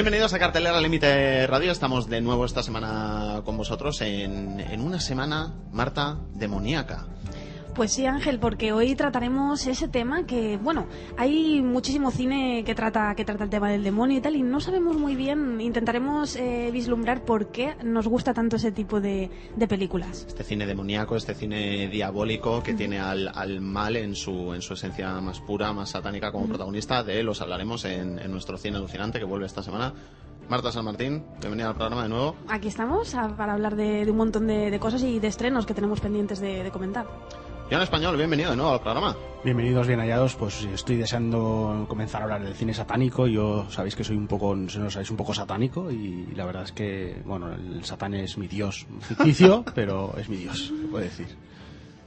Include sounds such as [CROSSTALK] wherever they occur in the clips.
Bienvenidos a Cartelera Límite Radio. Estamos de nuevo esta semana con vosotros en, en una semana, Marta, demoníaca. Pues sí, Ángel, porque hoy trataremos ese tema que, bueno, hay muchísimo cine que trata, que trata el tema del demonio y tal, y no sabemos muy bien, intentaremos eh, vislumbrar por qué nos gusta tanto ese tipo de, de películas. Este cine demoníaco, este cine diabólico que tiene al, al mal en su, en su esencia más pura, más satánica como protagonista, de él os hablaremos en, en nuestro cine alucinante que vuelve esta semana. Marta San Martín, bienvenida al programa de nuevo. Aquí estamos a- para hablar de, de un montón de, de cosas y de estrenos que tenemos pendientes de, de comentar. Español, bienvenido de nuevo al programa. Bienvenidos, bien hallados. Pues estoy deseando comenzar a hablar del cine satánico. Yo sabéis que soy un poco, no sabéis, un poco satánico y la verdad es que, bueno, el satán es mi dios ficticio, [LAUGHS] pero es mi dios, se puede decir.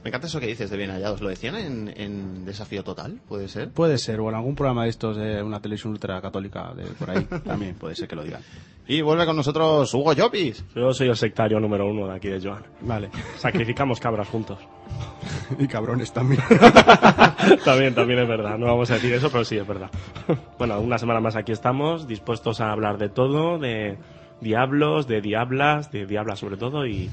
Me encanta eso que dices de bien hallados. ¿Lo decían en, en Desafío Total? ¿Puede ser? Puede ser, o en algún programa de estos de una televisión ultra católica de por ahí, [LAUGHS] también puede ser que lo digan. Y vuelve con nosotros Hugo Llopis. Yo soy el sectario número uno de aquí de Joan. Vale. [LAUGHS] Sacrificamos cabras juntos. [LAUGHS] Y cabrones también. [LAUGHS] también, también es verdad. No vamos a decir eso, pero sí es verdad. bueno, una semana más aquí estamos, dispuestos a hablar de todo, de diablos, de diablas, de diablas sobre todo y...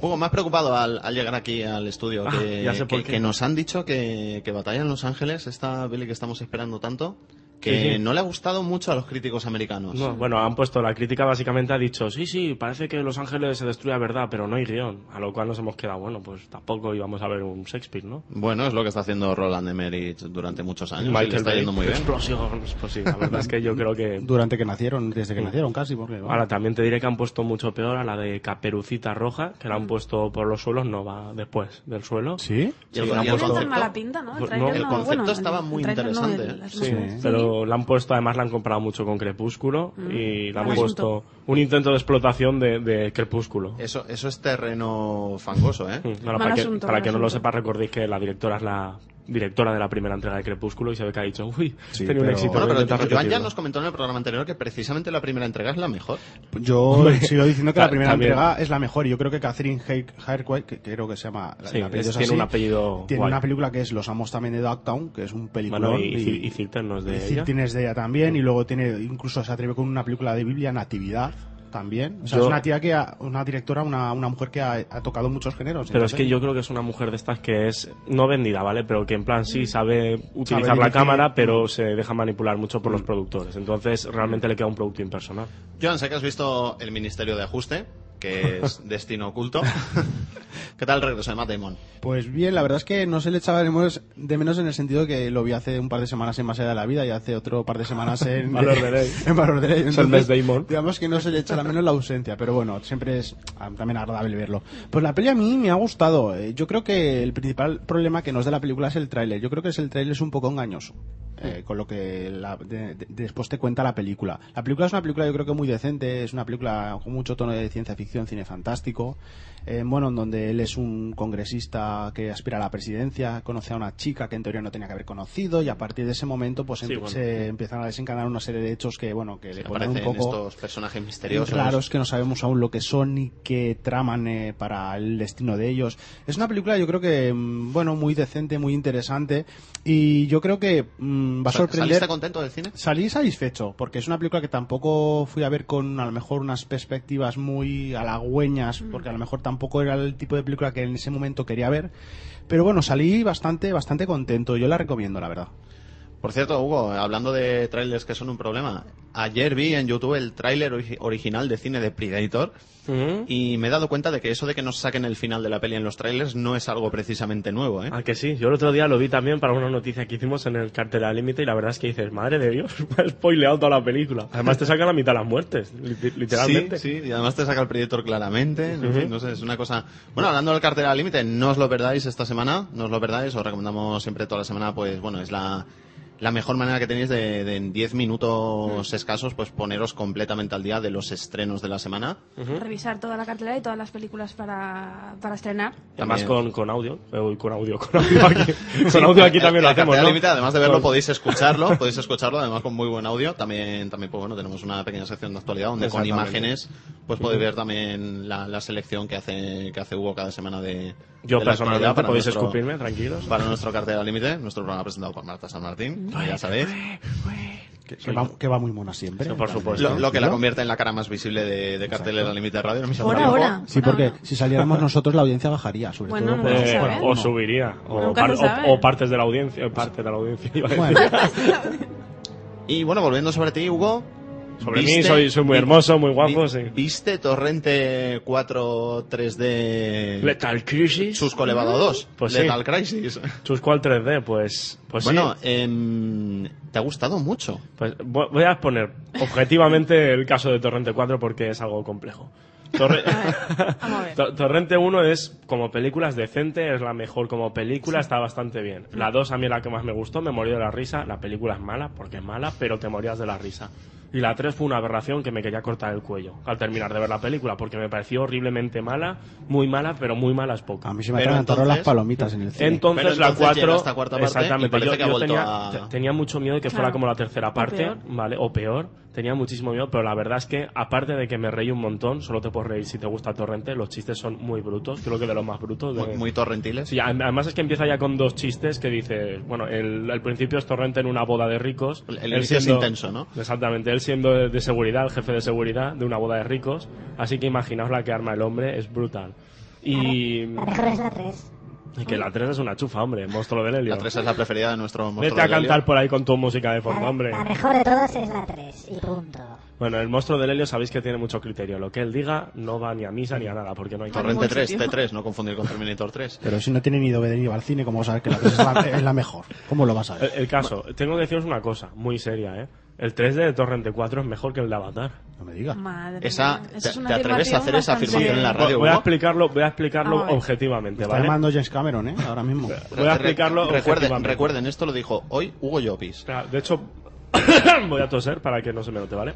Hugo, más preocupado al, al llegar aquí al estudio, Ah, que, ya sé por que- qué. que nos han dicho que, que Batalla en Los Ángeles, esta peli que estamos esperando tanto, que Sí, sí. no le ha gustado mucho a los críticos americanos. No, bueno, han puesto la crítica básicamente ha dicho, sí, sí, parece que Los Ángeles se destruye a verdad, pero no hay guion. A lo cual nos hemos quedado, bueno, pues tampoco íbamos a ver un Shakespeare, ¿no? Bueno, es lo que está haciendo Roland Emmerich durante muchos años. y le Michael está Bay, yendo muy bien. explosión, explosión. La verdad es que yo creo que... [LAUGHS] Durante que nacieron, desde que nacieron casi, porque... bueno, Ahora también te diré que han puesto mucho peor a la de Caperucita Roja, que la han puesto por los suelos, no va después del suelo. ¿Sí? Y el, Sí, y el concepto, mala pinta, ¿no? El no- concepto bueno, estaba muy no, interesante. Sí, imágenes. Pero la han puesto, además la han comparado mucho con Crepúsculo y la han puesto un intento de explotación de, de Crepúsculo. eso, eso es terreno fangoso, ¿eh? Mm, bueno, para que, asunto, para mal que no lo sepa, recordéis que la directora es la directora de la primera entrega de Crepúsculo y se ve que ha dicho, uy, Sí, tenía un pero- éxito. Bueno, pero Joan ya repetirlo". nos comentó en el programa anterior que precisamente la primera entrega es la mejor. Yo sigo diciendo que la primera también. entrega es la mejor y yo creo que Catherine Hardwicke, que creo que se llama... Sí, el apellido es- es tiene así, un apellido Tiene guay. una película que es Los amos también de Dogtown, que es un película Bueno, y, y, y Cirten no es de Y ella. Cirtin es de ella también, y luego tiene, incluso se atreve con una película de Biblia, Natividad, también. O sea, Yo- es una tía que, ha- una directora, una, una mujer que ha, ha tocado muchos géneros. Pero es que yo creo que es una mujer de estas que es no vendida, ¿vale? Pero que en plan sí sabe utilizar la dirigir. cámara, pero se deja manipular mucho por los productores. Entonces realmente le queda un producto impersonal. Joan, sé que has visto El Ministerio de Ajuste, que es [LAUGHS] Destino Oculto. [LAUGHS] ¿Qué tal el regreso de Matt Damon? Pues bien, la verdad es que no se le echaba de menos, de menos en el sentido que lo vi hace un par de semanas en Más allá de la vida y hace otro par de semanas [LAUGHS] en Valor de ley. en Valor de Ley. Entonces, Damon. Digamos que no se le echa la menos la ausencia, pero bueno, siempre es ah, también agradable verlo. Pues la peli a mí me ha gustado. Eh, Yo creo que el principal problema que nos da la película es el tráiler. Yo creo que es el tráiler es un poco engañoso. eh, con lo que la- de- de- después te cuenta la película. La película es una película yo creo que muy decente, es una película con mucho tono de ciencia ficción, cine fantástico, eh, bueno, en donde él es un congresista que aspira a la presidencia, conoce a una chica que en teoría no tenía que haber conocido y a partir de ese momento pues Sí, bueno. se empiezan a desencadenar una serie de hechos que bueno que le ponen un poco estos personajes misteriosos. raros que no sabemos aún lo que son ni qué traman eh, para el destino de ellos. Es una película yo creo que, mm, bueno, muy decente, muy interesante y yo creo que mm, mm, va a sorprender. ¿Saliste contento del cine? Salí satisfecho, porque es una película que tampoco fui a ver con a lo mejor unas perspectivas muy halagüeñas, porque a lo mejor tampoco era el tipo de película que en ese momento quería ver. Pero bueno, salí bastante, bastante contento. Yo la recomiendo, la verdad. Por cierto, Hugo, hablando de trailers que son un problema, ayer vi en YouTube el tráiler ori- original de cine de Predator y me he dado cuenta de que eso de que nos saquen el final de la peli en los trailers no es algo precisamente nuevo, ¿eh? Ah, que sí. Yo el otro día lo vi también para una noticia que hicimos en el cartel al límite y la verdad es que dices, madre de Dios, [LAUGHS] me ha spoileado toda la película. Además te sacan la mitad de las muertes, li- literalmente. Sí, sí, y además te saca el Predator claramente. En fin, no sé, es una cosa. Bueno, hablando del cartel al límite, no os lo perdáis esta semana, no os lo perdáis, os recomendamos siempre toda la semana, pues bueno, es la, la mejor manera que tenéis de, de en 10 minutos escasos, pues poneros completamente al día de los estrenos de la semana. Revisar toda la cartelera y todas las películas para, para estrenar. Además También. con, con audio, eh, con audio, con audio aquí, [LAUGHS] con audio aquí también lo hacemos, ¿no? límite, además de verlo, podéis escucharlo, [LAUGHS] podéis escucharlo, además con muy buen audio. También, también pues bueno, tenemos una pequeña sección de actualidad donde con imágenes, pues podéis ver también la, la selección que hace, que hace Hugo cada semana de. Yo personalmente podéis nuestro- escupirme, tranquilos. Para nuestro cartel al límite, nuestro programa presentado por Marta San Martín, ya sabéis. Que, que va, que va muy mona siempre. Sí, por supuesto. Lo, lo que la ¿no? convierte en la cara más visible de, de carteles al límite de radio. no me Por ahora. Sí, porque si saliéramos nosotros la audiencia bajaría, sobre Bueno, todo. Eh, sabe. o subiría, o, par- partes de la audiencia, parte de la audiencia. iba a decir. Bueno, [LAUGHS] Y bueno, volviendo sobre ti, Hugo. Sobre mí ¿viste- soy, soy muy hermoso, muy guapo, sí. ¿Viste Torrente 4 3D Lethal Crisis. Chusco elevado 2? Pues sí. Lethal Crisis. Chusco al 3D, pues, pues bueno, sí. em, te ha gustado mucho. Pues vo- voy a exponer objetivamente el caso de Torrente 4 porque es algo complejo. Torre- [LAUGHS] Torrente 1 es como película, es decente, es la mejor como película, está bastante bien. La 2 a mí es la que más me gustó, me morí de la risa. La película es mala, porque es mala, pero te morías de la risa. Y la 3 fue una aberración que me quería cortar el cuello al terminar de ver la película, porque me pareció horriblemente mala, muy mala, pero muy mala es poco. a mí se me Pero atragantaron las entonces- palomitas en el cine. Entonces, Pero la entonces 4 llega esta cuarta parte exactamente y parece yo, que tenía, a- te- tenía mucho miedo de que fuera como la tercera parte vale o peor tenía muchísimo miedo pero la verdad es que aparte de que me reí un montón solo te puedes reír si te gusta Torrente los chistes son muy brutos creo que de los más brutos de- Muy, muy torrentiles. Sí, adem- además es que empieza ya con dos chistes que dice, bueno, el, el principio es Torrente en una boda de ricos. El- el él inicio es intenso, ¿no? Exactamente, él siendo de, de seguridad, el jefe de seguridad de una boda de ricos. Así que imaginaos la que arma el hombre, es brutal. Y, La mejor es la 3. Y que la 3 es una chufa, hombre, monstruo del helio. La 3 es la preferida de nuestro monstruo Vete a del helio. cantar por ahí con tu música de fondo, hombre. la mejor de todas es la 3. Y punto. Bueno, el monstruo del helio sabéis que tiene mucho criterio. Lo que él diga no va ni a misa ni a nada, porque no hay Torrente ningún 3, sitio. T3, no confundir con Terminator 3. Pero si no tiene ni de ni iba al cine, ¿cómo vas a saber que la 3 es la, es la mejor? ¿Cómo lo vas a El, ver? el caso, tengo que deciros una cosa, muy seria, ¿eh? El 3D de Torrente 4 es mejor que el de Avatar. No me digas. Madre Esa- mía, te- es atreves a hacer esa afirmación en la radio, Voy a explicarlo, voy a explicarlo a objetivamente, Está ¿vale? llamando James Cameron, ¿eh? Ahora mismo. Voy a explicarlo Recuerden, objetivamente. recuerden, esto lo dijo hoy Hugo Llopis. De hecho, [COUGHS] voy a toser para que no se me note, ¿vale?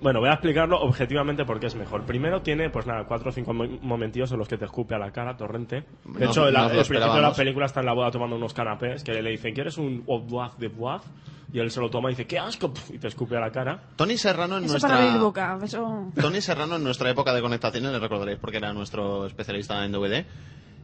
Bueno, voy a explicarlo objetivamente porque es mejor. Primero tiene, pues nada, cuatro o cinco mo- momentillos en los que te escupe a la cara, Torrente. De No- hecho, no el principio de la película está en la boda tomando unos canapés que le dicen, ¿quieres un revoir de bois? Y él se lo toma y dice, ¡qué asco! Y te escupe a la cara. Tony Serrano en Eso nuestra... para abrir boca. Eso... Tony Serrano en nuestra época de conectaciones, le recordaréis porque era nuestro especialista en DVD,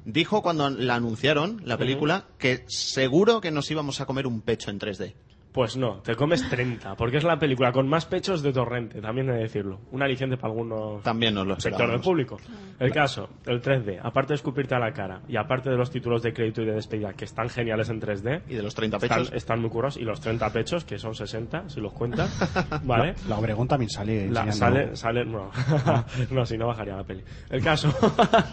dijo cuando la anunciaron, la película, que seguro que nos íbamos a comer un pecho en 3D. Pues no, te comes 30, porque es la película con más pechos de Torrente, también he de decirlo. Un aliciente para algunos También nos lo sector del público. El caso, el 3D, aparte de escupirte a la cara y aparte de los títulos de crédito y de despedida que están geniales en 3D, Y de los 30 están, pechos. están muy curros y los 30 pechos, que son 60, si los cuentas, [LAUGHS] ¿vale? La Obregón también sale La- sale, sale, no, [LAUGHS] no, si no bajaría la peli. El caso,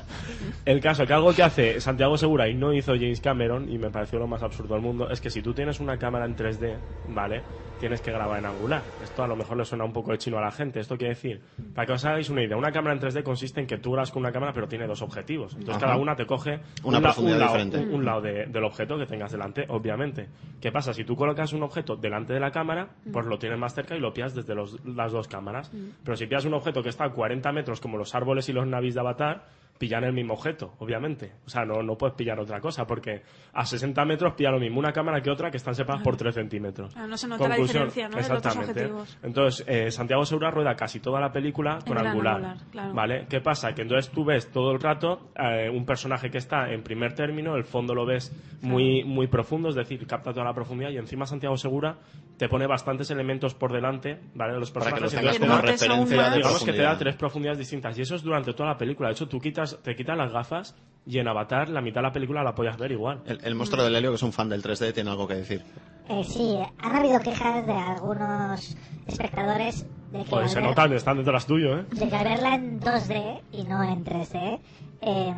[LAUGHS] el caso, que algo que hace Santiago Segura y no hizo James Cameron, y me pareció lo más absurdo del mundo, es que si tú tienes una cámara en 3D, ¿vale? Tienes que grabar en angular. Esto a lo mejor le suena un poco de chino a la gente. Esto quiere decir, para que os hagáis una idea, una cámara en 3D consiste en que tú grabas con una cámara, pero tiene dos objetivos. Entonces Ajá. cada una te coge Una un, la- profundidad un lado, diferente. un- un lado de- del objeto que tengas delante, obviamente. ¿Qué pasa? Si tú colocas un objeto delante de la cámara, pues lo tienes más cerca y lo pillas desde los- las dos cámaras. Pero si pillas un objeto que está a 40 metros, como los árboles y los navis de Avatar, pillan el mismo objeto, obviamente. O sea, no, no puedes pillar otra cosa, porque a 60 metros pilla lo mismo una cámara que otra que están separadas por 3 centímetros. Ah, no se nota la diferencia, ¿no? de los dos Exactamente. Entonces, eh, Santiago Segura rueda casi toda la película con gran angular. angular, claro. ¿Vale? ¿Qué pasa? Que entonces tú ves todo el rato eh, un personaje que está en primer término, el fondo lo ves muy, muy profundo, es decir, capta toda la profundidad y encima Santiago Segura te pone bastantes elementos por delante, ¿vale? De los Para que personajes. los tengas Entonces, aún referencia digamos que te da tres profundidades distintas y eso es durante toda la película. De hecho, tú quitas, te quitas las gafas y en Avatar la mitad de la película la podías ver igual. El, el monstruo del helio, que es un fan del 3D, tiene algo que decir. Eh, sí, han habido quejas de algunos espectadores de que, Pues al se ver- notan, están detrás tuyo, ¿eh? de que al verla en 2D y no en 3D, eh,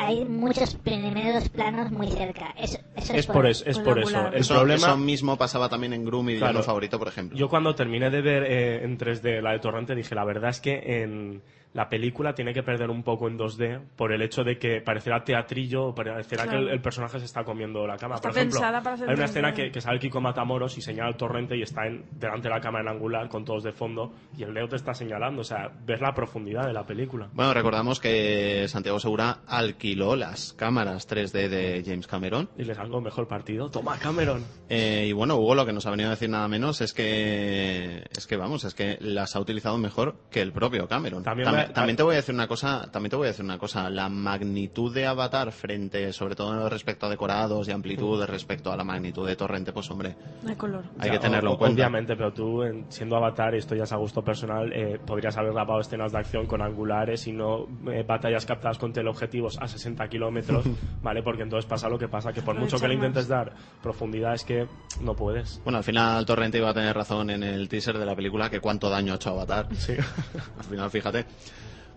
hay muchos primeros planos muy cerca. Eso, eso es, Es por eso, es por eso. El eso, problema... eso mismo pasaba también en Groom y Claro. Villano Favorito, por ejemplo. Yo cuando terminé de ver eh, en 3D la de Torrente dije, la verdad es que en la película tiene que perder un poco en 2D por el hecho de que parecerá teatrillo, o parecerá Claro. que el, el personaje se está comiendo la cama. Está por ejemplo, pensada para ser hay una 3D. escena que, que sale Kiko Matamoros y señala el torrente y está en, delante de la cámara en angular con todos de fondo y el Leo te está señalando, o sea, ves la profundidad de la película. Bueno, recordamos que Santiago Segura alquiló las cámaras 3D de James Cameron. Y le salgo mejor partido. Toma, Cameron. Eh, y bueno, Hugo lo que nos ha venido a decir nada menos es que, es que vamos, es que las ha utilizado mejor que el propio Cameron. También También, a- también te voy a decir una cosa, también te voy a decir una cosa, la magnitud de Avatar frente, sobre todo respecto a decorados y amplitud respecto a la magnitud de Torrente, pues hombre, No hay color. hay Ya, que tenerlo o- en cuenta. Obviamente, pero tú, en- siendo Avatar, y esto ya es a gusto personal, eh, podrías haber grabado escenas de acción con angulares y no eh, batallas captadas con teleobjetivos a 60 kilómetros, [LAUGHS] ¿vale? Porque entonces pasa lo que pasa, que por mucho que le intentes dar profundidad es que no puedes. Bueno, al final Torrente iba a tener razón en el teaser de la película que cuánto daño ha hecho Avatar. Sí. [LAUGHS] Al final, fíjate.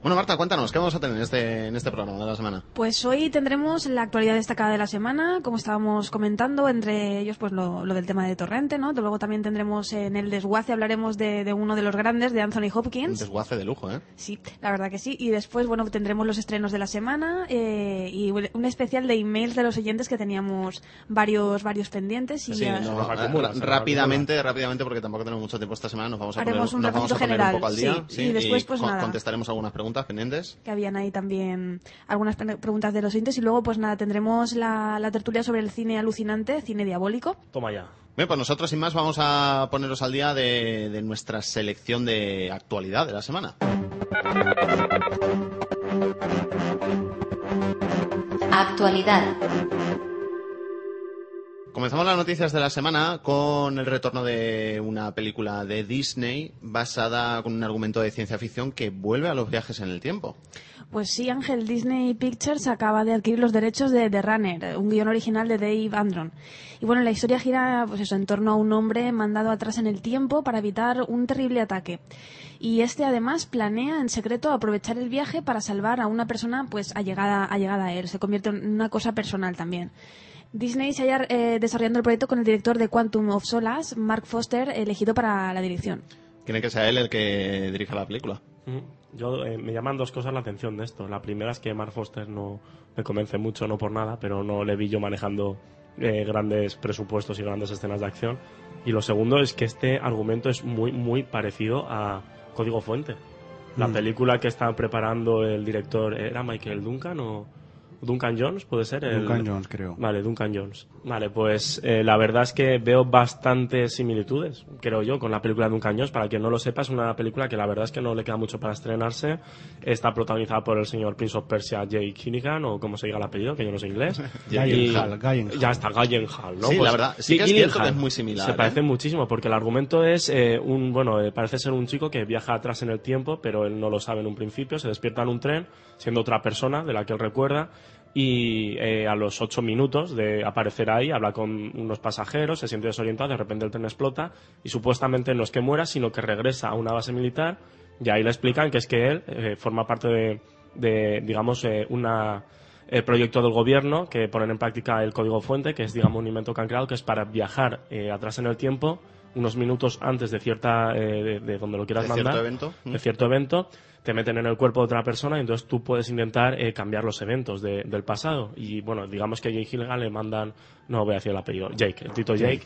Bueno, Marta, cuéntanos, ¿qué vamos a tener en este, en este programa de la semana? Pues hoy tendremos la actualidad destacada de la semana, como estábamos comentando, entre ellos pues lo, lo del tema de Torrente, ¿no? Luego también tendremos en el desguace, hablaremos de, de uno de los grandes, de Anthony Un Hopkins. desguace de lujo, ¿eh? Sí, la verdad que sí. Y después, bueno, tendremos los estrenos de la semana eh, y un especial de emails de los oyentes que teníamos varios varios pendientes. Y Sí, ya- no, acumula, rápidamente, rápidamente, porque tampoco tenemos mucho tiempo esta semana, nos vamos a Haremos poner, un nos vamos a repasito poner general, un poco al día. sí, y después, pues, con- nada. contestaremos algunas preguntas pendientes. que habían ahí también algunas pre- preguntas de los oyentes. Y luego, pues nada, tendremos la, la tertulia sobre el cine alucinante, cine diabólico. Toma ya. Bien, pues nosotros sin más vamos a poneros al día de, de nuestra selección de actualidad de la semana. Actualidad. Comenzamos las noticias de la semana con el retorno de una película de Disney basada con un argumento de ciencia ficción que vuelve a los viajes en el tiempo. Pues sí, Ángel, Disney Pictures acaba de adquirir los derechos de The Runner, un guion original de Dave Andron. Y bueno, la historia gira pues eso, en torno a un hombre mandado atrás en el tiempo para evitar un terrible ataque. Y este además planea en secreto aprovechar el viaje para salvar a una persona pues allegada, allegada a él. Se convierte en una cosa personal también. Disney se halla eh, desarrollando el proyecto con el director de Quantum of Solace, Mark Foster, elegido para la dirección. Quiere que sea él el que dirija la película. Mm. Yo, eh, me llaman dos cosas la atención de esto. La primera es que Mark Foster no me convence mucho, no por nada, pero no le vi yo manejando eh, grandes presupuestos y grandes escenas de acción. Y lo segundo es que este argumento es muy, muy parecido a Código Fuente. La Mm. película que está preparando el director, ¿era Michael Duncan o Duncan Jones? ¿Puede ser? El- Duncan Jones, creo. Vale, Duncan Jones. Vale, pues eh, la verdad es que veo bastantes similitudes, creo yo, con la película de Duncan Jones. Para quien no lo sepa, es una película que la verdad es que no le queda mucho para estrenarse. Está protagonizada por el señor Prince of Persia, Jake Kinnigan, o como se diga el apellido, que yo no sé inglés. [LAUGHS] Gyllenhaal, Gyllenhaal. Ya está, Gyllenhaal, ¿no? Sí, Pues, la verdad, sí que es cierto que es muy similar, Se ¿eh? parece muchísimo, porque el argumento es eh, un, bueno, eh, parece ser un chico que viaja atrás en el tiempo, pero él no lo sabe en un principio, se despierta en un tren, siendo otra persona de la que él recuerda, y eh, a los ocho minutos de aparecer ahí, habla con unos pasajeros, se siente desorientado, de repente el tren explota, y supuestamente no es que muera, sino que regresa a una base militar, y ahí le explican que es que él eh, forma parte de, de, digamos, eh, una el proyecto del gobierno que ponen en práctica el código fuente, que es digamos un invento que han creado, que es para viajar eh, atrás en el tiempo unos minutos antes de cierta eh, de, de donde lo quieras De mandar, cierto evento. de cierto evento, te meten en el cuerpo de otra persona y entonces tú puedes intentar eh, cambiar los eventos de- del pasado. Y bueno, digamos que a Jake Gyllenhaal le mandan, no voy a decir el apellido, Jake, el tito Jake,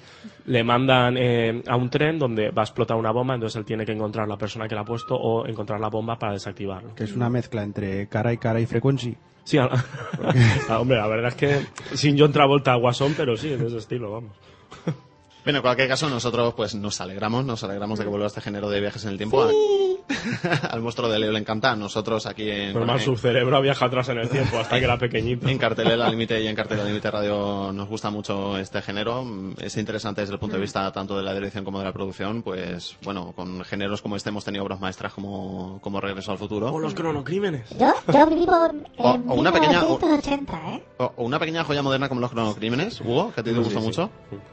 le mandan eh, a un tren donde va a explotar una bomba, entonces él tiene que encontrar la persona que la ha puesto o encontrar la bomba para desactivarlo. Que es una mezcla entre cara y cara y frequency. Sí, a- ah, [LAUGHS] hombre, la verdad es que sin John Travolta Guasón, pero sí, en ese estilo, vamos. Bueno, en cualquier caso, nosotros pues nos alegramos, nos alegramos de que vuelva este género de viajes en el tiempo. A- [LAUGHS] Al monstruo de Leo le encanta, a nosotros aquí en, Normal, en- su cerebro viaja atrás en el tiempo hasta [LAUGHS] que era pequeñito. en Cartelera [LAUGHS] Límite y en Cartelera Límite Radio nos gusta mucho este género. Es interesante desde el punto de vista tanto de la dirección como de la producción. Pues bueno, con géneros como este hemos tenido obras maestras como, como Regreso al Futuro. O los cronocrímenes. Yo, yo vivo en O- o una pequeña- o- 1980, ¿eh? O, o una pequeña joya moderna como Los Cronocrímenes, Hugo, que a ti te Sí, gustó sí. mucho.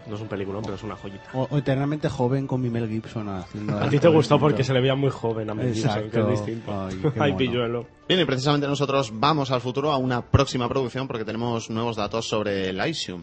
No es un peliculón, pero es una joyita. O, o eternamente joven con mi Mel Gibson haciendo... A ti te gustó porque se le veía muy joven a Mel Gibson, que Exacto. es distinto. Ay, qué Ay, mono. pilluelo. Bien, y precisamente nosotros vamos al futuro a una próxima producción porque tenemos nuevos datos sobre Elysium.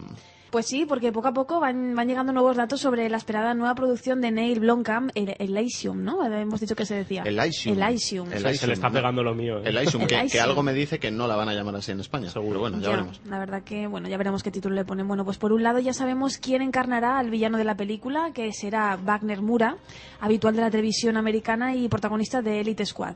Pues sí, porque poco a poco van, van llegando nuevos datos sobre la esperada nueva producción de Neil Blomkamp, el Elysium, ¿no? Hemos dicho que se decía. Elysium. Elysium. Elysium. Se le está pegando lo mío. ¿eh? Elysium, [LAUGHS] que, que algo me dice que no la van a llamar así en España. Seguro. Pero bueno, ya, Ya, veremos. la verdad que, bueno, ya veremos qué título le ponen. Bueno, pues por un lado ya sabemos quién encarnará al villano de la película, que será Wagner Mura, habitual de la televisión americana y protagonista de Elite Squad.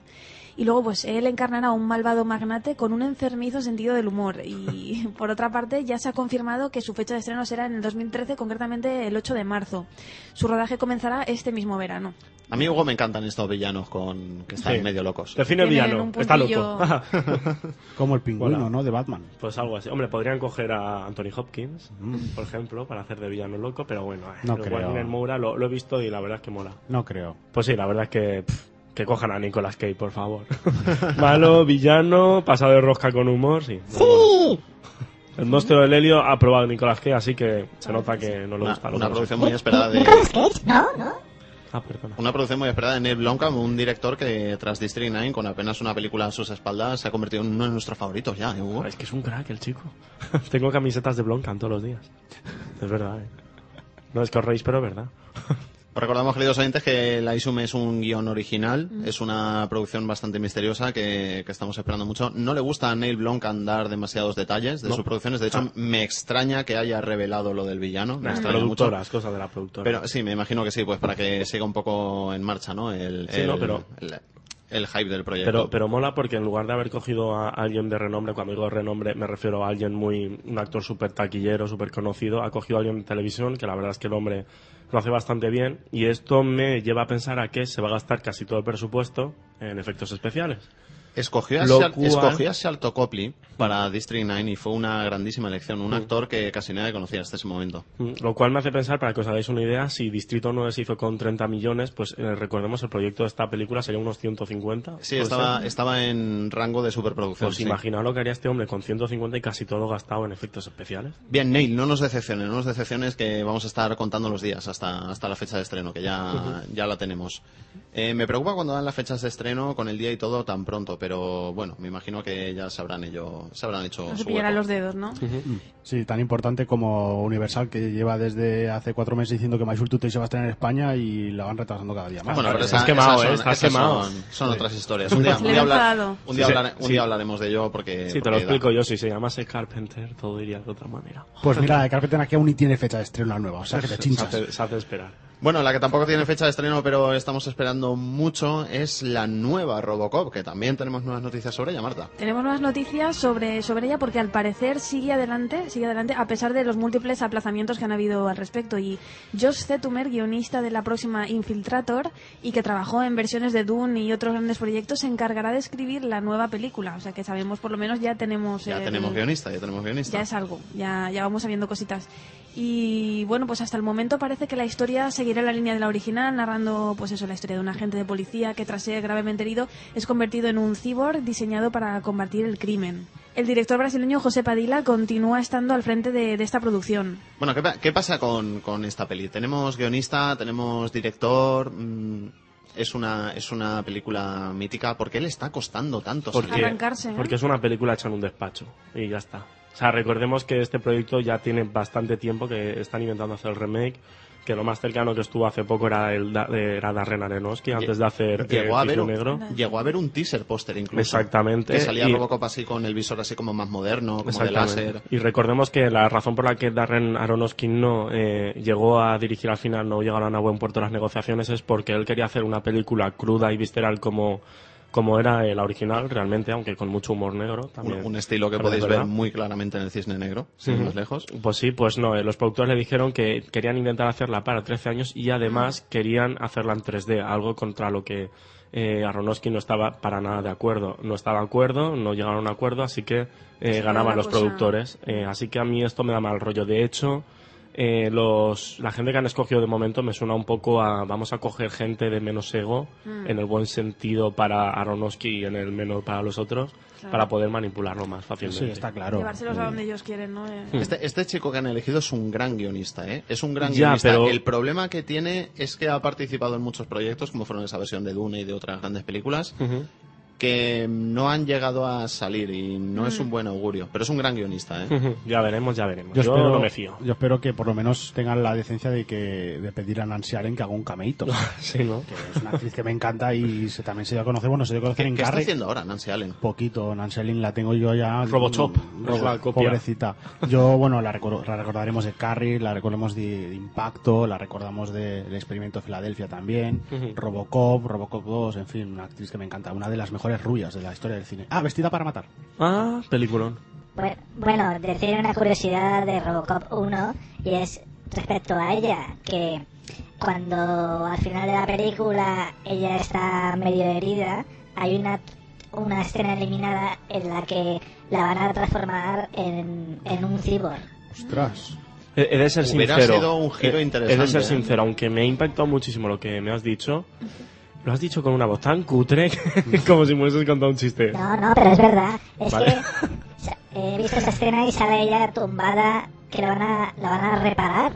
Y luego, pues él encarnará a un malvado magnate con un enfermizo sentido del humor. Y [LAUGHS] por otra parte, ya se ha confirmado que su fecha de estreno será en el 2013, concretamente el 8 de marzo. Su rodaje comenzará este mismo verano. A mí, Hugo, me encantan estos villanos con que están Sí. medio locos. Define villano. Está loco. [LAUGHS] Como el pingüino. ¿no? De Batman. pues algo así. Hombre, podrían coger a Anthony Hopkins, por ejemplo, para hacer de villano loco, pero bueno, eh, No el creo. Wagner Moura lo, lo he visto y la verdad es que mola. No creo. Pues sí, la verdad es que pff, que cojan a Nicolas Cage, por favor. [LAUGHS] Malo, villano, pasado de rosca con humor, sí. ¡Sí! El monstruo del helio ha probado Nicolas Cage, así que se nota que no le Una, gusta una que producción muy esperada de Nicolas Cage, no, no. Ah, perdona. una producción muy esperada de Neil Blomkamp, un director que tras District 9 con apenas una película a sus espaldas se ha convertido en uno de nuestros favoritos ya, ¿eh, Hugo? Es que es un crack el chico. [LAUGHS] Tengo camisetas de Blomkamp todos los días. Es verdad, eh. No es que os reís, pero es verdad. [LAUGHS] Os Recordamos, queridos oyentes, que La Isum es un guion original, es una producción bastante misteriosa que, que estamos esperando mucho. No le gusta a Neil Blomkamp dar demasiados detalles de No. sus producciones, de hecho Ah. me extraña que haya revelado lo del villano, me extraña mucho. cosas de la productora. Pero sí, me imagino que sí, pues para que siga un poco en marcha, ¿no? El, Sí, el, no, pero- el, el hype del proyecto. Pero, pero mola porque en lugar de haber cogido a alguien de renombre, cuando digo renombre me refiero a alguien muy, un actor súper taquillero, súper conocido, ha cogido a alguien de televisión que la verdad es que el hombre lo hace bastante bien y esto me lleva a pensar a que se va a gastar casi todo el presupuesto en efectos especiales. Escogió a, Shal- cual- escogió a Shalto Copley para District 9 y fue una grandísima elección, Mm. un actor que casi nadie conocía hasta ese momento. Mm, Lo cual me hace pensar, para que os hagáis una idea, si Distrito 9 se hizo con 30 millones, pues eh, recordemos el proyecto de esta película sería unos 150. Sí, ¿puede estaba, ser? estaba en rango de superproducción. Pues sí. imaginaos lo que haría este hombre con 150 y casi todo gastado en efectos especiales. Bien, Neil, no nos decepciones, no nos decepciones que vamos a estar contando los días hasta, hasta la fecha de estreno, que ya, ya la tenemos. Eh, me preocupa cuando dan las fechas de estreno con el día y todo tan pronto, pero bueno, me imagino que ya se habrán, ello, se habrán hecho No se pillarán los dedos, ¿no? Sí, tan importante como Universal, que lleva desde hace cuatro meses diciendo que My Today se va a estrenar en España y la van retrasando cada día más. Bueno, pero Estás quemado, esas ¿eh? son, Estás quemado. son- son otras historias. Un día, Se un día hablar- un día Sí, hablar- un sí. día hablaremos de ello porque... Sí, te porque lo da. explico yo. Si se llamase Carpenter, todo iría de otra manera. Pues mira, Carpenter aquí aún ni tiene fecha de estreno la nueva, o sea que te [LAUGHS] Se chinchas. hace, se hace esperar. Bueno, la que tampoco tiene fecha de estreno, pero estamos esperando mucho, es la nueva Robocop, que también tenemos nuevas noticias sobre ella, Marta. Tenemos nuevas noticias sobre, sobre ella porque al parecer sigue adelante, sigue adelante a pesar de los múltiples aplazamientos que han habido al respecto. Y Josh Zetumer, guionista de la próxima Infiltrator y que trabajó en versiones de Dune y otros grandes proyectos, se encargará de escribir la nueva película. O sea que sabemos, por lo menos ya tenemos... Ya el- tenemos guionista, ya tenemos guionista. Ya es algo, ya, ya vamos sabiendo cositas. Y bueno, pues hasta el momento parece que la historia seguirá la línea de la original, narrando pues eso, la historia de un agente de policía que tras ser gravemente herido es convertido en un cyborg diseñado para combatir el crimen. El director brasileño José Padilla continúa estando al frente de, de esta producción. Bueno, ¿qué, pa- qué pasa con, con esta peli? Tenemos guionista, tenemos director... mm, es una, es una película mítica. ¿Por qué le está costando tanto Porque? Arrancarse, ¿eh? porque es una película hecha en un despacho. Y ya está. O sea, recordemos que este proyecto ya tiene bastante tiempo que están intentando hacer el remake, que lo más cercano que estuvo hace poco era el era Darren Aronofsky antes de hacer Llegó eh, a, Cisne un, Negro. llegó a haber un teaser póster incluso. Exactamente. Que salía Y- Robocop así con el visor así como más moderno, como de láser. Y recordemos que la razón por la que Darren Aronofsky no eh, llegó a dirigir al final, no llegaron a buen puerto las negociaciones, es porque él quería hacer una película cruda y visceral como, como era la original, realmente, aunque con mucho humor negro. Un, También, un estilo que podéis ver muy claramente en el Cisne Negro, sin más lejos. Pues sí, pues no. eh, los productores le dijeron que querían intentar hacerla para 13 años y además querían hacerla en 3D, algo contra lo que eh, Aronofsky no estaba para nada de acuerdo. No estaba de acuerdo, no llegaron a un acuerdo, así que eh, Sí, ganaban los cosa- productores. Eh, así que a mí esto me da mal rollo. De hecho, eh, los, la gente que han escogido de momento me suena un poco a vamos a coger gente de menos ego, Mm. en el buen sentido para Aronofsky y en el menos para los otros, Claro. para poder manipularlo más fácilmente. Sí, está claro. Llevárselos a donde ellos quieren, ¿no? Eh, Este, este chico que han elegido es un gran guionista, ¿eh? Es un gran Ya, guionista. pero- El problema que tiene es que ha participado en muchos proyectos, como fueron esa versión de Dune y de otras grandes películas. Que no han llegado a salir y no es un buen augurio. Pero es un gran guionista, ¿eh? Ya veremos, ya veremos. Yo, Yo, espero, no me fío. yo espero que por lo menos tengan la decencia de que de pedir a Nancy Allen que haga un cameíto. [LAUGHS] Sí, ¿no? que es una actriz que me encanta y se, también se dio a conocer, bueno, se dio a conocer ¿Qué, en qué está haciendo ahora Nancy Allen? Poquito, Nancy Allen la tengo yo ya. Robocop, Mm, copia. Pobrecita. Yo, bueno, la, recor- la recordaremos de Carrie, la recordamos de, de Impacto, la recordamos del experimento de Filadelfia también. Robocop, Robocop 2, en fin, una actriz que me encanta, una de las mejores rubias de la historia del cine. Ah, vestida para matar. Ah, peliculón. Bueno, bueno, decir una curiosidad de Robocop 1 y es respecto a ella, que cuando al final de la película ella está medio herida, hay una, una escena eliminada en la que la van a transformar en, en un cyborg. Ostras. He, de ser Hubiera sincero. sido un giro interesante, He de ser ¿eh? sincero, aunque me ha impactado muchísimo lo que me has dicho. Lo has dicho con una voz tan cutre [LAUGHS] como si me hubieses contado un chiste. No, no, pero es verdad. Es Vale. que he visto esa escena y sale ella tumbada que la van a, la van a reparar.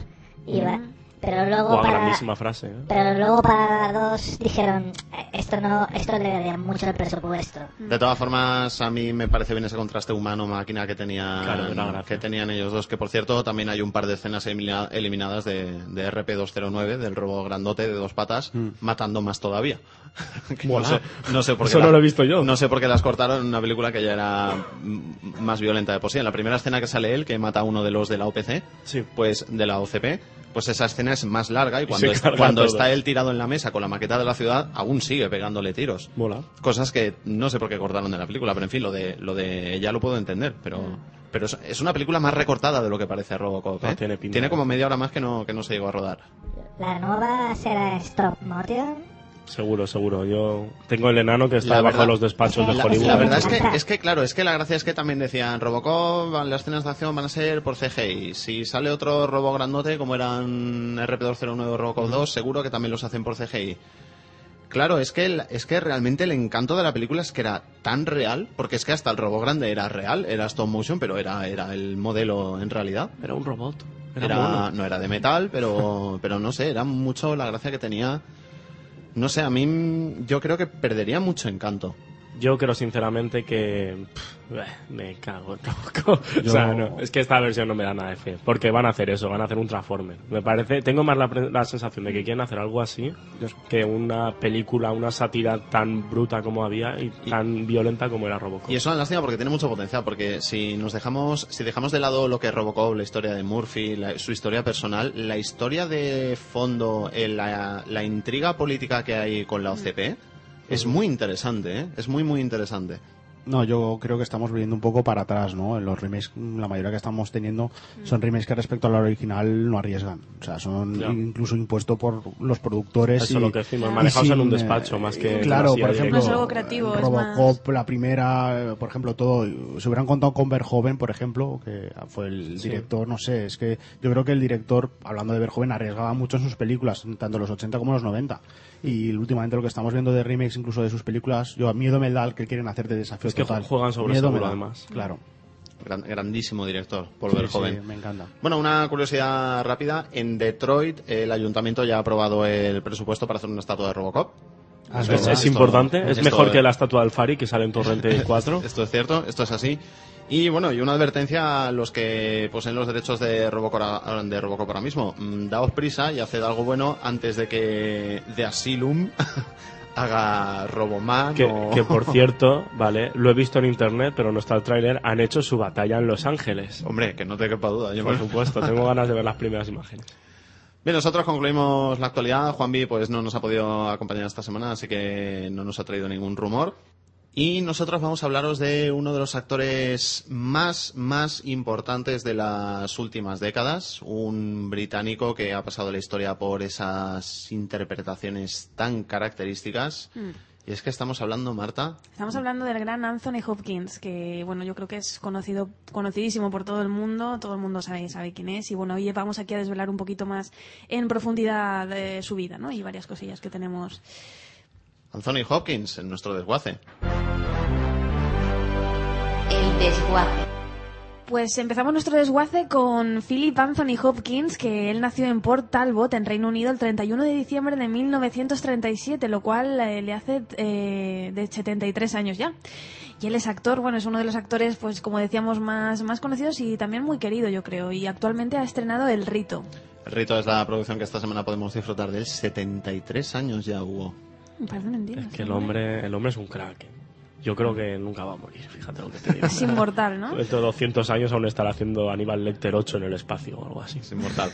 Y va- pero luego Guau, para... grandísima frase. ¿eh? Pero luego para dos dijeron, "Eh, esto no, esto le daría mucho el presupuesto. De todas formas, a mí me parece bien ese contraste humano-máquina que tenían, Claro, que tenían ellos dos. Que por cierto, también hay un par de escenas elimina- eliminadas de, de RP209, del robo grandote de dos patas, matando más todavía. [LAUGHS] No, sé, no sé por qué Eso la- no lo he visto yo. No sé por qué las cortaron en una película que ya era mm, más violenta de por sí. En la primera escena que sale él, que mata a uno de los de la OPC, Sí. pues de la OCP, pues esa escena es más larga y cuando, se es- carga cuando está él tirado en la mesa con la maqueta de la ciudad, aún sigue pegándole tiros Mola. cosas que no sé por qué cortaron de la película, pero en fin, lo de lo de ya lo puedo entender, pero pero es, es una película más recortada de lo que parece Robocop, No, ¿eh? tiene pinta, como media hora más que no que no se llegó a rodar. La nueva será stop motion. Seguro, seguro. Yo tengo el enano que está La verdad- de los despachos de La- Hollywood. La verdad es que es que claro, es que la gracia es que también decían Robocop, las escenas de acción van a ser por CGI. Si sale otro robo grandote como eran RP209 o Robocop 2, seguro que también los hacen por CGI. Claro, es que, el- es que realmente el encanto de la película es que era tan real, porque es que hasta el robot grande era real, era stop motion, pero era, era el modelo en realidad. Era un robot. Era, Era, no era de metal, pero, pero no sé, era mucho la gracia que tenía. No sé, a mí yo creo que perdería mucho encanto. Yo creo sinceramente que pff, eh, me cago en Robocop. [LAUGHS] Yo- O sea, no, es que esta versión no me da nada de fe, porque van a hacer eso, van a hacer un Transformer. Me parece, tengo más la, la sensación de que quieren hacer algo así que una película, una sátira tan bruta como había y tan violenta como era Robocop. Y es una lástima porque tiene mucho potencial, porque si nos dejamos, si dejamos de lado lo que es Robocop, la historia de Murphy, la- su historia personal, la historia de fondo, eh, la, la intriga política que hay con la OCP, es muy interesante, ¿eh? Es muy, muy interesante. No, yo creo que estamos viendo un poco para atrás, ¿no? En los remakes, la mayoría que estamos teniendo son remakes que respecto a la original no arriesgan. O sea, son incluso impuestos por los productores. Eso y, es lo que decimos, manejados en un despacho eh, más que Claro, así por ejemplo, es algo creativo, es Robocop, la primera, eh, por ejemplo, todo. Se hubieran contado con Verhoeven, por ejemplo, que fue el Sí. director, no sé, es que yo creo que el director, hablando de Verhoeven, arriesgaba mucho en sus películas, tanto los 80 como los 90. Y últimamente lo que estamos viendo de remakes, incluso de sus películas, yo a miedo me da el que quieren hacer de desafío Es que total. juegan sobre Miedo seguro, además. Claro. Gran- grandísimo director, Paul Sí, Verhoeven. sí, me encanta. Bueno, una curiosidad rápida. En Detroit, el ayuntamiento ya ha aprobado el presupuesto para hacer una estatua de Robocop. Ah, es Es, verdad. es importante, es mejor que la estatua del Fari que sale en Torrente [LAUGHS] 4. Esto es cierto, esto es así. Y bueno, y una advertencia a los que poseen los derechos de Robocop, de Robocop ahora mismo. Mm, Daos prisa y haced algo bueno antes de que The Asylum [LAUGHS] haga Roboman Que, o... que, por [LAUGHS] cierto, vale, lo he visto en internet, pero no está el tráiler, han hecho su batalla en Los Ángeles. Hombre, que no te quepa duda. yo Por supuesto, [LAUGHS] tengo ganas de ver las primeras imágenes. Bien, nosotros concluimos la actualidad. Juanvi pues no nos ha podido acompañar esta semana, así que no nos ha traído ningún rumor. Y nosotros vamos a hablaros de uno de los actores más, más importantes de las últimas décadas, un británico que ha pasado la historia por esas interpretaciones tan características. Y es que estamos hablando, Marta, Estamos hablando del gran Anthony Hopkins, que bueno, yo creo que es conocido, conocidísimo por todo el mundo, todo el mundo sabe, sabe quién es, y bueno, hoy vamos aquí a desvelar un poquito más en profundidad de su vida, ¿no? Y varias cosillas que tenemos. Anthony Hopkins, en nuestro desguace. Desguace. Pues empezamos nuestro desguace con Philip Anthony Hopkins, que él nació en Port Talbot, en Reino Unido, el 31 de diciembre de 1937, lo cual eh, le hace eh, de 73 años ya. Y él es actor, bueno, es uno de los actores, pues como decíamos, más, más conocidos y también muy querido, yo creo. Y actualmente ha estrenado El Rito. El Rito es la producción que esta semana podemos disfrutar de él. 73 años ya hubo. Me parece mentira. Es que el hombre, el hombre es un crack. Yo creo que nunca va a morir, fíjate lo que te digo. Es inmortal, ¿no? Dentro de 200 años aún estará haciendo Aníbal Lecter 8 en el espacio o algo así. Es inmortal.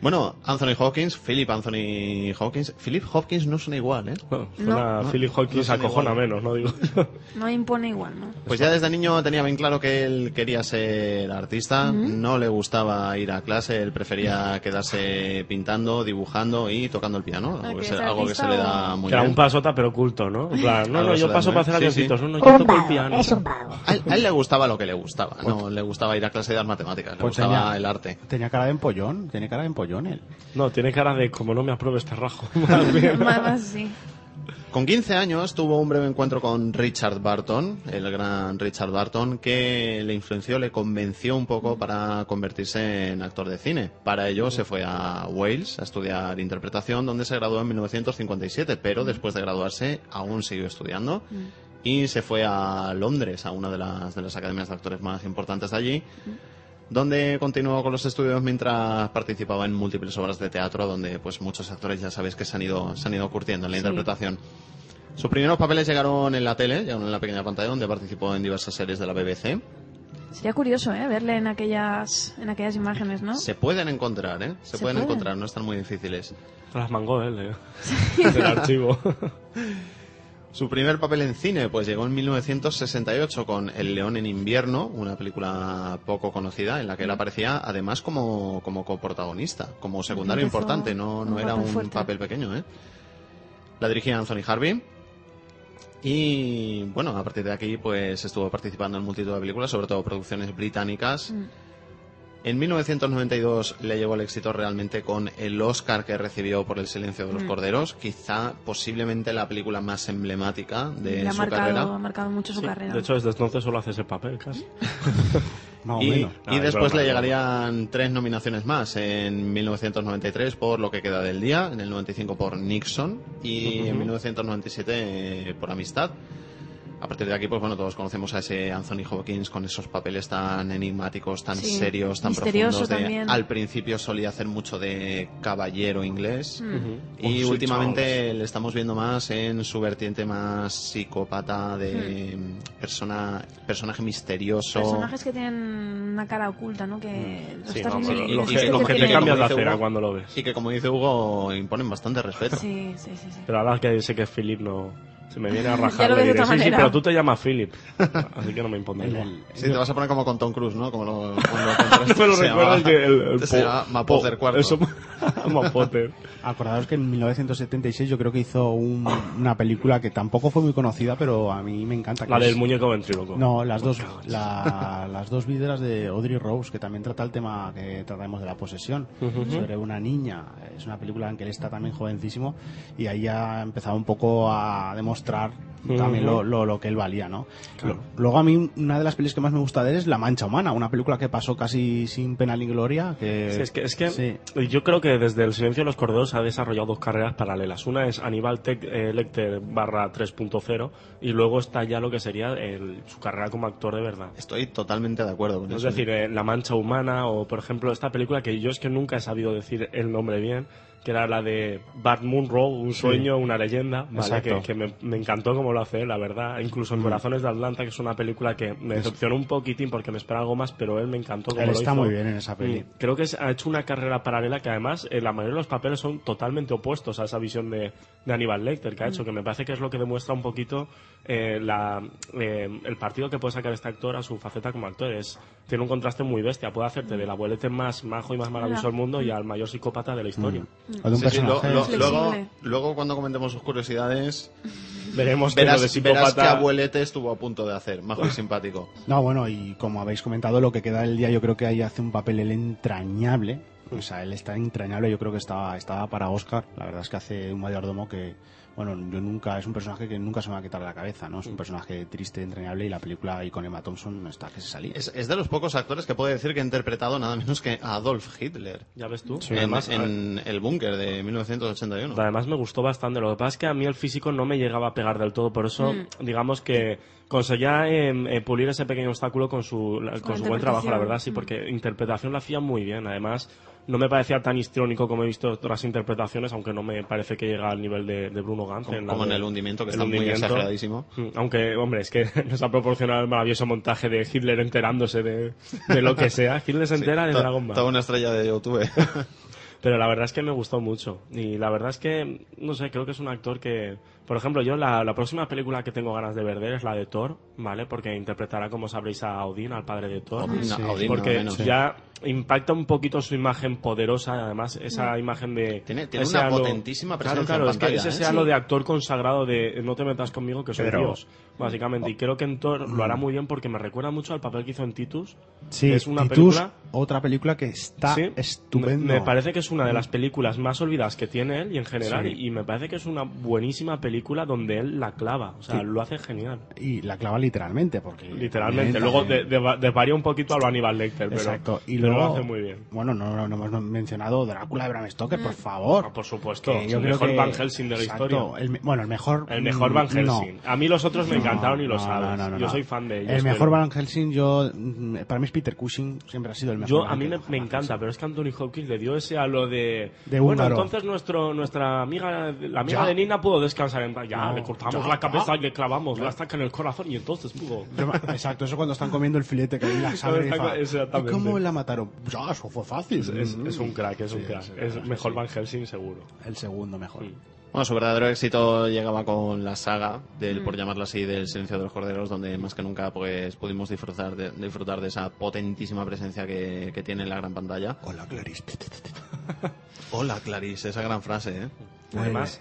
Bueno, Anthony Hawkins, Philip Anthony Hawkins. Philip Hawkins no suena igual, ¿eh? Bueno, No. suena No, Philip no Hawkins suena acojona igual. menos, ¿no? Digo. [LAUGHS] No impone igual, ¿no? Pues ya desde niño tenía bien claro que él quería ser artista, no le gustaba ir a clase, él prefería quedarse pintando, dibujando y tocando el piano, Ah, algo, que es algo que se le da muy que era bien. un pasota pero oculto, ¿no? Plan, no, no, yo paso para hacer bien. Sí, avioncitos, sí. no, no, yo toco el piano. es un. A él, a él le gustaba lo que le gustaba, no le gustaba ir a clase de las matemáticas, le Pues gustaba tenía- el arte. Tenía cara de empollón, tenía cara de empollón No, tiene cara de como no me apruebe este rajo. [LAUGHS] Más bien. Más, más sí. Con 15 años tuvo un breve encuentro con Richard Barton, el gran Richard Barton, que le influenció, le convenció un poco para convertirse en actor de cine. Para ello se fue a Wales a estudiar interpretación, donde se graduó en 1957, pero después de graduarse aún siguió estudiando y se fue a Londres, a una de las, de las academias de actores más importantes de allí, donde continuó con los estudios mientras participaba en múltiples obras de teatro, donde pues muchos actores ya sabéis que se han ido, se han ido curtiendo en la Sí. interpretación. Sus primeros papeles llegaron en la tele, llegaron en la pequeña pantalla, donde participó en diversas series de la BBC. Sería curioso, ¿eh? Verle en aquellas, en aquellas imágenes, ¿no? Se pueden encontrar, ¿eh? Se, Se pueden pueden. encontrar, no están muy difíciles. Las mangó él, eh. [LAUGHS] Del archivo. [LAUGHS] Su primer papel en cine pues llegó en 1968 con El León en invierno, una película poco conocida en la que él aparecía además como, como coprotagonista, como secundario Empezó importante, no, no era un fuerte. papel pequeño. ¿eh? La dirigía Anthony Harvey y bueno, a partir de aquí pues estuvo participando en multitud de películas, sobre todo producciones británicas. Mm. En 1992 le llevó el éxito realmente con el Oscar que recibió por El silencio de los Mm. corderos, quizá posiblemente la película más emblemática de Le ha su marcado, carrera. ha marcado mucho su Sí, carrera. de hecho, desde entonces solo hace ese papel, casi. [LAUGHS] Más o Y, menos. y Ah, después le llegarían tres nominaciones más. En 1993 por Lo que queda del día, en el 95 por Nixon y en 1997 eh, por Amistad. A partir de aquí, pues bueno, todos conocemos a ese Anthony Hopkins con esos papeles tan enigmáticos, tan Sí, serios, tan misterioso profundos. de- también. al principio solía hacer mucho de caballero inglés. Mm. Y Oh, sí, últimamente le estamos viendo más en su vertiente más psicópata de persona personaje misterioso. Personajes que tienen una cara oculta, ¿no? Que lo Sí, no, dices que, que los que te cambias la cera Hugo. cuando lo ves. Y que como dice Hugo, imponen bastante respeto. Sí, sí, sí. sí. Pero ahora que sé que Philip no... Se me viene a [LAUGHS] Ya rajar, lo le ves de diré, otra sí, sí, manera". pero tú te llamas Philip. Así que no me impondré. El- el- Sí, te vas a poner como con Tom Cruise, ¿no? Como lo, como [LAUGHS] lo No me lo se recuerdas llamaba- que el, el se po- llama po- cuarto. Eso, [LAUGHS] Mapoter. Acordaos que en 1976 yo creo que hizo un- una película que tampoco fue muy conocida, pero a mí me encanta. que La es- del muñeco ventríloco. No, las dos, la- las dos víderas de Audrey Rose, que también trata el tema que tratamos de la posesión, sobre una niña. Es una película en que él está también jovencísimo y ahí ha empezado un poco a demostrar también lo, lo, lo que él valía, ¿no? Luego a mí una de las pelis que más me gusta de él es La Mancha Humana, una película que pasó casi sin pena ni gloria. Que, Sí, es que, es que sí. yo creo que desde El silencio de los corderos ha desarrollado dos carreras paralelas. Una es Aníbal Tech, eh, Lecter barra 3.0 y luego está ya lo que sería el- su carrera como actor de verdad. Estoy totalmente de acuerdo con Es eso. decir, eh, La Mancha Humana o, por ejemplo, esta película que yo es que nunca he sabido decir el nombre bien, que era la de Bart Munro, un sueño, una leyenda, ¿vale? Que, que me, me encantó como lo hace, la verdad. Incluso en Corazones de Atlanta, que es una película que me decepcionó un poquitín porque me esperaba algo más, pero él me encantó como Él lo está hizo. muy bien en esa peli. Mm, Creo que ha hecho una carrera paralela que además eh, la mayoría de los papeles son totalmente opuestos a esa visión de, de Aníbal Lecter que ha hecho, que me parece que es lo que demuestra un poquito eh, la, eh, el partido que puede sacar este actor a su faceta como actor. Es, tiene un contraste muy bestia, puede hacerte del abuelete más majo y más maravilloso del mundo y al mayor psicópata de la historia. O de un Sí, sí, lo- personaje. lo- Flexible. luego, luego cuando comentemos sus curiosidades, [LAUGHS] Veremos que de verás, verás qué abuelete estuvo a punto de hacer, majo y simpático. No, bueno, y como habéis comentado, lo que queda del día, yo creo que ahí hace un papel él entrañable. O sea, él está entrañable, yo creo que estaba, estaba para Oscar. La verdad es que hace un mayordomo que, bueno, yo nunca, es un personaje que nunca se me va a quitar de la cabeza, ¿no? Es un personaje triste, entrañable, y la película ahí con Emma Thompson está que se salía. Es, es de los pocos actores que puede decir que ha interpretado nada menos que a Adolf Hitler Ya ves tú. en, Además, en El Búnker de 1981. Además me gustó bastante. Lo que pasa es que a mí el físico no me llegaba a pegar del todo. Por eso, Mm. digamos que conseguía eh, eh, pulir ese pequeño obstáculo con su, con su buen trabajo, la verdad, sí, Mm. porque interpretación la hacía muy bien. Además, no me parecía tan histriónico como he visto otras interpretaciones, aunque no me parece que llega al nivel de, de Bruno Gantz. Como, la como en de- El Hundimiento, que El está muy Hundimiento. exageradísimo. Mm, Aunque, hombre, es que [LAUGHS] nos ha proporcionado el maravilloso montaje de Hitler enterándose de, de lo que sea. [LAUGHS] Hitler se entera de To- Dragon Ball. Toda una estrella de YouTube. [LAUGHS] Pero la verdad es que me gustó mucho. Y la verdad es que, no sé, creo que es un actor que... Por ejemplo, yo la, la próxima película que tengo ganas de ver de él es la de Thor, ¿vale? Porque interpretará, como sabréis, a Odín, al padre de Thor. Odín, Sí. Odín, Porque nada menos. ya impacta un poquito su imagen poderosa, además, esa imagen de... Tiene- tiene ese una halo- potentísima presencia claro, en es que pantalla, es ese ¿eh? halo Sí. de actor consagrado de no te metas conmigo que soy Pero- Dios, básicamente. Y creo que en Thor lo Mm. hará muy bien porque me recuerda mucho al papel que hizo en Titus. Sí, que es una Titus, película... otra película que está Sí, estupendo. Me, parece que es una de las películas más olvidadas que tiene él y en general, Sí. y, y me parece que es una buenísima película donde él la clava, o sea, Sí. lo hace genial. Y la clava literalmente, porque... Literalmente. Luego de- de- desvaría un poquito a lo Aníbal Lecter, pero, Exacto. Luego, lo hace muy bien. Bueno, no, no, no hemos mencionado Drácula de Bram Stoker, por favor. Ah, por supuesto, Que yo el creo mejor que- Van Helsing de la Exacto, historia. el bueno, el mejor. El mejor mm, Van no. Helsing. A mí los otros me encantaron y lo sabes. yo soy fan de ellos. El mejor pero- Van Helsing, yo. mm, Para mí es Peter Cushing, siempre ha sido el mejor. Yo, a mí me, encanta, pero es que Anthony Hopkins le dio ese halo de... De bueno, húngaro. entonces nuestro, nuestra amiga, la amiga Ya. de Nina pudo descansar en paz. Ya, No, le cortamos ya, la cabeza y le clavamos la estaca en el corazón y entonces pudo... Exacto, eso cuando están comiendo el filete que hay la [LAUGHS] sangre. y fa- Exactamente. ¿Y cómo la mataron? Ya, eso fue fácil. Es, es- es un crack, es un crack. es mejor sí. Van Helsing seguro. El segundo mejor. Bueno, su verdadero éxito llegaba con la saga del, Mm. por llamarlo así, del Silencio de los Corderos, donde más que nunca pues pudimos disfrutar de, disfrutar de esa potentísima presencia que, que tiene en la gran pantalla. Hola, Clarice. [LAUGHS] Hola, Clarice, esa gran frase, ¿eh? Además,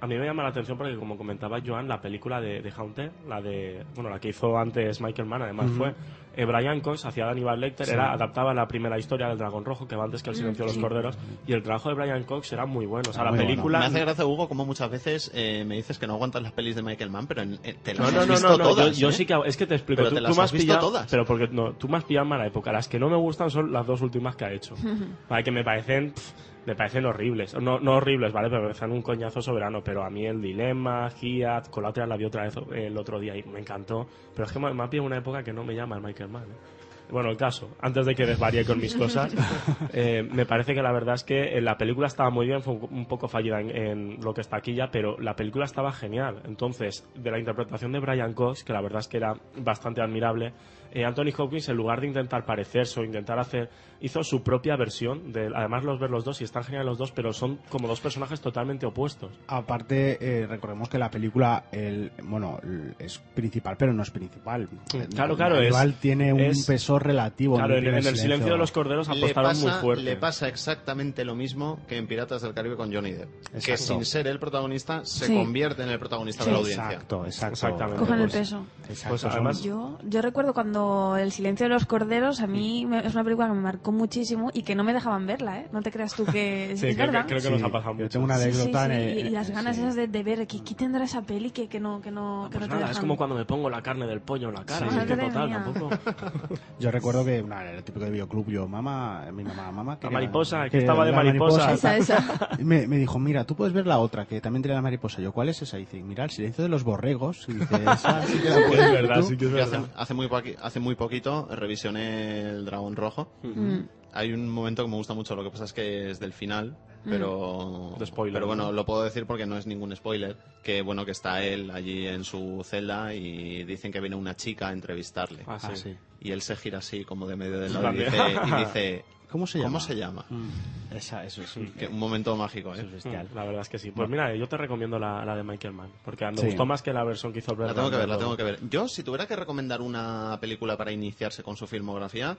a mí me llama la atención porque, como comentaba Joan, la película de, de Haunted, la de, bueno, la que hizo antes Michael Mann, además fue eh, Brian Cox, hacía de Aníbal Lecter, era, adaptaba la primera historia del Dragón Rojo, que va antes que El Silencio de los sí. Corderos, y el trabajo de Brian Cox era muy bueno. O sea, la película... Me hace gracia, Hugo, como muchas veces eh, me dices que no aguantas las pelis de Michael Mann, pero en- en- te las No, no, has no, visto no, no, yo- todas. yo, ¿eh? sí que es que te explico. Pero tú, te tú las me has visto pillado, todas. pero porque no, tú me has pillado en mala época. Las que no me gustan son las dos últimas que ha hecho. Vale, que me parecen, pff, me parecen horribles. No, no horribles, vale, pero me parecen un coñazo soberano. Pero a mí el dilema, Giat, con la vi otra vez el otro día y me encantó. Pero es que me, ha pillado una época que no me llama el Michael Mann. ¿eh? Bueno, el caso, antes de que desvaríe con mis cosas, [LAUGHS] eh, me parece que la verdad es que eh, la película estaba muy bien, fue un, un poco fallida en, en lo que está aquí ya, pero la película estaba genial. Entonces, de la interpretación de Brian Cox, que la verdad es que era bastante admirable, eh, Anthony Hopkins, en lugar de intentar parecerse o intentar hacer, hizo su propia versión. De, además, los ver los dos y están geniales los dos, pero son como dos personajes totalmente opuestos. Aparte, eh, recordemos que la película, el, bueno, el- es principal, pero no es principal. Claro, claro, Igual es- tiene un es- peso relativo. Claro, en, el silencio de los corderos apostaron muy pasa, fuerte. le pasa exactamente lo mismo que en Piratas del Caribe con Johnny Depp. Que sin ser el protagonista, se Sí. convierte en el protagonista Sí. de la audiencia. Exacto, exacto. Exactamente. Cogen el pues- peso. Exacto, Pues además- Yo, yo recuerdo cuando El silencio de los corderos a mí me- es una película que me marcó muchísimo y que no me dejaban verla, ¿eh? No te creas tú que [LAUGHS] es, Sí, es creo, que, verdad. creo que Sí, nos ha pasado yo mucho. tengo una Sí, sí, anécdota sí, en y, las ganas sí. esas de, de ver ¿qué, qué tendrá esa peli que, que no que no que Pues que no te nada, es como cuando me pongo la carne del pollo en la cara. Sí. así que total, mía. tampoco. [LAUGHS] Yo recuerdo que una, el típico de videoclub, yo, mamá, mi mamá, mamá. La mariposa, que estaba de la mariposa. Esa, esa. [LAUGHS] Me, me dijo, mira, tú puedes ver la otra, que también tiene la mariposa. Yo, ¿cuál es esa? Y dice, mira, el silencio de los borregos. Y dice, esa sí que la Es puedes ver que es muy hace muy poquito revisioné el dragón rojo. Mm. Hay un momento que me gusta mucho, lo que pasa es que es del final, pero De spoiler, pero bueno, ¿no? lo puedo decir porque no es ningún spoiler, que bueno que está él allí en su celda y dicen que viene una chica a entrevistarle. Ah, sí. Ah, sí. Y él se gira así como de medio del lado y dice, y [LAUGHS] dice, ¿Cómo se llama? ¿cómo se llama? Mm, Esa, eso es, Que un momento mágico, ¿eh? eso es bestial. Mm, La verdad es que sí. Pues mira, yo te recomiendo la, la de Michael Mann. Porque me Sí. gustó más que la versión que hizo Brett La tengo que ver, la tengo que ver. Yo, si tuviera que recomendar una película para iniciarse con su filmografía,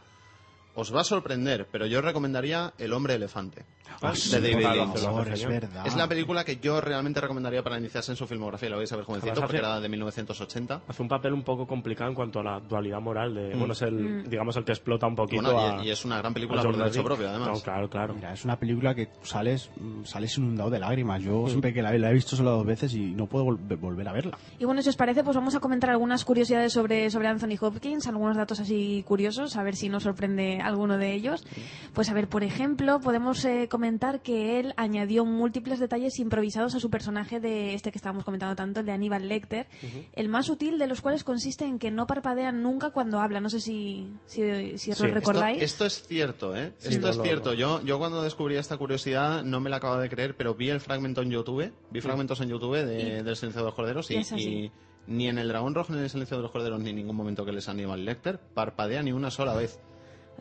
os va a sorprender, pero yo recomendaría El hombre elefante, Ah, de sí, David Lynch. Por es verdad. Es la película que yo realmente recomendaría para iniciarse en su filmografía, lo vais a ver jovencito, porque era de 1980. Hace un papel un poco complicado en cuanto a la dualidad moral. De, Bueno, es el, digamos, el que explota un poquito bueno, a- y, es una gran película por derecho propio, además. No, claro, claro. Mira, es una película que sales, mm, sales inundado de lágrimas. Yo siempre que la, la he visto solo dos veces y no puedo vol- volver a verla. Y bueno, si os parece, pues vamos a comentar algunas curiosidades sobre, sobre Anthony Hopkins, algunos datos así curiosos, a ver si nos sorprende alguno de ellos. Pues a ver, por ejemplo, podemos eh, comentar que él añadió múltiples detalles improvisados a su personaje de este que estábamos comentando tanto, el de Aníbal Lecter, el más sutil de los cuales consiste en que no parpadean nunca cuando habla. No sé si, si, si os Sí. lo recordáis. Esto, esto es cierto, ¿eh? Sí, esto no, es cierto. no. Yo, yo cuando descubrí esta curiosidad no me la acababa de creer, pero vi el fragmento en YouTube, vi fragmentos en YouTube de, del Silencio de los Corderos y, y ni en el Dragón Rojo ni en el Silencio de los Corderos ni en ningún momento que les Aníbal Lecter parpadea ni una sola vez.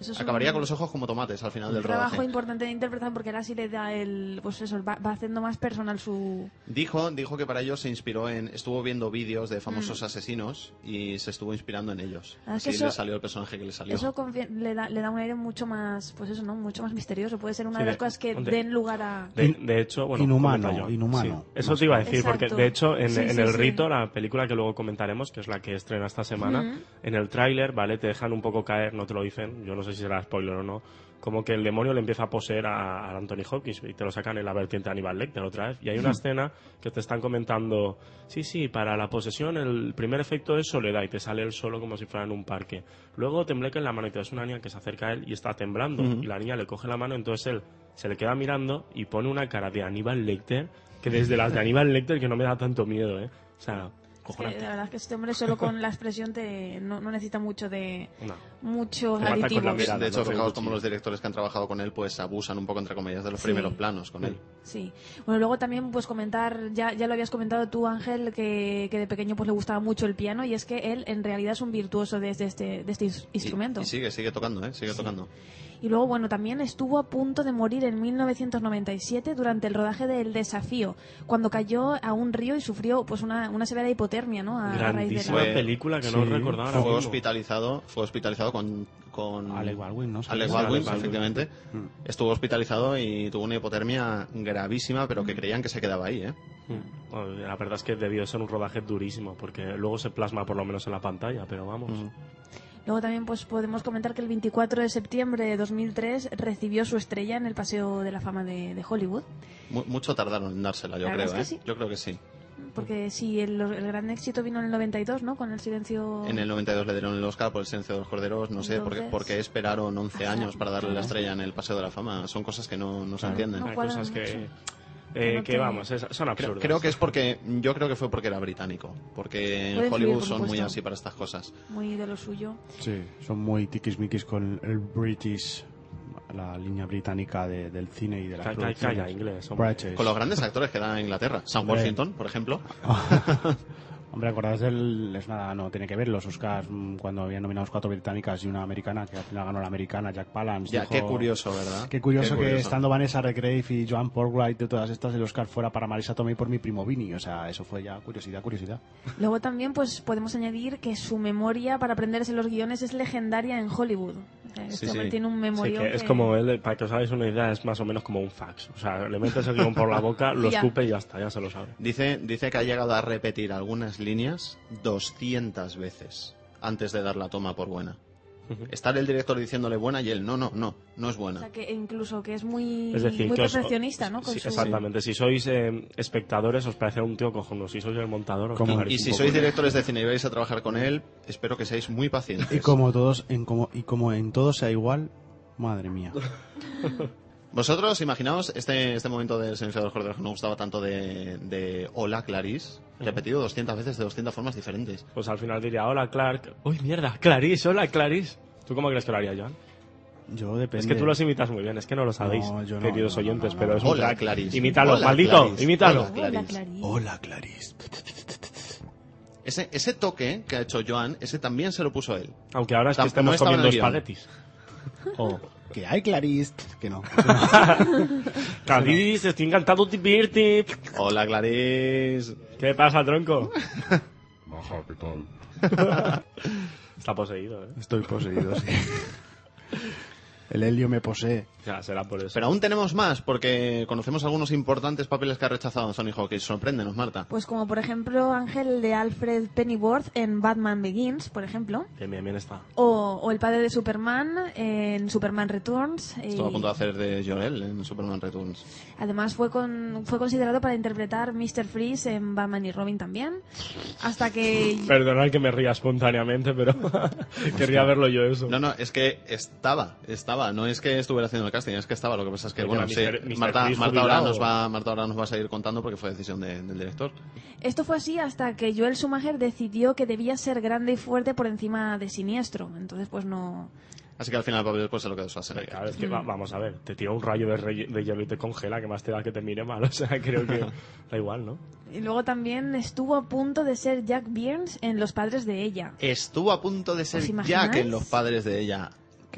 Eso es Acabaría un- con los ojos como tomates al final un del trabajo rodaje. importante de interpretación porque ahora sí le da el pues eso va, va haciendo más personal su Dijo, dijo que para ello se inspiró en. Estuvo viendo vídeos de famosos Mm. asesinos y se estuvo inspirando en ellos. Ah, Así eso- le salió el personaje que le salió. Eso confi- le da, le da un aire mucho más, pues eso, ¿no? Mucho más misterioso. Puede ser una Sí, de las cosas que de- den lugar a... De, de hecho, bueno, Inhumano, inhumano. Sí, Eso te iba a decir, Exacto. porque de hecho en, Sí, en sí, el sí. rito, la película que luego comentaremos, que es la que estrena esta semana, en el tráiler, ¿vale? Te dejan un poco caer, no te lo dicen, yo no sé si será spoiler o no, como que el demonio le empieza a poseer a, a Anthony Hopkins y te lo sacan en la vertiente de Aníbal Lecter otra vez. Y hay una escena que te están comentando, sí, sí, para la posesión el primer efecto es soledad y te sale él solo como si fuera en un parque. Luego tembleca en la mano y te ves una niña que se acerca a él y está temblando y la niña le coge la mano, entonces él se le queda mirando y pone una cara de Aníbal Lecter que desde las de Aníbal Lecter que no me da tanto miedo, ¿eh? O sea, Es que, la verdad es que este hombre solo con la expresión te, no, no necesita mucho de No. Muchos mata aditivos. mirada. de hecho, no fijaos como los directores que han trabajado con él, pues abusan un poco, entre comillas, de los Sí. primeros planos con él. Sí. Bueno, luego también pues comentar, ya, ya lo habías comentado tú Ángel, que, que de pequeño pues le gustaba mucho el piano y es que él en realidad es un virtuoso de, de este, de este ins- Y- instrumento. Y, sigue, sigue tocando, ¿eh? Sigue tocando. Y luego, bueno, también estuvo a punto de morir en 1997 durante el rodaje del Desafío, cuando cayó a un río y sufrió pues una, una severa hipotermia, ¿no? A, a raíz de la... Fue- película que no sí, recordaba ahora Fue hospitalizado, fue hospitalizado con, con Alec Baldwin, ¿no? Alec Baldwin, Alec Baldwin. efectivamente. Mm. Estuvo hospitalizado y tuvo una hipotermia gravísima, pero que creían que se quedaba ahí, ¿eh? Mm. Bueno, la verdad es que debió ser un rodaje durísimo, porque luego se plasma por lo menos en la pantalla, pero vamos. Luego también pues podemos comentar que el 24 de septiembre de 2003 recibió su estrella en el Paseo de la Fama de, de Hollywood. Mu- mucho tardaron en dársela, yo La creo, es que ¿eh? sí. Yo creo que sí. Porque sí, el, el gran éxito vino en el 92, ¿no? Con el silencio... En el 92 le dieron el Oscar por el silencio de los corderos. No sé por qué, Entonces- por qué esperaron 11 Ajá, años para darle la estrella en el Paseo de la Fama. Son cosas que no, no se entienden. No Hay cosas que, mucho. eh, Que no que te- vamos, es- son Creo, absurdas. creo que es porque, yo creo que fue porque era británico. Porque en Hollywood por son muy así para estas cosas. Muy de lo suyo. Sí, son muy tiquismiquis con el British, la línea británica de- del cine y de la Ca- ca- Calla, inglés. Con los grandes actores que da Inglaterra. Sam. Worthington, por ejemplo. [LAUGHS] Hombre, acordaos del. Es nada, no tiene que ver los Oscars mm, cuando habían nominados cuatro británicas y una americana, que al final ganó la americana, Jack Palance. Ya, dijo- qué curioso, ¿verdad? Qué curioso Qué que estando Vanessa Redgrave y Joan Portwright de todas estas, el Oscar fuera para Marisa Tomei por mi primo Vini. O sea, eso fue ya curiosidad, curiosidad. Luego también pues podemos añadir que su memoria para aprenderse los guiones es legendaria en Hollywood. Este Sí, hombre sí. tiene un Sí, memorio que es como él, para que os hagáis una idea, es más o menos como un fax. O sea, le metes el guion por la boca, lo [LAUGHS] Ya. escupe y ya está, ya se lo sabe. Dice, dice que ha llegado a repetir algunas líneas 200 veces antes de dar la toma por buena. Estar el director diciéndole buena y él, no, no, no, no es O buena. sea, que incluso que es muy, Es decir, muy que os- perfeccionista, ¿no? Con Sí, su- exactamente. Si sois eh, espectadores, os parece un tío cojonudo. Si sois el montador, os Como- Y si sois directores de cine y vais a trabajar con él, espero que seáis muy Y pacientes. como todos, en como, y como en todo sea igual, madre mía. [LAUGHS] Vosotros imaginaos este, este momento del silencio de los corderos que nos gustaba tanto de, de Hola Clarice, repetido 200 veces de 200 formas diferentes. Pues al final diría, hola Clark. Uy, mierda, Clarice, hola Clarice. ¿Tú cómo crees que lo haría, Joan? Yo depende. Es que tú los imitas muy bien, es que no lo sabéis, No, yo no, queridos no, no, oyentes, no, pero no. es un Hola, crack. Clarice. Imítalo, Hola, maldito, Clarice. imítalo. Hola, Clarice. Hola, Clarice. Ese, ese toque que ha hecho Joan, ese también se lo puso él. Aunque ahora es que no en comiendo espaguetis. [LAUGHS] Oh, que hay Clarice. Que no. [LAUGHS] Clarice, estoy encantado de verte. Hola Clarice. ¿Qué pasa, tronco? Baja, ¿qué [LAUGHS] tal? Está poseído, ¿eh? Estoy poseído, sí. [LAUGHS] El helio me posee. Ya, será por eso. Pero aún tenemos más, porque conocemos algunos importantes papeles que ha rechazado Anthony Hawkins. Sorpréndenos, Marta. Pues como por ejemplo Ángel de Alfred Pennyworth en Batman Begins, por ejemplo. Bien, bien, bien está. O, o el padre de Superman en Superman Returns. eh, Estuvo a punto de hacer de Jor-El en Superman Returns. Además fue, con, fue considerado para interpretar Mr. Freeze en Batman y Robin también. Hasta que... [LAUGHS] Perdonad que me ría espontáneamente, pero [LAUGHS] querría verlo yo eso. No, no, es que estaba, estaba. No es que estuviera haciendo el casting, es que estaba. Lo que pasa es que, bueno, que sí, Mr. Marta, Marta, ahora nos va, Marta ahora nos va a seguir contando porque fue decisión de- del director. Esto fue así hasta que Joel Schumacher decidió que debía ser grande y fuerte por encima de siniestro. Entonces pues no... Así que al final el papel pues se lo quedó Schwarzenegger. Claro, es que va- vamos a ver, te tira un rayo de, rey- de hielo y te congela, que más te da que te mire mal. [LAUGHS] O sea, creo que [LAUGHS] da igual, ¿no? Y luego también estuvo a punto de ser Jack Byrnes en Los Padres de ella. Estuvo a punto de ser. Jack en Los Padres de ella.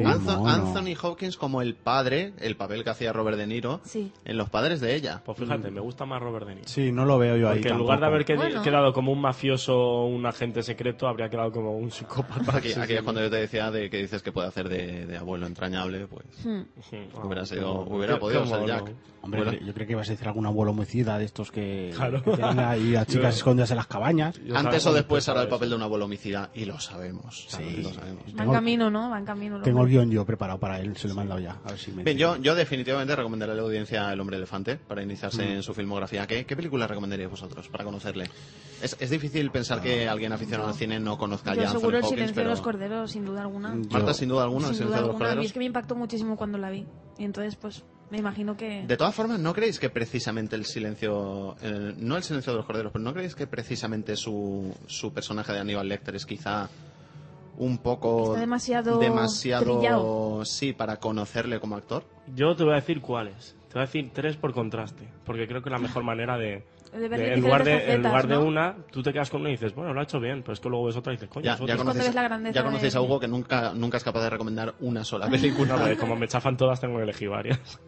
Mono. Anthony Hawkins como el padre, el papel que hacía Robert De Niro Sí. en Los Padres de ella. Pues fíjate, me gusta más Robert De Niro. Sí, no lo veo yo ahí Porque en lugar de haber qued- Bueno. quedado como un mafioso o un agente secreto, habría quedado como un psicópata. Aquí, Sí, aquí sí. es cuando yo te decía de que dices que puede hacer de, de abuelo entrañable, pues Hmm. Ah, hubiera sido, qué- hubiera qué- podido qué ser. Jack. Hombre, Bueno, yo creo que ibas a decir algún abuelo homicida de estos que, Claro. que tienen ahí a [LAUGHS] chicas Yo- escondidas en las cabañas. Antes o después hará el papel de un abuelo homicida y lo sabemos. Sí. lo sabemos. Va en camino, ¿no? Va en camino. Tengo el guion yo preparado para él, se lo he mandado ya. A ver si me Bien, yo, yo definitivamente recomendaré a la audiencia El Hombre Elefante para iniciarse Mm. en su filmografía. ¿Qué, qué película recomendaríais vosotros para conocerle? Es, es difícil pensar que alguien aficionado al cine no conozca Yo ya a Anthony seguro el Hawkins, silencio de pero... los corderos, sin duda alguna. Yo- Marta, sin duda alguna, El sin Silencio duda de los alguna. A mí Corderos. es que me impactó muchísimo cuando la vi. Y entonces, pues, me imagino que... De todas formas, ¿no creéis que precisamente el silencio, el- no el silencio de los corderos, pero no creéis que precisamente su, su personaje de Aníbal Lecter es quizá un poco Está demasiado demasiado trillado. sí para conocerle como actor? Yo te voy a decir cuáles. Te voy a decir tres por contraste. Porque creo que la mejor [LAUGHS] manera de. De ver de- en lugar, de, en facetas, lugar de ¿no? una, tú te quedas con una y dices, bueno, lo ha hecho bien, pero es que luego ves otra y dices, coño, Ya, ya conocéis, ves la grandeza ya conocéis de- a Hugo que nunca, nunca es capaz de recomendar una sola [LAUGHS] película. No, como me chafan todas, tengo que elegir varias.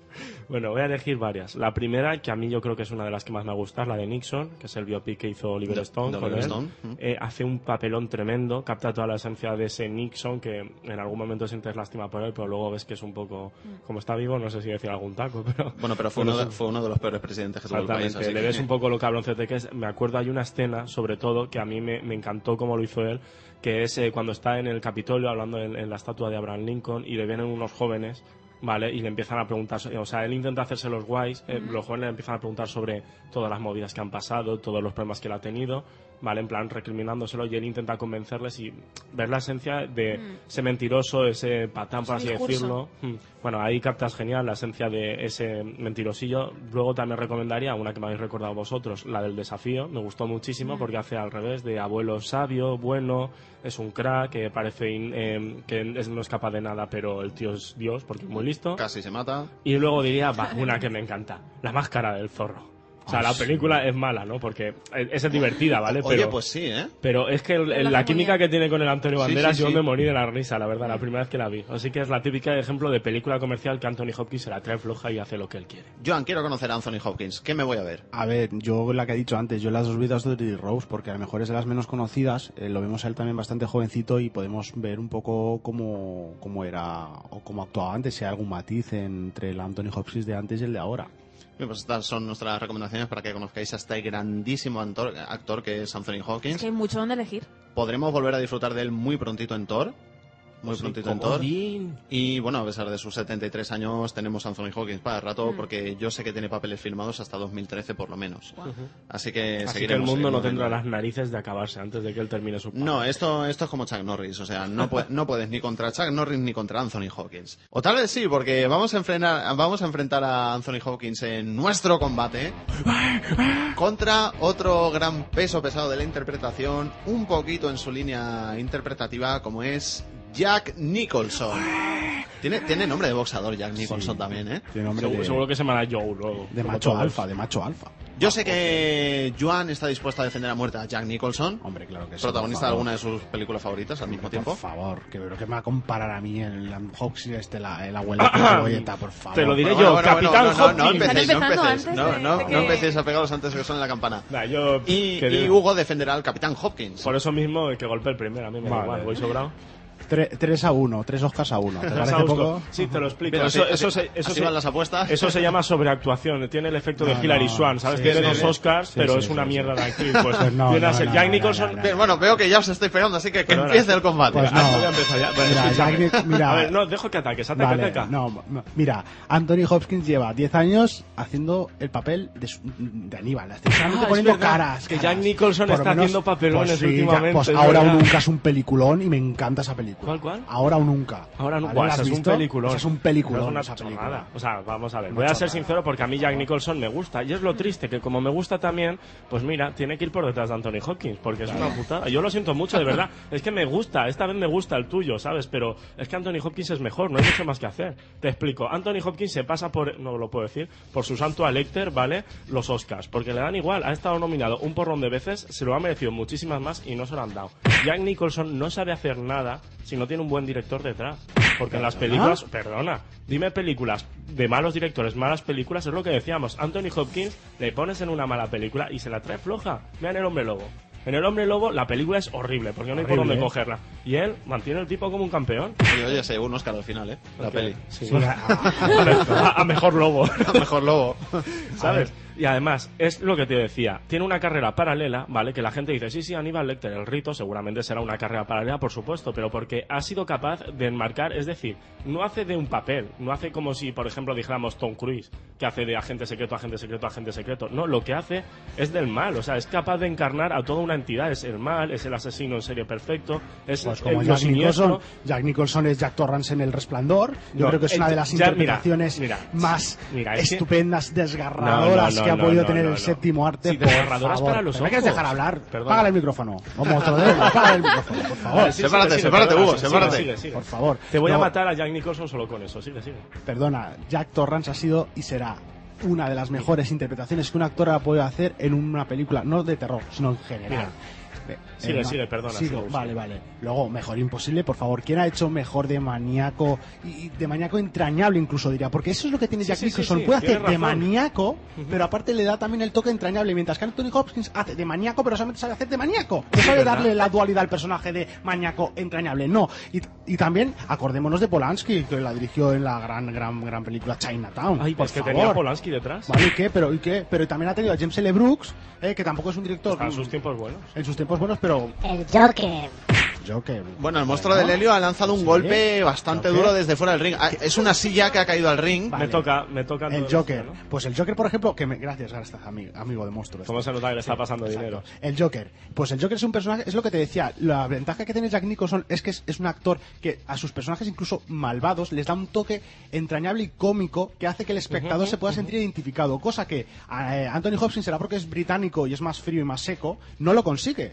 Bueno, voy a elegir varias. La primera, que a mí yo creo que es una de las que más me gusta, es la de Nixon, que es el biopic que hizo Oliver Stone. de con Oliver él. Stone, mm. Eh, hace un papelón tremendo, capta toda la esencia de ese Nixon, que en algún momento sientes lástima por él, pero luego ves que es un poco. Como está vivo, no sé si decir algún taco, pero. Bueno, pero fue, uno de, sí. fue uno de los peores presidentes que tuvo el país. Así le que- ves un poco lo cabroncete que es. Me acuerdo, hay una escena, sobre todo, que a mí me, me encantó cómo lo hizo él, que es eh, cuando está en el Capitolio hablando en, en la estatua de Abraham Lincoln y le vienen unos jóvenes, ¿vale? Y le empiezan a preguntar, o sea, él intenta hacerse los guays, eh, los jóvenes le empiezan a preguntar sobre todas las movidas que han pasado, todos los problemas que él ha tenido, ¿vale? En plan, recriminándoselo y él intenta convencerles y ver la esencia de ese mentiroso, ese patán, por así discurso. decirlo, Mm. Bueno, ahí captas genial la esencia de ese mentirosillo. Luego también recomendaría una que me habéis recordado vosotros, la del desafío. Me gustó muchísimo porque hace al revés, de abuelo sabio, bueno, es un crack, que parece in- eh, que no es capaz de nada, pero el tío es Dios porque es muy listo. Casi se mata. Y luego diría, va, una que me encanta, la máscara del zorro. O sea, la película es mala, ¿no? Porque es, es divertida, ¿vale? Oye, pero, pues sí, ¿eh? pero es que el- la química que tiene con el Antonio Sí, Banderas, sí, yo sí. me morí de la risa, la verdad, la primera vez que la vi. Así que es la típica ejemplo de película comercial que Anthony Hopkins se la trae floja y hace lo que él quiere. Joan, quiero conocer a Anthony Hopkins. ¿Qué me voy a ver? A ver, yo la que he dicho antes, yo las dos vidas de Dirty Rose, porque a lo mejor es de las menos conocidas, eh, lo vemos a él también bastante jovencito y podemos ver un poco cómo, cómo era o cómo actuaba antes, si hay algún matiz entre el Anthony Hopkins de antes y el de ahora. Bien, pues estas son nuestras recomendaciones para que conozcáis a este grandísimo actor, actor que es Anthony Hawkins. Es que hay mucho donde elegir. Podremos volver a disfrutar de él muy prontito en Thor. Muy Sí, prontito en Thor. Y bueno, a pesar de sus 73 años, tenemos a Anthony Hawkins para el rato, Mm. porque yo sé que tiene papeles firmados hasta 2013 por lo menos. Así que Así que el seguiremos, mundo no seguiremos tendrá las narices de acabarse antes de que él termine su No, esto, esto es como Chuck Norris, o sea, no, pue- no puedes ni contra Chuck Norris ni contra Anthony Hawkins. O tal vez sí, porque vamos a enfrentar, vamos a, enfrentar a Anthony Hawkins en nuestro combate contra otro gran peso pesado de la interpretación, un poquito en su línea interpretativa, como es Jack Nicholson. Tiene, tiene nombre de boxador Jack Nicholson también, ¿eh? Tiene nombre Seguro, de, seguro que se llamará Joe luego. de macho todos. alfa, de macho alfa. Yo sé que Joan está dispuesto a defender a muerte a Jack Nicholson, Hombre, claro que sí. protagonista de alguna de sus películas favoritas al mismo tiempo. Por favor, que creo que me va a comparar a mí el Hawks este, la, el abuelo de por favor. Te lo diré Bueno, yo, bueno, Capitán bueno, no, no, no empecéis, no empecéis, antes no, no, que- no empecéis a pegaros antes de que suene la campana. Nah, yo, Y, y Hugo defenderá al Capitán Hopkins. Por eso mismo que golpee el primero, a mí me da Vale. igual, voy sobrado. 3 a 1, 3 Oscars a 1. ¿Te [LAUGHS] parece Sausco. poco? Sí, te lo explico. Mira, eso, así- eso, así- eso, así se, van las apuestas. eso se llama sobreactuación. Tiene el efecto de No, Hilary no. Swan, ¿sabes? Sí, Tiene sí, dos. Oscars, Sí, pero sí, es una sí, mierda sí. de actriz. Pues, Pues [LAUGHS] no, viene a no, ser no, Jack Nicholson. no, no. Bien, bueno, veo que ya os estáis pegando, así que que empiece el combate. Pues no. [LAUGHS] voy a empezar ya. Bueno, Mira, escúchame. Jack Nic- mira. a ver, no, dejo que ataques. Ataca, Vale, ataca. no, mira, Anthony Hopkins lleva 10 años haciendo el papel de, su- de Aníbal. Estoy solamente Ah, es poniendo verdad, caras. que caras. Jack Nicholson está haciendo papelones pues ya- últimamente, pues es ahora nunca es un peliculón y me encanta esa película. ¿Cuál, cuál? Ahora o nunca. Ahora no, ¿Vale? guau, ¿La esa has es un peliculón. Esa es un peliculón. Es una película. O sea, vamos a ver. Voy a ser sincero porque a mí Jack Nicholson me gusta. Y es lo triste, que como me gusta también, pues mira, tiene que ir por detrás de Anthony Hopkins. Porque es una putada. Yo lo siento mucho, de [LAUGHS] verdad. es que me gusta. Esta vez me gusta el tuyo, ¿sabes? Pero es que Anthony Hopkins es mejor. No hay mucho más que hacer. Te explico. Anthony Hopkins se pasa por, no lo puedo decir, por su santo a Lecter, ¿vale? Los Oscars. Porque le dan igual. Ha estado nominado un porrón de veces, se lo ha merecido muchísimas más y no se lo han dado. Jack Nicholson no sabe hacer nada si no tiene un buen director detrás. Porque en las películas, perdona, dime películas de malos directores, malas películas, es lo que decíamos. Anthony Hopkins le pones en una mala película y se la trae floja. Vean el hombre lobo. En el hombre lobo la película es horrible porque no hay por Horrible, dónde ¿eh? cogerla. Y él mantiene el tipo como un campeón. Y oye, se llevó un Oscar al final, ¿eh? La Porque- peli. sí. Sí, [LAUGHS] a- a, a mejor lobo. [LAUGHS] Mejor lobo. ¿Sabes? Y además, es lo que te decía, tiene una carrera paralela, ¿vale? Que la gente dice, sí, sí, Aníbal Lecter, el rito seguramente será una carrera paralela, por supuesto, pero porque ha sido capaz de enmarcar, es decir, no hace de un papel, no hace como si, por ejemplo, dijéramos Tom Cruise, que hace de agente secreto, agente secreto, agente secreto. No, lo que hace es del mal, o sea, es capaz de encarnar a toda una entidad, es el mal, es el asesino en serie perfecto, es Pues el- como lo Jack siniestro. Nicholson, Jack Nicholson es Jack Torrance en El Resplandor. Yo No, creo que es el- una de las ya, interpretaciones mira, más mira, estupendas, desgarradoras No, no, que ha no, podido no, tener no, el no. séptimo arte. Sí, por favor. para los ¿Me quieres ojos. dejar hablar? Perdona. Págale el micrófono. Como te lo debo, págale el micrófono, por favor. Sí, Sepárate, sigue, sepárate, perdona, Hugo, sigue, sepárate. sigue, sigue. Por favor. Te voy a No, matar a Jack Nicholson solo con eso. Sigue, sigue. Perdona, Jack Torrance ha sido y será una de las mejores interpretaciones que un actor ha podido hacer en una película, no de terror, sino en general. Mira. Eh, Sigue, eh, sigue, perdona, sigo, vale, vale. Luego, mejor imposible, por favor. ¿Quién ha hecho mejor de maníaco y de maníaco entrañable incluso diría? Porque eso es lo que tiene Sí, Jack sí, Nicholson. sí, Puede hacer de maníaco, pero aparte le da también el toque entrañable. Mientras que Anthony Hopkins hace de maníaco, pero solamente sabe hacer de maníaco. No sabe darle la dualidad al personaje de maníaco entrañable. No. Y, y también acordémonos de Polanski, que la dirigió en la gran, gran, gran película Chinatown. Ay, por que favor. tenía Polanski detrás. Vale, ¿y qué? ¿Pero, ¿y qué? Pero también ha tenido a James L. Brooks, eh, que tampoco es un director Está en sus tiempos buenos. en sus tiempos buenos, pero El Joker. Joker. Bueno, el monstruo Bueno. del helio ha lanzado un Sí. golpe bastante Joker. duro desde fuera del ring. Ah, Es una silla que ha caído al ring. Vale. Me toca, me toca. El Joker. Pues el Joker, por ejemplo, que me... Gracias, gracias, amigo, amigo de monstruo. ¿Cómo se nota que le está pasando dinero? El Joker. Pues el Joker es un personaje, es lo que te decía, la ventaja que tiene Jack Nicholson es que es, es un actor que a sus personajes incluso malvados les da un toque entrañable y cómico que hace que el espectador se pueda sentir identificado, cosa que eh, Anthony Hopkins será porque es británico y es más frío y más seco, no lo consigue.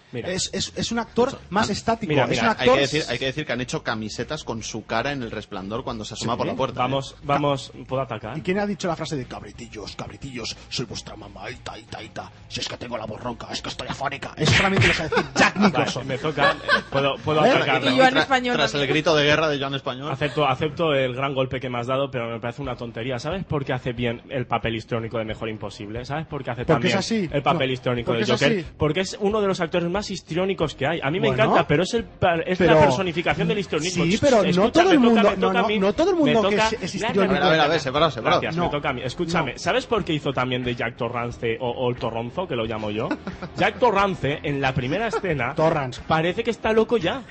Mira. Es, es, es un actor más estático, mira, es mira, un Hay actor que, decir, hay que decir que han hecho camisetas con su cara en el resplandor cuando se asoma por la puerta. ¿eh? Vamos, vamos, ¿puedo atacar? ¿Y quién ha dicho la frase de cabritillos, cabritillos, soy vuestra mamá, ita, ita, ita, si es que tengo la voz ronca, es que estoy afónica? Eso solamente lo sabe decir [LAUGHS] Jack Vale, Nicholson. me toca, eh, puedo, puedo atacar. Y Tra- español Tras el grito de guerra de Joan Español. Acepto, acepto el gran golpe que me has dado, pero me parece una tontería. ¿Sabes por qué hace bien el papel histriónico de Mejor Imposible? ¿Sabes por qué hace Porque también es así. el papel No, histriónico porque de es Joker? así. Porque es uno de los actores más histriónicos que hay. A mí me Bueno, encanta, pero es, el, per- es Pero- la personificación del histrionismo. Sí, pero no todo el toca- mundo- no, no, mí- no todo el mundo que es- es histriónico. A ver, a ver, a ver, separado, separado. Gracias, No. me toca a mí. Escúchame, ¿sabes por qué hizo también de Jack Torrance o, o el Torronzo, que lo llamo yo? Jack Torrance, en la primera escena, [LAUGHS] Torrance. parece que está loco ya.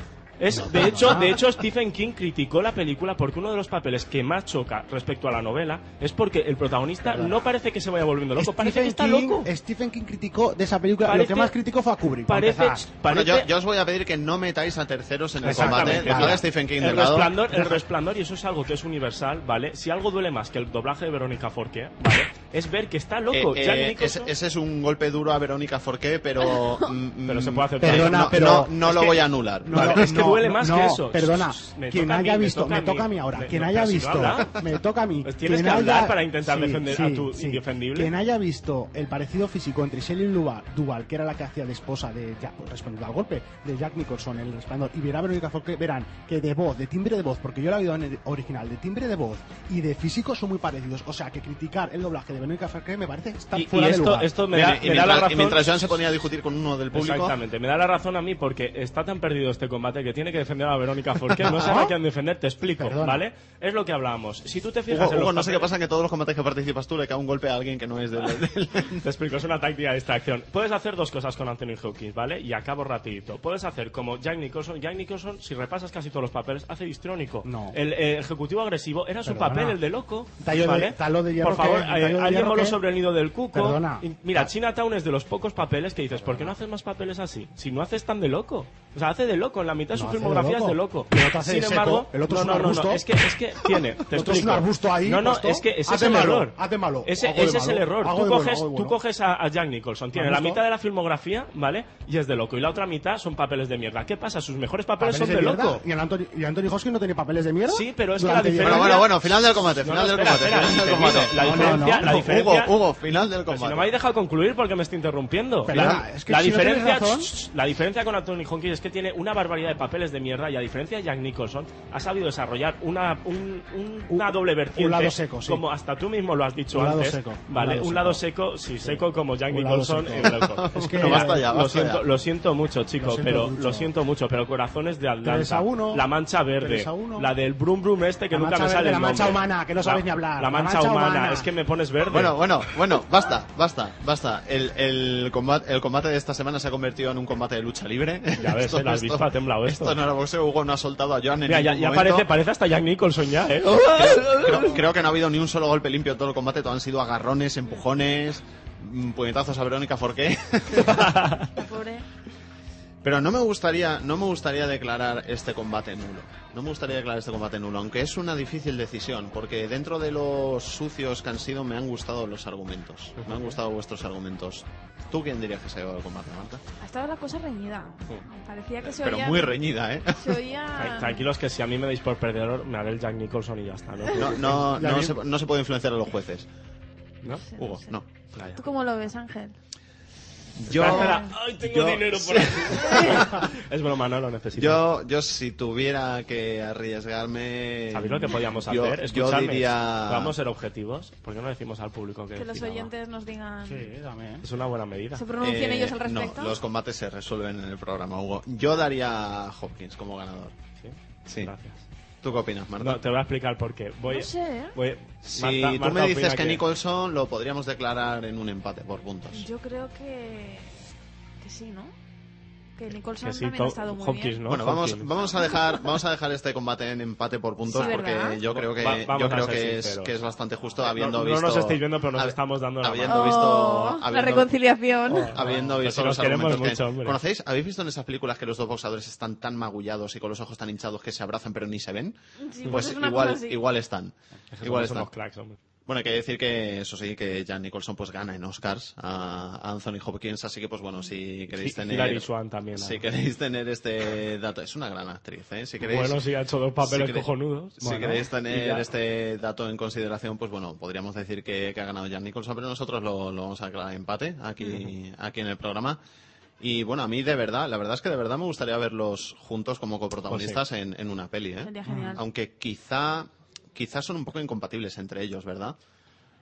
Es, de hecho, de hecho, Stephen King criticó la película porque uno de los papeles que más choca respecto a la novela es porque el protagonista no parece que se vaya volviendo loco, parece que está King, loco. Stephen King criticó de esa película. lo Parece- que más criticó fue a Kubrick. Parece. Bueno, yo, yo os voy a pedir que no metáis a terceros en el combate. Stephen King el resplandor, el resplandor, y eso es algo que es universal, ¿vale? Si algo duele más que el doblaje de Verónica Forqué, ¿vale? Es ver que está loco. Eh, Jack eh, Nicholson- ese, ese es un golpe duro a Verónica Forqué, pero. [LAUGHS] mm, Pero se mm, puede aceptar. Perdona, no, pero- no, lo que- voy a anular. No, Vale, es que duele más no, que eso. Perdona, quien mí, haya visto, me toca a mí. ahora. Quien haya visto, me toca a mí. Pues tienes Quien que hablar haya- para intentar defender a tu indefendible. Quien haya visto el parecido físico entre Shelley Duval, que era la que hacía de esposa de respondiendo al golpe de Jack Nicholson en el resplandor, y verá a Verónica Forqué, verán que de voz, de timbre de voz, porque yo la he oído en el original, de timbre de voz y de físico son muy parecidos. O sea que criticar el doblaje de Verónica Forqué me parece estar Y, y fuera de esto, lugar. esto me Y- da, y, me da la mientras, razón. y mientras Joan se ponía a discutir con uno del público. Exactamente, me da la razón a mí porque está tan perdido este combate que tiene que defender a Verónica Forqué. No sabe a quién defender, te explico, Perdona. ¿vale? Es lo que hablábamos. Si tú te fijas Hugo, en los Hugo, no sé qué pasa que todos los combates que participas tú le cae un golpe a alguien que no es del. del- Te explico, es una táctica de distracción. Puedes hacer dos cosas con Anthony Hopkins, ¿vale? Y acabo rapidito. Puedes hacer como Jack Nicholson. Jack Nicholson, si repasas casi todos los papeles, hace histriónico. No. El eh, ejecutivo agresivo era su Perdona. papel, el de loco. Tallo de- talo de hierro Por favor, que- eh, que- sobre el nido del cuco. Perdona. Y, mira, Chinatown es de los pocos papeles que dices, ¿por qué no haces más papeles así? Si no haces tan de loco. O sea, hace de loco. En la mitad de No su hace de filmografía es de loco. Sin de seco, embargo, el otro no, es un no, no, no, arbusto. es que, es que [LAUGHS] tiene. Te El otro es un arbusto ahí No, no, puesto. es que ese es el malo, error. haz de malo, Ese, ese es el malo, error. Tú bueno, coges, tú coges a, a Jack Nicholson, tiene ¿Me la mitad de la filmografía, ¿vale? Y es de loco. Y la otra mitad son papeles de mierda. ¿Qué pasa? Sus mejores papeles, ¿Papeles son de, loco. ¿Y, el Anthony, ¿Y Anthony Hopkins no tenía papeles de mierda? Sí, pero es que la diferencia- Bueno, bueno, bueno, final del combate, final del combate. La no, diferencia, no. Hugo. Hugo, final del Pero si combate. no me habéis dejado concluir porque me estoy interrumpiendo. Perdona, la, es que la si no diferencia, razón- shh, la diferencia con Anthony Hopkins es que tiene una barbaridad de papeles de mierda y a diferencia de Jack Nicholson ha sabido desarrollar una, un- un- una doble vertiente. un lado seco, sí. Como hasta tú mismo lo has dicho Un lado antes. seco, un Vale, lado un lado seco, sí, seco como Jack Un lado Nicholson seco. Es que- No, basta ya, lo basta siento, ya. lo siento mucho, chico, Lo siento pero mucho. lo siento mucho, pero Corazones de Atlanta, uno. La Mancha Verde, la del Brum Brum este que La nunca me sale verde, el la mancha humana, que no sabes ni hablar. La La mancha, mancha humana, humana. es que me pones verde. Bueno, bueno, bueno, basta, basta, basta. El, el, combate, el combate de esta semana se ha convertido en un combate de lucha libre. Ya ves, [LAUGHS] eh, lo has visto, ha temblado esto. Esto no era boxeo, Hugo no ha soltado a Joan en Mira, ya, ya parece, parece hasta Jack Nicholson ya, ¿eh? Creo, [LAUGHS] creo que no ha habido ni un solo golpe limpio en todo el combate, todo han sido agarrones, empujones, mm, puñetazos a Verónica Forqué. [LAUGHS] Pobre. Pero no me gustaría, no me gustaría declarar este combate nulo. No me gustaría declarar este combate nulo, aunque es una difícil decisión, porque dentro de los sucios que han sido me han gustado los argumentos. Me han gustado vuestros argumentos. ¿Tú quién dirías que se ha llevado el combate, Marta? Ha estado la cosa reñida. Parecía que se Pero oía... muy reñida, ¿eh? Se oía... [LAUGHS] Tra- Tranquilos que si a mí me dais por perdedor, me haré el Jack Nicholson y ya está, ¿no? No, no, [LAUGHS] se, no se puede influenciar a los jueces. ¿No? sé, Hugo, sé. no. Vaya. ¿Tú cómo lo ves, Ángel? Yo. Ay, tengo yo- dinero por aquí. [LAUGHS] es broma, no lo necesito. yo, yo si tuviera que arriesgarme... ¿Sabéis lo que podíamos yo- hacer? Yo, Escuchadme, diría... vamos a ser objetivos. ¿Por qué no decimos al público que Que los oyentes nos digan... Sí, también. Es una buena medida. ¿Se pronuncien Eh, ellos al respecto? No, los combates se resuelven en el programa, Hugo. Yo daría a Hopkins como ganador. ¿Sí? Sí. Gracias. ¿Tú qué opinas, Marta? No, te voy a explicar por qué. Voy, No sé, ¿eh? voy- si Marta- tú Marta me dices opina que, Nicholson, lo podríamos declarar en un empate por puntos. Yo creo que... Que sí, ¿no? Que Nicholson que sí, también to- ha estado muy Hopkins, bien. ¿no? Bueno, vamos, vamos a dejar, [LAUGHS] vamos a dejar este combate en empate por puntos Sí, ¿verdad? porque yo creo que, Va- yo creo que es, que es bastante justo No- habiendo no visto. nos estáis viendo, pero nos hab- estamos dando la habiendo mano. visto, Oh, la habiendo- reconciliación. habiendo Pues visto los argumentos que- mucho, hombre. ¿Conocéis? ¿Habéis visto en esas películas que los dos boxadores están tan magullados y con los ojos tan hinchados que se abrazan pero ni se ven? Sí, pues es una igual, igual están. Es que Igual están. Bueno, hay que decir que eso sí, que Jan Nicholson pues gana en Oscars a Anthony Hopkins, así que pues bueno, si queréis Sí, tener... Hilary Swank también, Si ¿no? queréis tener este dato, es una gran actriz, ¿eh? Si queréis... Bueno, sí, ha hecho dos papeles si queréis- cojonudos. Si Bueno, queréis tener este dato en consideración, pues bueno, podríamos decir que, que ha ganado Jan Nicholson, pero nosotros lo, lo vamos a declarar empate aquí, aquí en el programa. Y bueno, a mí de verdad, la verdad es que de verdad me gustaría verlos juntos como coprotagonistas Pues en, en una peli, ¿eh? Sería genial. Aunque quizá, quizá son un poco incompatibles entre ellos, ¿verdad?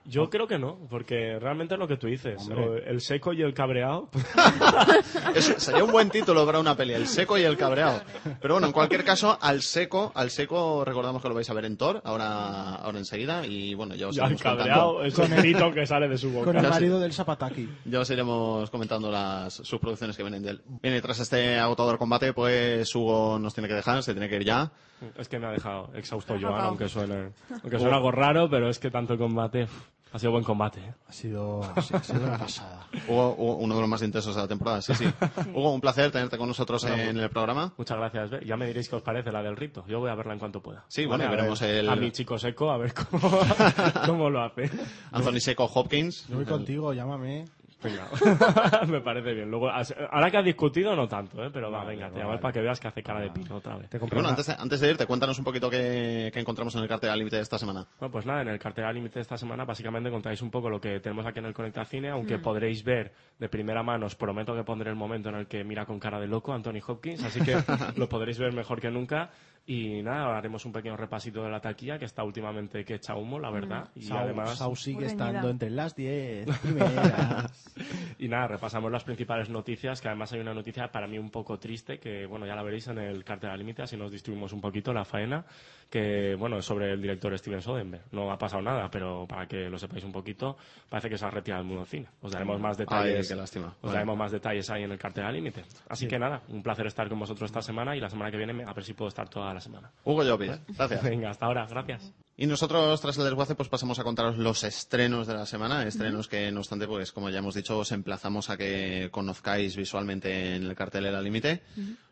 Yo creo que no, porque realmente es lo que tú dices. Hombre. El seco y el cabreado. [LAUGHS] Eso sería un buen título para una peli, El seco y el cabreado. Pero bueno, en cualquier caso, al seco, al seco recordamos que lo vais a ver en Thor, ahora, ahora enseguida, y bueno, ya os Ya el iremos contando. cabreado es un grito que sale de su Con boca. el Ya sé. marido del Zapataki. Ya os iremos comentando las sus producciones que vienen de él. Bien, y tras este agotador combate, pues Hugo nos tiene que dejar, se tiene que ir ya. Es que me ha dejado exhausto Joan, aunque suene, aunque suene algo raro, pero es que tanto el combate ha sido buen combate. ¿eh? Ha sido, sí, ha sido una pasada. Hugo, Hugo, uno de los más intensos de la temporada, sí, sí. [LAUGHS] Hugo, un placer tenerte con nosotros en el programa. Muchas gracias. Ya me diréis qué os parece la del rito. Yo voy a verla en cuanto pueda. Sí, bueno, Vale, y a veremos ver el- A mi chico seco, a ver cómo, [LAUGHS] [LAUGHS] cómo lo hace. Anthony Seco Hopkins. Yo voy contigo, llámame. Venga, [LAUGHS] me parece bien. Luego, ahora que has discutido, no tanto, ¿eh? pero va, Vale, venga, te vale. llamo para que veas que hace cara de pino otra vez. Te bueno, antes de, antes de irte, cuéntanos un poquito qué, qué encontramos en el cartel al límite de esta semana. Bueno, pues nada, en el cartel al límite de esta semana básicamente contáis un poco lo que tenemos aquí en el Conecta Cine, aunque Mm. podréis ver de primera mano, os prometo que pondré el momento en el que mira con cara de loco Anthony Hopkins, así que [LAUGHS] lo podréis ver mejor que nunca. Y nada, haremos un pequeño repasito de la taquilla, que está últimamente que echa humo, la verdad. Y Sau, además... Sau sigue estando entre las 10 [LAUGHS] primeras. Y nada, repasamos las principales noticias, que además hay una noticia para mí un poco triste, que bueno, ya la veréis en el cartel al límite, así nos distribuimos un poquito la faena, que bueno, es sobre el director Steven Soderbergh. No ha pasado nada, pero para que lo sepáis un poquito, parece que se ha retirado del mundo del cine. Os daremos más detalles. Ay, qué lástima. Os Vale. daremos más detalles ahí en el cartel al límite. Así que nada, un placer estar con vosotros esta semana y la semana que viene a ver si puedo estar toda la semana. Hugo Llopis, gracias. Venga, hasta ahora, gracias. Y nosotros, tras el desguace, pues pasamos a contaros los estrenos de la semana. Estrenos que, no obstante, pues como ya hemos dicho, os emplazamos a que conozcáis visualmente en el cartel al límite.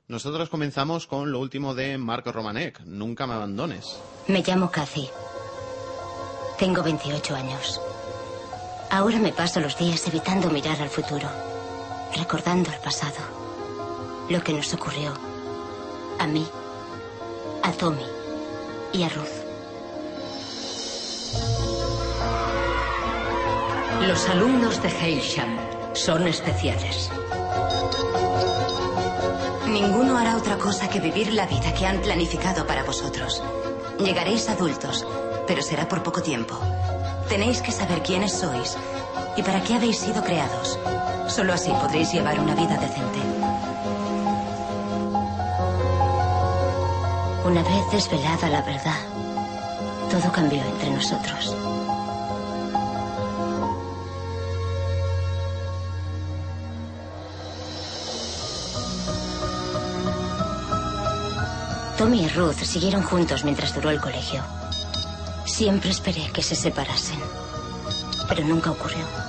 Nosotros comenzamos con lo último de Mark Romanek, Nunca me abandones. Me llamo Cathy. Tengo 28 años. Ahora me paso los días evitando mirar al futuro, recordando el pasado, lo que nos ocurrió, a mí, a Tommy y a Ruth. Los alumnos de Heilsham son especiales. Ninguno hará otra cosa que vivir la vida que han planificado para vosotros. Llegaréis adultos, pero será por poco tiempo. Tenéis que saber quiénes sois y para qué habéis sido creados. Solo así podréis llevar una vida decente. Una vez desvelada la verdad, todo cambió entre nosotros. Tommy y Ruth siguieron juntos mientras duró el colegio. Siempre esperé que se separasen, pero nunca ocurrió.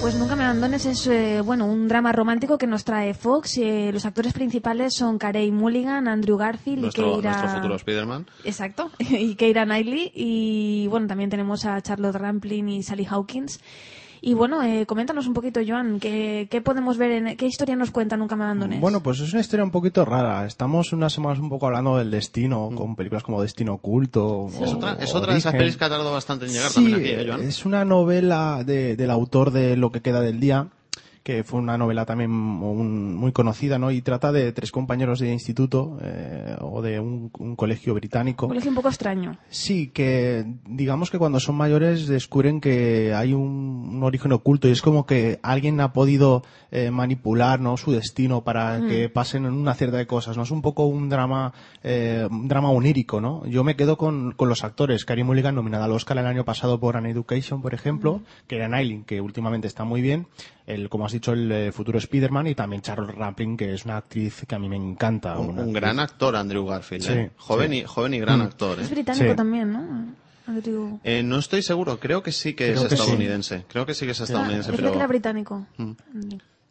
Pues Nunca me abandones es eh, bueno un drama romántico que nos trae Fox. eh, los actores principales son Carey Mulligan, Andrew Garfield Nuestro, y Keira... nuestro futuro Spider-Man. Exacto, [LAUGHS] y Keira Knightley. Y bueno, también tenemos a Charlotte Rampling y Sally Hawkins. Y bueno, eh, coméntanos un poquito, Joan, ¿qué, qué podemos ver, en, qué historia nos cuenta Nunca me abandones? Bueno, pues es una historia un poquito rara. Estamos unas semanas un poco hablando del destino, con películas como Destino Oculto. Es o- otra, es otra de esas pelis que ha tardado bastante en llegar Sí, también aquí, ¿eh, Joan? es una novela de- del autor de Lo que queda del día, que fue una novela también un- muy conocida, ¿no? Y trata de tres compañeros de instituto eh, o de un, un colegio británico. Un colegio un poco extraño. Sí, que digamos que cuando son mayores descubren que hay un, un origen oculto y es como que alguien ha podido eh, manipular ¿no? su destino para Mm. que pasen una cierta de cosas. ¿no? Es un poco un drama, eh, un drama onírico, ¿no? Yo me quedo con, con los actores. Carey Mulligan nominada al Oscar el año pasado por An Education, por ejemplo, que era Nailing, que últimamente está muy bien. El, como has dicho, el eh, futuro Spider-Man y también Charlotte Rampling, que es una actriz que a mí me encanta. Un, gran actor, Andrew Garfield. Sí, ¿eh? Joven, sí. y, joven y gran Mm. actor. ¿eh? Es británico Sí. también, ¿no? Andrew- Eh, no estoy seguro, creo que sí que Creo es que sí. estadounidense. Creo que sí que es Ah, estadounidense, yo pero... creo que era británico. Mm.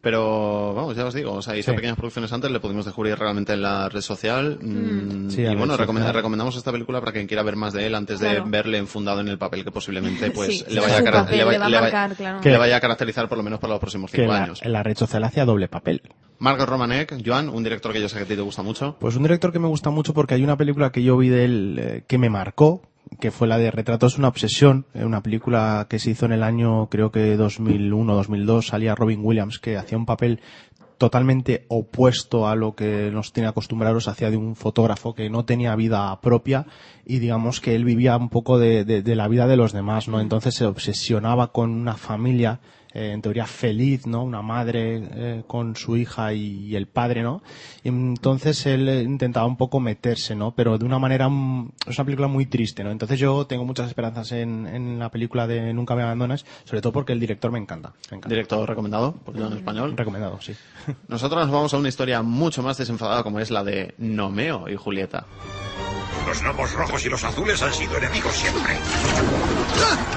Pero vamos, ya os digo, o sea, hizo Sí. pequeñas producciones antes, le pudimos descubrir realmente en la red social. mm, Sí, y bueno, red recomend- social. recomendamos esta película para quien quiera ver más de él antes de verle enfundado en el papel que posiblemente [LAUGHS] pues Sí, le, vaya a su cara- papel le va- le va a le va- marcar, claro. le vaya a caracterizar por lo menos para los próximos que cinco la, años. en la red social hacía doble papel. Margot Romanek, Joan, un director que yo sé que a ti te gusta mucho. Pues un director que me gusta mucho porque hay una película que yo vi de él eh, que me marcó, que fue la de Retratos una obsesión, eh, una película que se hizo en el año creo que 2001-2002, salía Robin Williams que hacía un papel totalmente opuesto a lo que nos tiene acostumbrados hacia de un fotógrafo que no tenía vida propia y digamos que él vivía un poco de, de- de la vida de los demás, ¿no? Entonces se obsesionaba con una familia eh, en teoría feliz, ¿no? Una madre eh, con su hija y, y el padre, ¿no? Y entonces él eh, intentaba un poco meterse, ¿no? Pero de una manera, mm, es una película muy triste, ¿no? Entonces yo tengo muchas esperanzas en, en la película de Nunca me abandonas, sobre todo porque el director me encanta. Me encanta. Director recomendado, por en español. Recomendado, sí. [LAUGHS] Nosotros nos vamos a una historia mucho más desenfadada como es la de Nomeo y Julieta. Los gnomos rojos y los azules han sido enemigos siempre.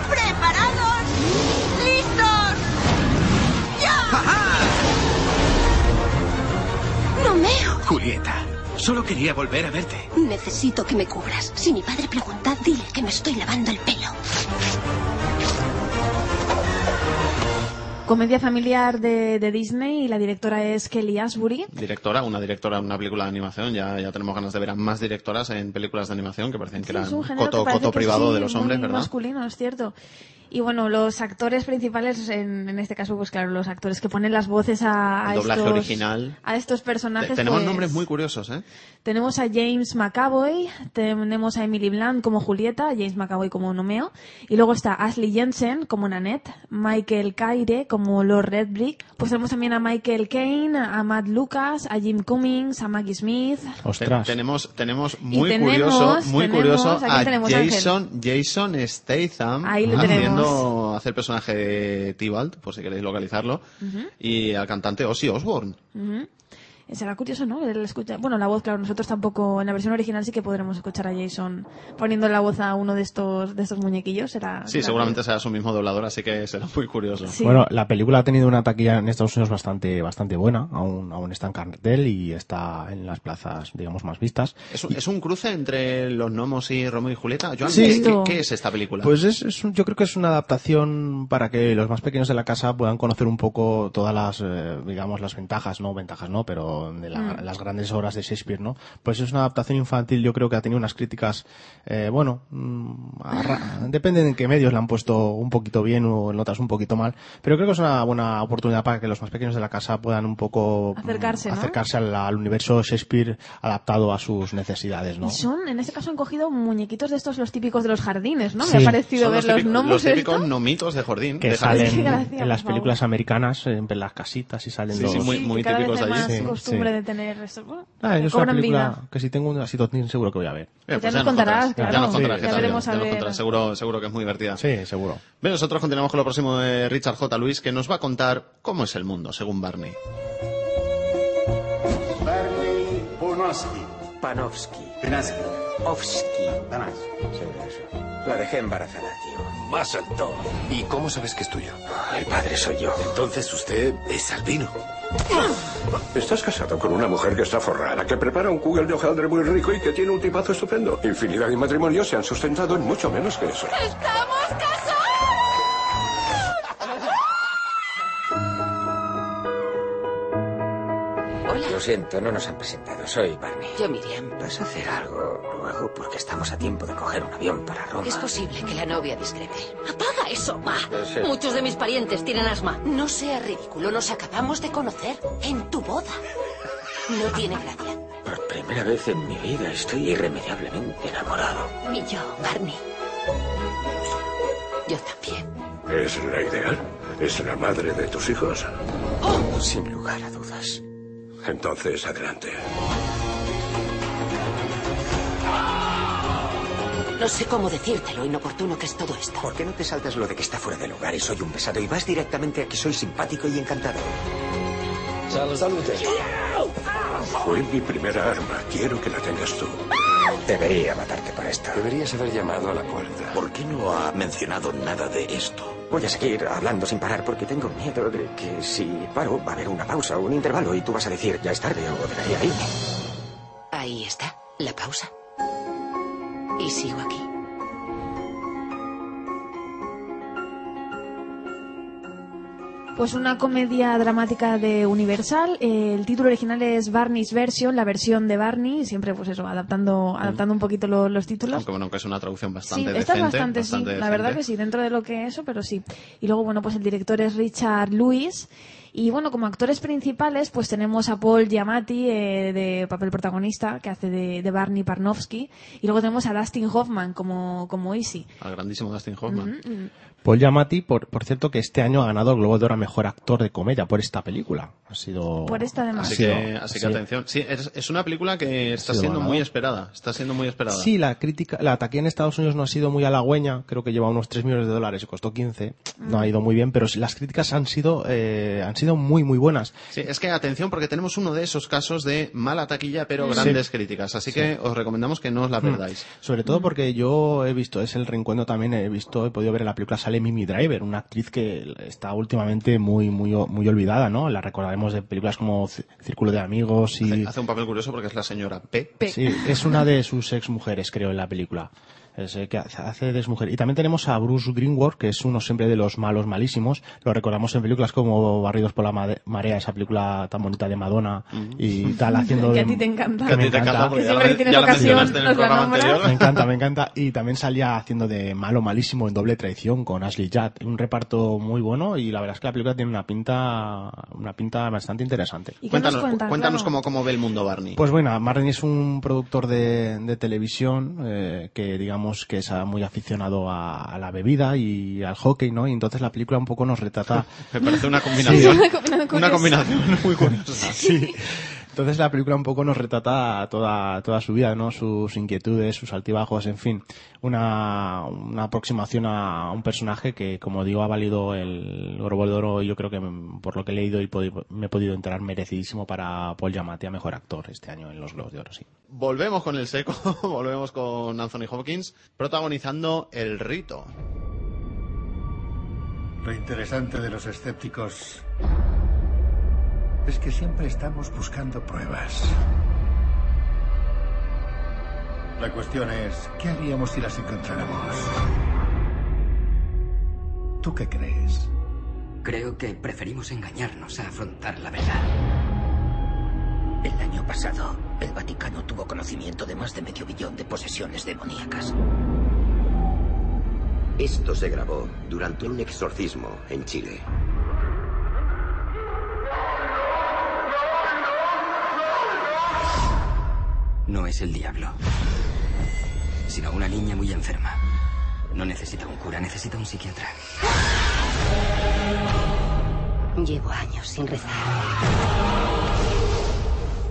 ¡Preparados! ¡Romeo! Julieta, solo quería volver a verte. Necesito que me cubras. Si mi padre pregunta, dile que me estoy lavando el pelo. Comedia familiar de, de Disney y la directora es Kelly Asbury. Directora, una directora de una película de animación. Ya, ya tenemos ganas de ver a más directoras en películas de animación que parecen que eran es un género coto, que coto privado sí, de los hombres, muy ¿verdad? masculino, es cierto. Y bueno, los actores principales, en, en este caso, pues claro, los actores que ponen las voces a, a estos, original. a estos personajes. Te- tenemos pues, nombres muy curiosos, ¿eh? Tenemos a James McAvoy, tenemos a Emily Blunt como Julieta, James McAvoy como Nomeo, y luego está Ashley Jensen como Nanette, Michael Caire como Lord Redbrick, pues tenemos también a Michael Caine, a Matt Lucas, a Jim Cummings, a Maggie Smith. Te- tenemos, tenemos muy tenemos- curioso, muy tenemos- curioso ¿a tenemos, Jason, Jason Statham Ahí lo haciendo, hace el personaje de Tybalt, por si queréis localizarlo, y al cantante Ozzy Osbourne. Será curioso, ¿no? El escucha- Bueno, la voz, claro, nosotros tampoco, en la versión original sí que podremos escuchar a Jason poniendo la voz a uno de estos, de estos muñequillos. Será, Sí, será seguramente será su mismo doblador, así que será muy curioso. Bueno, la película ha tenido una taquilla en Estados Unidos bastante, bastante buena, aún, aún está en cartel y está en las plazas, digamos, más vistas. ¿Es un, es un cruce entre los gnomos y Romeo y Julieta? Joan, Sí. ¿qué, qué- qué es esta película? Pues es, es un- yo creo que es una adaptación para que los más pequeños de la casa puedan conocer un poco todas las, eh, digamos, las ventajas, no ventajas, no, pero de la- Mm. las grandes obras de Shakespeare, ¿no? Pues es una adaptación infantil, yo creo que ha tenido unas críticas, eh, bueno, mm, [LAUGHS] depende de en qué medios la han puesto un poquito bien o en otras un poquito mal, pero creo que es una buena oportunidad para que los más pequeños de la casa puedan un poco mm, Acercarse, ¿no? acercarse al, al universo Shakespeare adaptado a sus necesidades, ¿no? Y son, en este caso han cogido muñequitos de estos, los típicos de los jardines, ¿no? Sí. Me ha parecido Son ver los, típicos, gnomos los típicos estos. nomitos de jardín. que de jardín. [LAUGHS] salen gracia, en las favor. películas americanas, en las casitas y salen Sí, los... sí, muy- muy típicos allí. Costumbre sí. de tener estos. Bueno, Ah, que es una película vida. que si tengo una situación seguro que voy a ver. Eh, Ya pues nos contarás, ya claro. nos contarás Sí, ya veremos ya a ver. contarás. Seguro, seguro que es muy divertida. Sí, seguro. Bien, nosotros continuamos con lo próximo de Richard J. Luis, que nos va a contar cómo es el mundo, según Barney. Barney Ponoski. Panofsky. Penaski. Ofsky. Danas. Sí, eso. La dejé embarazada, tío. Más alto. ¿Y cómo sabes que es tuyo? El padre soy yo. Entonces usted es albino. Estás casado con una mujer que está forrada, que prepara un kugel de hojaldre muy rico y que tiene un tipazo estupendo. Infinidad de matrimonios se han sustentado en mucho menos que eso. ¡Estamos casados! Siento, no nos han presentado. Soy Barney. Yo, Miriam. ¿Vas a hacer algo luego? Porque estamos a tiempo de coger un avión para Roma. Es posible que la novia discrete. ¡Apaga eso, ma! Sí. Muchos de mis parientes tienen asma. No sea ridículo, nos acabamos de conocer en tu boda. No tiene gracia. Por primera vez en mi vida estoy irremediablemente enamorado. Y yo, Barney. Yo también. ¿Es la ideal? ¿Es la madre de tus hijos? Sin lugar a dudas. Entonces, adelante. No sé cómo decirte lo inoportuno que es todo esto. ¿Por qué no te saltas lo de que está fuera de lugar y soy un pesado y vas directamente a que soy simpático y encantador? Salute. Fue mi primera arma. Quiero que la tengas tú. Debería matarte por esto. Deberías haber llamado a la puerta. ¿Por qué no ha mencionado nada de esto? Voy a seguir hablando sin parar porque tengo miedo de que si paro va a haber una pausa un intervalo y tú vas a decir ya es tarde o debería irme. Ahí está, la pausa. Y sigo aquí. Pues una comedia dramática de Universal. Eh, el título original es Barney's Version, la versión de Barney. Siempre, pues eso, adaptando, adaptando un poquito lo- los títulos. Aunque bueno, que es una traducción Sí, bastante esta es bastante, sí, la verdad que sí, dentro de lo que eso, pero sí. Y luego, bueno, pues el director es Richard Lewis. Y bueno, como actores principales, pues tenemos a Paul Giamatti, eh, de papel protagonista, que hace de, de Barney Parnowski. Y luego tenemos a Dustin Hoffman como, como Easy. Al grandísimo Dustin Hoffman. Paul Giamatti, por, por cierto, que este año ha ganado el Globo de Oro a Mejor Actor de Comedia por esta película. Ha sido... Por esta además. Así que, así que sí. atención. Sí, es, es una película que está siendo muy esperada. Está siendo muy esperada. Sí, la crítica, la taquilla en Estados Unidos no ha sido muy halagüeña, creo que lleva unos 3 millones de dólares y costó 15, no ha ido muy bien, pero sí, las críticas han sido, eh, han sido muy, muy buenas. Sí, es que atención porque tenemos uno de esos casos de mala taquilla pero Sí. grandes críticas. Así Sí. que os recomendamos que no os la Mm. perdáis. Sobre todo porque yo he visto, es el reencuentro también, he visto, he podido ver en la película sale Mimi Driver, una actriz que está últimamente muy, muy, muy olvidada, ¿no? La recordaremos de películas como Círculo de Amigos y... Hace un papel curioso porque es la señora P. Sí, es una de sus ex mujeres, creo, en la película. Es, eh, que hace hace de mujer. Y también tenemos a Bruce Greenwood, que es uno siempre de los malos malísimos. Lo recordamos en películas como Barridos por la Made- Marea, esa película tan bonita de Madonna y tal, haciendo Que a ti te encanta. que a ti te encanta, porque siempre que tienes ocasión mencionaste en el nos programa anterior. Me encanta, me encanta. Y también salía haciendo de malo malísimo en doble traición con Ashley Judd. Un reparto muy bueno y la verdad es que la película tiene una pinta, una pinta bastante interesante. ¿Y qué nos Cuéntanos, cuentan? cuéntanos Claro. cómo, cómo ve el mundo Barney. Pues bueno, Martin es un productor de, de televisión eh, que digamos que es muy aficionado a, a la bebida y al hockey, ¿no? Y entonces la película un poco nos retrata... [LAUGHS] Me parece una combinación. Sí. [LAUGHS] Una combinación una combinación muy curiosa. Sí. Entonces la película un poco nos retrata toda, toda su vida, ¿no? Sus inquietudes, sus altibajos, en fin. Una, una aproximación a un personaje que, como digo, ha valido el Globo de Oro y yo creo que por lo que he leído y me he podido enterar merecidísimo para Paul Giamatti a Mejor Actor este año en los Globos de Oro, sí. Volvemos con el seco, [LAUGHS] volvemos con Anthony Hopkins protagonizando El Rito. Lo interesante de los escépticos es que siempre estamos buscando pruebas. La cuestión es, ¿qué haríamos si las encontráramos? ¿Tú qué crees? Creo que preferimos engañarnos a afrontar la verdad. El año pasado, el Vaticano tuvo conocimiento de más de medio billón de posesiones demoníacas. Esto se grabó durante un exorcismo en Chile. No es el diablo, sino una niña muy enferma. No necesita un cura, necesita un psiquiatra. Llevo años sin rezar.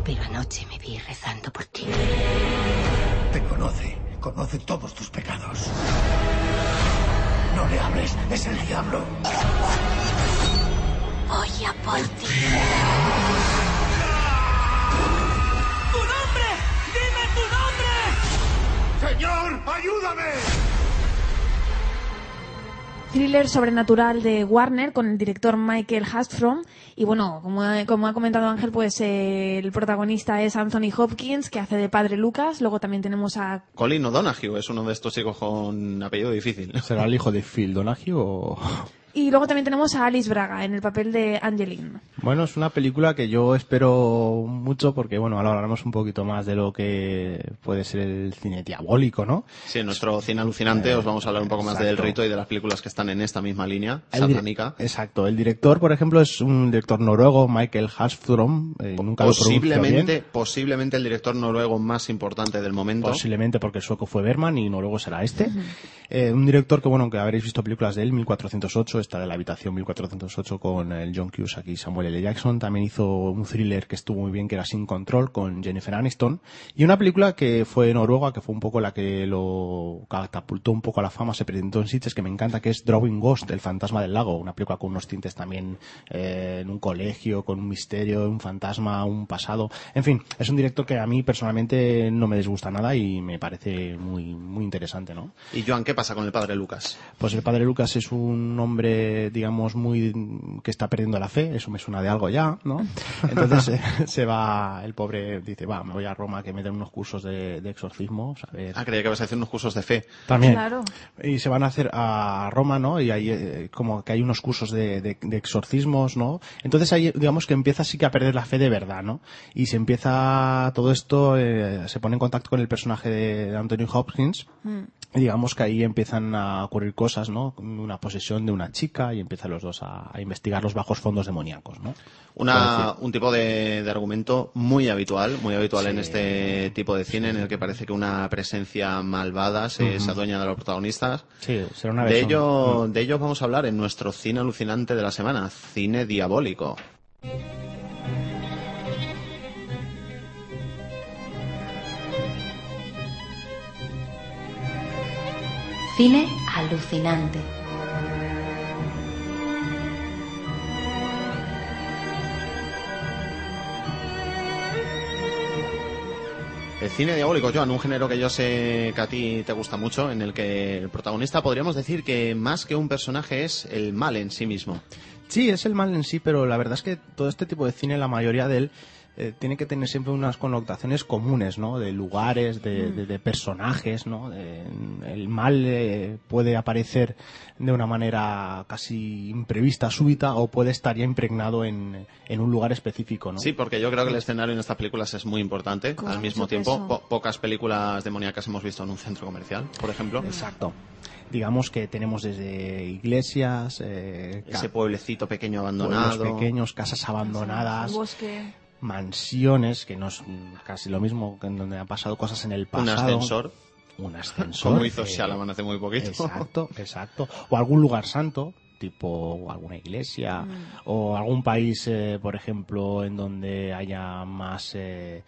Pero anoche me vi rezando por ti. Te conoce, conoce todos tus pecados. No le hables, es el diablo. Voy a por ti. ¡Señor, ayúdame! Thriller sobrenatural de Warner con el director Michael Hastrom. Y bueno, como ha, como ha comentado Ángel, pues eh, el protagonista es Anthony Hopkins, que hace de padre Lucas. Luego también tenemos a Colin O'Donoghue es uno de estos chicos con apellido difícil. ¿Será el hijo de Phil Donahue o...? Y luego también tenemos a Alice Braga en el papel de Angeline. Bueno, es una película que yo espero mucho porque, bueno, ahora hablaremos un poquito más de lo que puede ser el cine diabólico, ¿no? Sí, en nuestro cine alucinante os vamos a hablar un poco más del Exacto. rito y de las películas que están en esta misma línea, El satánica. Exacto. El director, por ejemplo, es un director noruego, Michael Hastrom. eh, nunca lo pronuncio bien. Posiblemente, posiblemente el director noruego más importante del momento. Posiblemente porque el sueco fue Berman y noruego será este. Eh, un director que, bueno, que habréis visto películas de él, 1408, está de la habitación 1408 con el John Cusack y Samuel L. Jackson. También hizo un thriller que estuvo muy bien, que era Sin Control, con Jennifer Aniston. Y una película que fue noruega, que fue un poco la que lo catapultó un poco a la fama, se presentó en sitios que me encanta, que es Drawing Ghost, El fantasma del lago. Una película con unos tintes también eh, en un colegio, con un misterio, un fantasma, un pasado. En fin, es un director que a mí personalmente no me disgusta nada y me parece muy, muy interesante, ¿no? Y Joan, ¿qué pasa con el padre Lucas? Pues el padre Lucas es un hombre, digamos, muy que está perdiendo la fe, eso me suena de algo ya, ¿no? Entonces [LAUGHS] eh, se va, el pobre dice, va, me voy a Roma que me den unos cursos de, de exorcismo, a ver. Ah, creía que vas a hacer unos cursos de fe. También. Claro. Y se van a hacer a Roma, ¿no? Y ahí eh, como que hay unos cursos de, de- de exorcismos, ¿no? Entonces ahí digamos que empieza sí que a perder la fe de verdad, ¿no? Y se empieza todo esto, eh, se pone en contacto con el personaje de Anthony Hopkins, Mm. Digamos que ahí empiezan a ocurrir cosas, ¿no? Una posesión de una chica y empiezan los dos a, a investigar los bajos fondos demoníacos, ¿no? Una, un tipo de, de argumento muy habitual, muy habitual Sí. en este tipo de cine, en el que parece que una presencia malvada se, adueña de los protagonistas. Sí, será una De ello, de ello vamos a hablar en nuestro cine alucinante de la semana, cine diabólico. Cine alucinante. El cine diabólico, Joan, un género que yo sé que a ti te gusta mucho, en el que el protagonista podríamos decir que más que un personaje es el mal en sí mismo. Sí, es el mal en sí, pero la verdad es que todo este tipo de cine, la mayoría de él, eh, tiene que tener siempre unas connotaciones comunes, ¿no? De lugares, de, Mm. de- de personajes, ¿no? De- el mal eh, puede aparecer de una manera casi imprevista, súbita, o puede estar ya impregnado en, en un lugar específico, ¿no? Sí, porque yo creo que el escenario en estas películas es muy importante. Al mismo tiempo, po- pocas películas demoníacas hemos visto en un centro comercial, por ejemplo. Exacto. Digamos que tenemos desde iglesias, eh, Ese pueblecito pequeño abandonado. pueblos pequeños, casas abandonadas, Bosque. Mansiones, que no es casi lo mismo que en donde han pasado cosas en el Un pasado. ascensor. Un [LAUGHS] ascensor. Como hizo eh, Shyamalan hace muy poquito. Exacto, exacto. O algún lugar santo, tipo alguna iglesia, o algún país, eh, por ejemplo, en donde haya más... eh,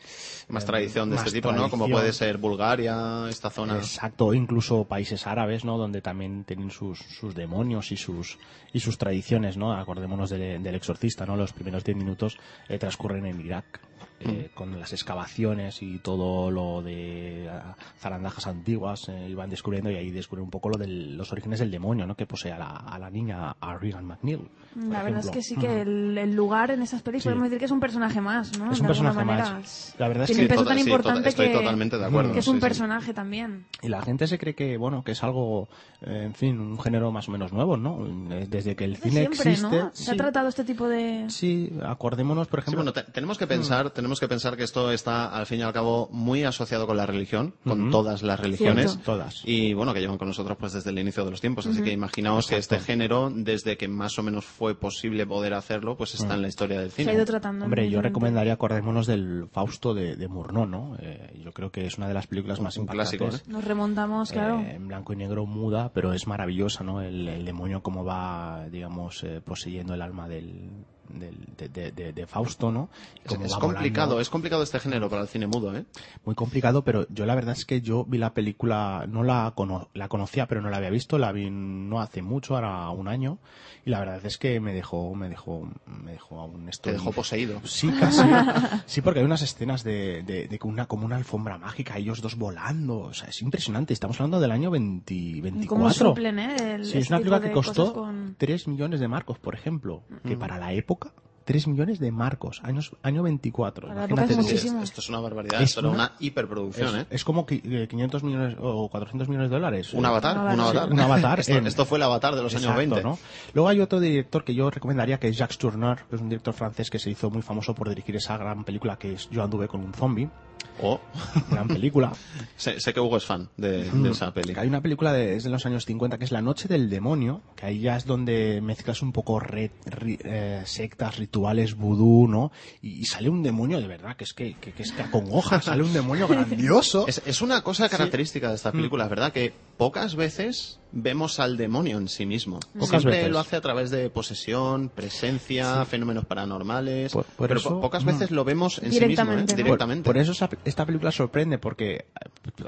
Más eh, tradición de más este tipo, ¿no? Como puede ser Bulgaria, esta zona. Exacto, incluso países árabes, ¿no? Donde también tienen sus, sus demonios y sus y sus tradiciones, ¿no? Acordémonos del, del exorcista, ¿no? Los primeros 10 minutos eh, transcurren en Irak. Eh, con las excavaciones y todo lo de ah, zarandajas antiguas eh, iban descubriendo y ahí descubren un poco lo de los orígenes del demonio ¿no? que posee a la, a la niña a Regan McNeil por La verdad es que sí que el, el lugar en esas pelis Sí. podemos decir que es un personaje más, ¿no? Es un De alguna personaje más. manera. La verdad es Tiene que- un peso tan to- sí, importante to- estoy que, totalmente de acuerdo, que es un sí, sí. personaje también. Y la gente se cree que, bueno, que es algo, eh, en fin, un género más o menos nuevo, ¿no? Desde que el De cine siempre, existe. ¿no? Se ha sí, tratado este tipo de... sí, acordémonos, por Sí, ejemplo. bueno, te- tenemos que pensar, tenemos que pensar que esto está al fin y al cabo muy asociado con la religión, con todas las religiones, Cierto. Todas. y bueno, que llevan con nosotros pues desde el inicio de los tiempos. Así que imaginaos que este género, desde que más o menos fue posible poder hacerlo, pues está en la historia del Se cine. ha ido tratando. Hombre, yo recomendaría acordémonos del Fausto de, de Murnau, ¿no? Eh, yo creo que es una de las películas más impactantes. clásico, Nos remontamos, claro. Eh, en blanco y negro muda, pero es maravillosa, ¿no? El, el demonio cómo va, digamos, eh, poseyendo el alma del, del- de, de- de- de Fausto, ¿no? Es, cómo es va complicado, volando. es complicado este género para el cine mudo, ¿eh? Muy complicado, pero yo la verdad es que yo vi la película, no la, cono- la conocía, pero no la había visto, la vi no hace mucho, ahora un año, y la verdad es que me dejó, me dejó, me dejó aún esto. Te dejó poseído. Sí, casi. [LAUGHS] Sí, porque hay unas escenas de, de, de una, como una alfombra mágica, ellos dos volando, o sea, es impresionante, estamos hablando del año 20, 24. Cómo suplen, ¿eh? El- Sí, es una película que costó con- 3 millones de marcos, por ejemplo, que Mm. para la época, か3 millones de marcos, años, año 24. Para la época imagínate es tú. muchísimo. Esto es una barbaridad, Es esto era una- una hiperproducción, es, ¿eh? es como que, eh, 500 millones o 400 millones de dólares. Un avatar, un avatar. Sí, un avatar. Esto, en- esto fue el avatar de los años Exacto, 20. ¿no? Luego hay otro director que yo recomendaría que es Jacques Tourneur, que es un director francés que se hizo muy famoso por dirigir esa gran película que es Yo anduve con un zombie. Oh. Gran película. [LAUGHS] sé, sé que Hugo es fan de, de esa peli. Hay una película de, es de los años 50 que es La Noche del Demonio, que ahí ya es donde mezclas un poco ri- eh, sectas, rituales, vudú, ¿no? Y, y sale un demonio de verdad, que es que, que, que es que acongoja, sale un demonio grandioso. [LAUGHS] Es, es una cosa característica de estas Mm. películas, ¿verdad? Que pocas veces vemos al demonio en sí mismo. Pocas Siempre veces. lo hace a través de posesión, presencia, fenómenos paranormales. por pero eso- po- pocas mm. veces lo vemos en sí mismo, ¿eh? Directamente. Por, eso esa- esta película sorprende, porque eh,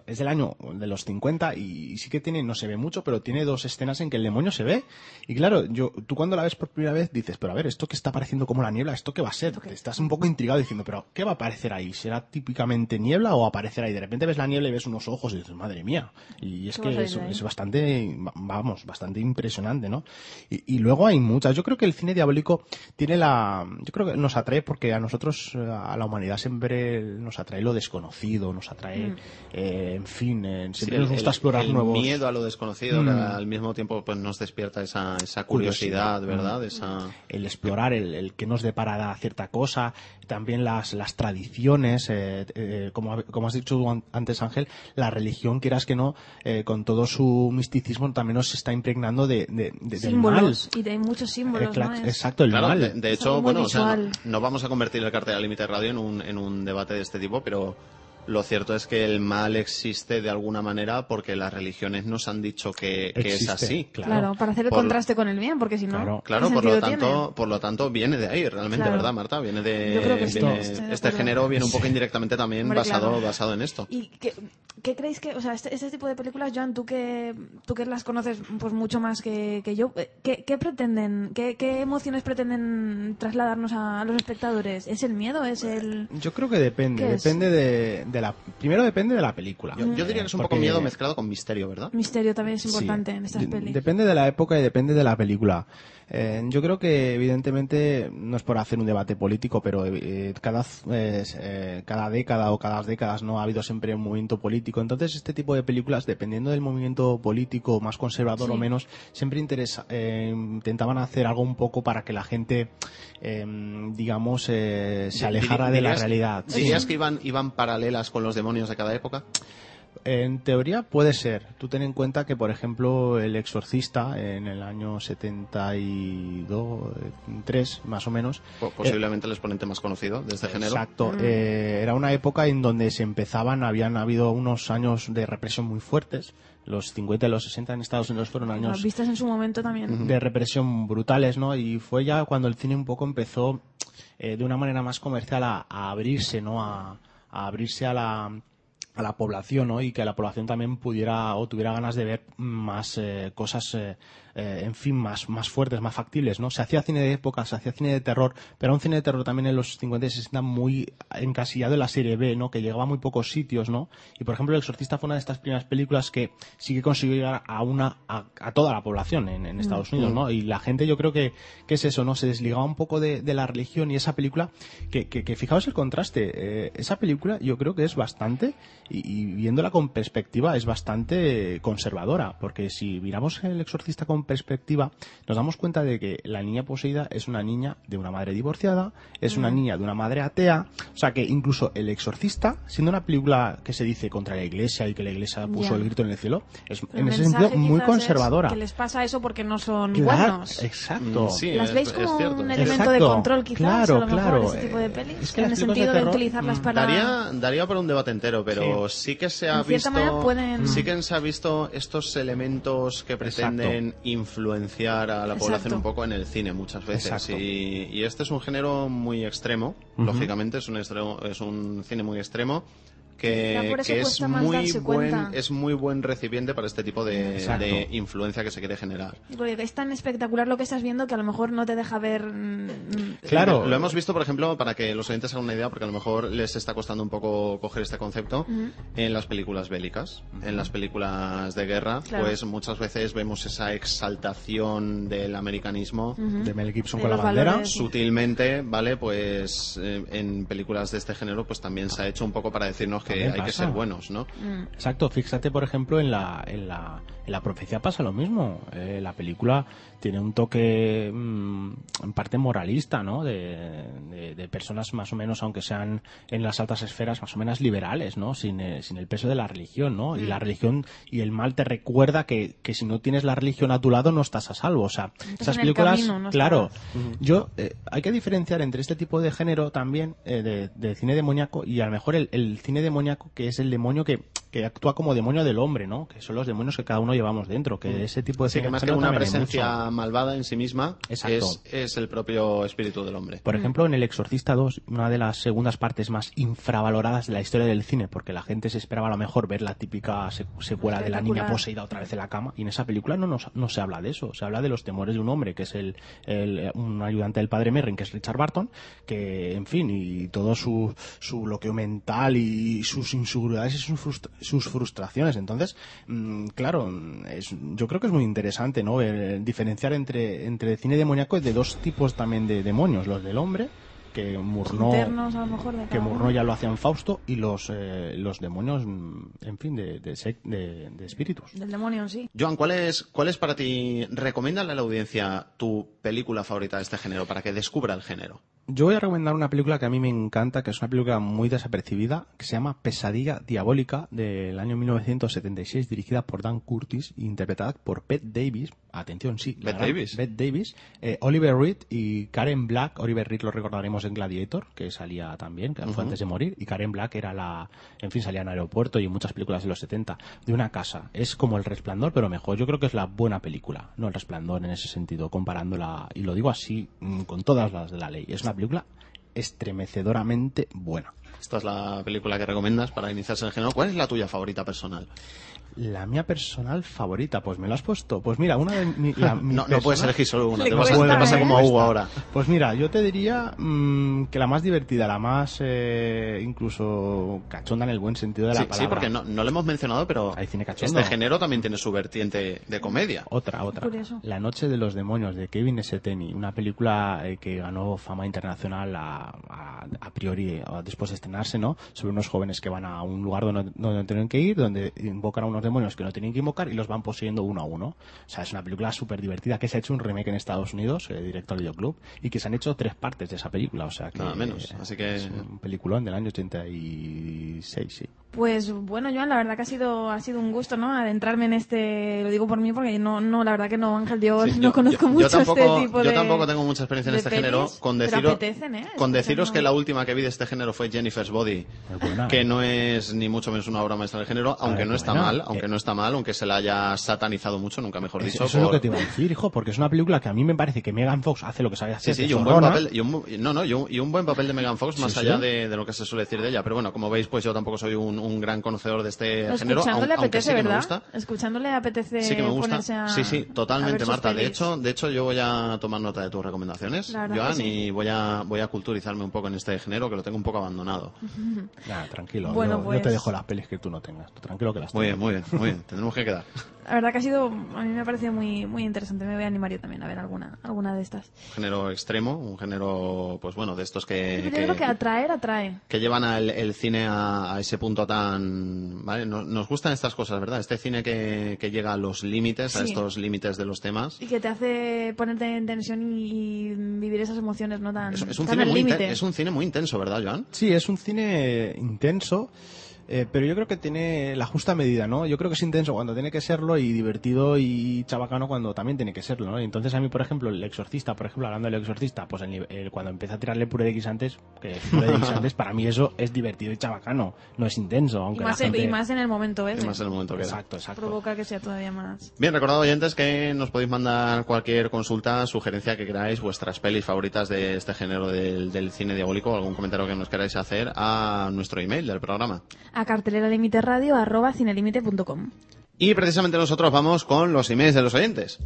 es del año de los 50 y, y sí que tiene, no se ve mucho, pero tiene dos escenas en que el demonio se ve. Y claro, yo, tú cuando la ves por primera vez dices, pero a ver, esto que está apareciendo como la niebla, ¿esto qué va a ser? Estás un poco intrigado diciendo, pero ¿qué va a aparecer ahí? ¿Será típicamente niebla o aparecerá ahí? De repente ves la niebla y ves unos ojos y dices, madre mía. Y es ¿Qué va a que es, bastante vamos, bastante impresionante, ¿no? Y, y luego hay muchas. Yo creo que el cine diabólico tiene la, yo creo que nos atrae porque a nosotros, a la humanidad siempre nos atrae lo desconocido, nos atrae, Mm. eh, en fin, eh, siempre nos gusta el- explorar el nuevos. miedo a lo desconocido que Mm. al mismo tiempo pues nos despierta esa, esa curiosidad, ¿verdad? Mm. Esa... el explorar el, el que nos depara cierta cosa, también las, las tradiciones, eh, eh, como, como has dicho antes Ángel, la religión, quieras que no, eh, con todo su misticismo también nos está impregnando de, de- de- del mal. símbolos. Y de muchos símbolos, Exacto, el Claro, mal. de, de hecho, bueno, o sea, no vamos a convertir el cartel al límite radio en un, en un debate de este tipo, pero lo cierto es que el mal existe de alguna manera porque las religiones nos han dicho que, que es así. Claro, para hacer el Por- contraste con el bien, porque si no. Claro, ¿qué por lo tanto, tiene? por lo tanto viene de ahí realmente, Claro. ¿verdad, Marta? Viene de Yo creo que viene- este género viene un poco indirectamente también Hombre, basado claro. basado en esto. ¿Y qué, qué creéis que, o sea, este, este tipo de películas, Joan, tú que, tú que las conoces pues mucho más que, que yo, eh, ¿qué, qué pretenden, qué, qué emociones pretenden trasladarnos a, a los espectadores? ¿Es el miedo? ¿Es el...? Yo creo que depende, depende de, de la, primero depende de la película. Yo, yo diría que es un poco miedo mezclado con misterio, ¿verdad? Misterio también es Sí. importante en estas pelis. Depende de la época y depende de la película. Eh, yo creo que evidentemente no es por hacer un debate político, pero eh, cada eh, eh, cada década o cada décadas no ha habido siempre un movimiento político. Entonces este tipo de películas, dependiendo del movimiento político más conservador Sí. o menos, siempre interesa, eh, intentaban hacer algo un poco para que la gente, eh, digamos, eh, se alejara de la ¿Dirías- realidad. ¿Dirías Sí. que iban, iban paralelas con los demonios de cada época? En teoría puede ser. Tú ten en cuenta que, por ejemplo, El Exorcista en el año 72, 3 más o menos. Po- Posiblemente el exponente más conocido de este género. Exacto. eh, era una época en donde se empezaban, habían habido unos años de represión muy fuertes. Los 50 y los 60 en Estados Unidos fueron Las años vistas en su momento también. de represión brutales, ¿no? Y fue ya cuando el cine un poco empezó eh, de una manera más comercial a, a abrirse, ¿no? A, a abrirse a la a la población, ¿no? Y que la población también pudiera o tuviera ganas de ver más eh, cosas, eh, eh, en fin, más, más fuertes, más factibles, ¿no? Se hacía cine de época, se hacía cine de terror, pero un cine de terror también en los 50 y 60 muy encasillado en la serie B, ¿no? Que llegaba a muy pocos sitios, ¿no? Y por ejemplo, El Exorcista fue una de estas primeras películas que sí que consiguió llegar a una, a, a toda la población en, en Estados. Unidos, ¿no? Y la gente yo creo que, que es eso, ¿no? Se desligaba un poco de, de la religión y esa película, que, que, que fijaos el contraste, eh, esa película yo creo que es bastante, y, y viéndola con perspectiva, es bastante conservadora, porque si miramos el exorcista con perspectiva, nos damos cuenta de que la niña poseída es una niña de una madre divorciada, es una Mm. niña de una madre atea, o sea que incluso el exorcista, siendo una película que se dice contra la iglesia y que la iglesia puso el grito en el cielo, es El en ese sentido muy es conservadora. Que les pasa eso porque no son Claro, buenos. exacto. Mm, sí, Las veis es como cierto. un elemento de Exacto. control, quizás, Claro, a lo mejor, claro. ese tipo de pelis. Es que en el de sentido de, terror, utilizarlas mm, para... Daría, daría para un debate entero, pero sí, que se ha En visto. pueden- Sí que se ha visto estos elementos que pretenden influenciar a la población un poco en el cine muchas veces. Y, y este es un género muy extremo, lógicamente, es un, extremo- es un cine muy extremo. Que, es muy buen es muy buen recipiente para este tipo de, de influencia que se quiere generar. Porque es tan espectacular lo que estás viendo que a lo mejor no te deja ver... mm, Claro. Lo hemos visto, por ejemplo, para que los oyentes hagan una idea, porque a lo mejor les está costando un poco coger este concepto, en las películas bélicas, en las películas de guerra, Claro. pues muchas veces vemos esa exaltación del americanismo. De Mel Gibson De con la bandera. valores. Sutilmente, ¿vale? Pues eh, en películas de este género, pues también se ha hecho un poco para decirnos que hay que ser buenos, ¿no? Mm. Exacto, fíjate por ejemplo en la, en la, en la profecía pasa lo mismo. Eh, la película tiene un toque mm, en parte moralista, ¿no? De, de- de personas más o menos, aunque sean en las altas esferas, más o menos liberales, ¿no? Sin, eh, sin el peso de la religión, ¿no? Y Mm. la religión y el mal te recuerda que, que si no tienes la religión a tu lado no estás a salvo. O sea, esas películas, camino, no claro, yo eh, hay que diferenciar entre este tipo de género también eh, de, de cine demoníaco y a lo mejor el, el cine demoníaco que es el demonio que, que actúa como demonio del hombre, ¿no? Que son los demonios que cada uno llevamos dentro, que ese tipo de Así que más que una presencia malvada en sí misma, es, es el propio espíritu del hombre. Por ejemplo, en El Exorcista 2, una de las segundas partes más infravaloradas de la historia del cine, porque la gente se esperaba a lo mejor ver la típica se- secuela de la niña poseída otra vez en la cama, y en esa película no, nos- no se habla de eso, se habla de los temores de un hombre, que es el, el- un ayudante del padre Merrin, que es Richard Barton, que, en fin, y todo su, su bloqueo mental y sus inseguridades y sus, frustra- sus frustraciones. Entonces, mm, claro, es, yo creo que es muy interesante, ¿no? El diferenciar entre, entre el cine demoníaco de dos tipos también de demonios, los del hombre que Murnau, Internos, a lo mejor, de que Murnau ya lo hacía en Fausto y los, eh, los demonios, mm, en fin, de, de, sec- de- de espíritus. Del demonio en sí. Joan, ¿cuál es, ¿cuál es para ti, recomiéndale a la audiencia tu película favorita de este género para que descubra el género? Yo voy a recomendar una película que a mí me encanta, que es una película muy desapercibida, que se llama Pesadilla Diabólica, del año 1976, dirigida por Dan Curtis e interpretada por Bette Davis. Atención, sí. Bette Davis. Bette Davis, eh, Oliver Reed y Karen Black. Oliver Reed lo recordaremos en Gladiator, que salía también, que fue antes de morir, y Karen Black era la, en fin, salía en Aeropuerto y en muchas películas de los 70, de una casa. Es como El Resplandor, pero mejor. Yo creo que es la buena película, no El Resplandor en ese sentido, comparándola, y lo digo así, mm, con todas las de la ley. Es una película estremecedoramente buena. Esta es la película que recomiendas para iniciarse en género. ¿Cuál es la tuya favorita personal? La mía personal favorita, pues me lo has puesto. Pues mira, una de mi, la- [LAUGHS] mi No, no puedes elegir solo una, Le te pasa, cuesta, te pasa ¿eh? como a Hugo ahora. Pues mira, yo te diría mm, que la más divertida, la más eh, incluso cachonda en el buen sentido de la Sí, palabra. sí, porque no, no lo hemos mencionado, pero cachondo. este género también tiene su vertiente de comedia. Otra, otra. Curioso. La Noche de los Demonios de Kevin S. Tenney, una película eh, que ganó fama internacional a, a- a priori eh, después de estrenarse, ¿no? Sobre unos jóvenes que van a un lugar donde, donde no tienen que ir, donde invocan a unos demonios que no tienen que invocar y los van poseyendo uno a uno. O sea, es una película súper divertida que se ha hecho un remake en Estados Unidos, eh, directo al videoclub, y que se han hecho tres partes de esa película. O sea, que Nada menos, así que- es un peliculón del año 86, sí. Pues bueno, Joan, la verdad que ha sido ha sido un gusto, ¿no? Adentrarme en este, lo digo por mí porque no, no la verdad que no, Ángel, yo Sí, no yo- conozco yo- mucho yo tampoco, este tipo yo de tampoco tengo mucha experiencia en este género. Con deciros, apetecen, ¿eh? con Este deciros que la última que vi de este género fue Jennifer's Body, que no es ni mucho menos una obra maestra del género, aunque ver, no está buena. mal, aunque no está mal, aunque se la haya satanizado mucho, nunca mejor Eso, dicho. eso es lo que te iba a decir, hijo, porque es una película que a mí me parece que Megan Fox hace lo que sabe Sí, hacer. sí, de y un buen papel, y un, bu- no, no, y un, y un buen papel de Megan Fox, más Sí, allá sí. de, de lo que se suele decir de ella. Pero bueno, como veis, pues yo tampoco soy un, un gran conocedor de este Pero género, Escuchándole aun- apetece, sí que me ¿verdad? gusta. Escuchándole apetece Sí que me gusta. ponerse a Sí, sí, totalmente, Marta. De hecho, de hecho, yo voy a tomar nota de tus recomendaciones, verdad Joan, sí. y voy a, voy a culturizarme un poco en este género que lo tengo un poco abandonado. [LAUGHS] Nada, tranquilo. Bueno, yo, yo pues- te dejo las pelis que tú no tengas. Tranquilo que las Muy tengo. bien, muy bien, [LAUGHS] muy bien. Tendremos que quedar. La verdad que ha sido, a mí me ha parecido muy, muy interesante. Me voy a animar yo también a ver alguna, alguna de estas. Un género extremo, un género, pues bueno, de estos que, Yo que- creo que atraer, atrae. que llevan al, el cine a, a ese punto tan... ¿vale? Nos, nos gustan estas cosas, ¿verdad? Este cine que, que llega a los límites, a estos límites de los temas. Y que te hace ponerte en tensión y, y vivir esas emociones no tan, Es, es un tan cine muy límite. es un cine muy intenso, ¿verdad, Joan? Sí, es un cine intenso, eh, pero yo creo que tiene la justa medida, ¿no? Yo creo que es intenso cuando tiene que serlo y divertido y chabacano cuando también tiene que serlo, ¿no? Y entonces a mí, por ejemplo, el exorcista, por ejemplo, hablando del exorcista, pues el el- cuando empieza a tirarle puré de guisantes, que es puré de [LAUGHS] guisantes, para mí eso es divertido y chabacano, no es intenso, Y aunque más, la en- gente... y más en el momento, ¿eh? Y más en el momento que da. Exacto, exacto. Provoca que sea todavía más. Bien, recordad oyentes que nos podéis mandar cualquier consulta, sugerencia que queráis, vuestras pelis favoritas de este género del, del cine diabólico, algún comentario que nos queráis hacer a nuestro email del programa. A cartelera límite radio arroba cinelimite.com. Y precisamente nosotros vamos con los emails de los oyentes.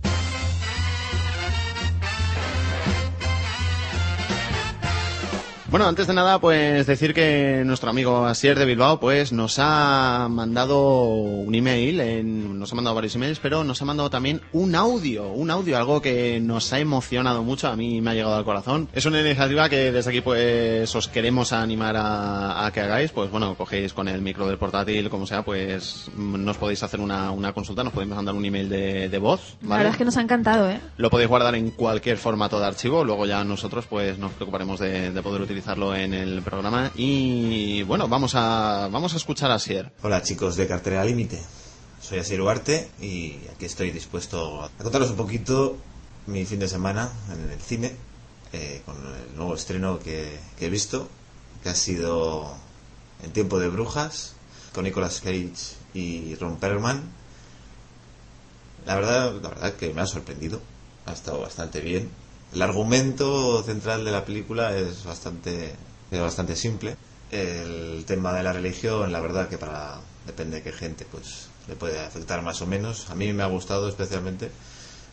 Bueno, antes de nada, pues decir que nuestro amigo Asier de Bilbao, pues nos ha mandado un email, en- nos ha mandado varios emails, pero nos ha mandado también un audio, un audio, algo que nos ha emocionado mucho, a mí me ha llegado al corazón. Es una iniciativa que desde aquí pues os queremos animar a, a que hagáis, pues bueno, cogéis con el micro del portátil, como sea, pues nos podéis hacer una, una consulta, nos podéis mandar un email de, de voz, La verdad es que nos ha encantado, ¿eh? Lo podéis guardar en cualquier formato de archivo, luego ya nosotros pues nos preocuparemos de, de poder utilizarlo en el programa y bueno, vamos a vamos a escuchar a Sier. Hola chicos de Cartera Límite, soy Asier y aquí estoy dispuesto a contaros un poquito mi fin de semana en el cine eh, con el nuevo estreno que, que he visto, que ha sido En tiempo de brujas, con Nicolas Cage y Ron Perlman. La verdad, la verdad que me ha sorprendido, ha estado bastante bien. El argumento central de la película es bastante, es bastante simple. El tema de la religión, la verdad que para depende de qué gente, pues le puede afectar más o menos. A mí me ha gustado especialmente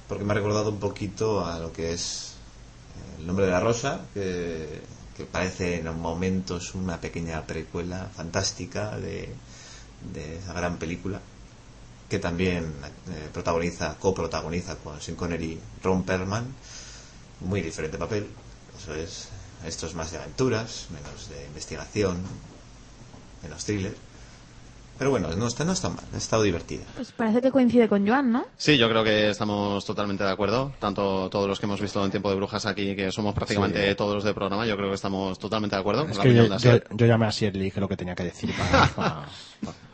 porque me ha recordado un poquito a lo que es el nombre de la rosa, que, parece en momentos una pequeña precuela fantástica de, de esa gran película, que también eh, protagoniza, coprotagoniza con Sean Connery Ron Perlman, muy diferente papel, eso es, esto es más de aventuras, menos de investigación, menos thriller. Pero bueno, no está, no está mal, ha estado divertida. Pues parece que coincide con Joan, ¿no? Sí, yo creo que estamos totalmente de acuerdo. Tanto todos los que hemos visto en Tiempo de Brujas aquí, que somos prácticamente Sí. todos los de programa, yo creo que estamos totalmente de acuerdo. Es con la que yo, opinión de Asier. yo- yo llamé a Sier y le dije lo que tenía que decir para, [LAUGHS] para-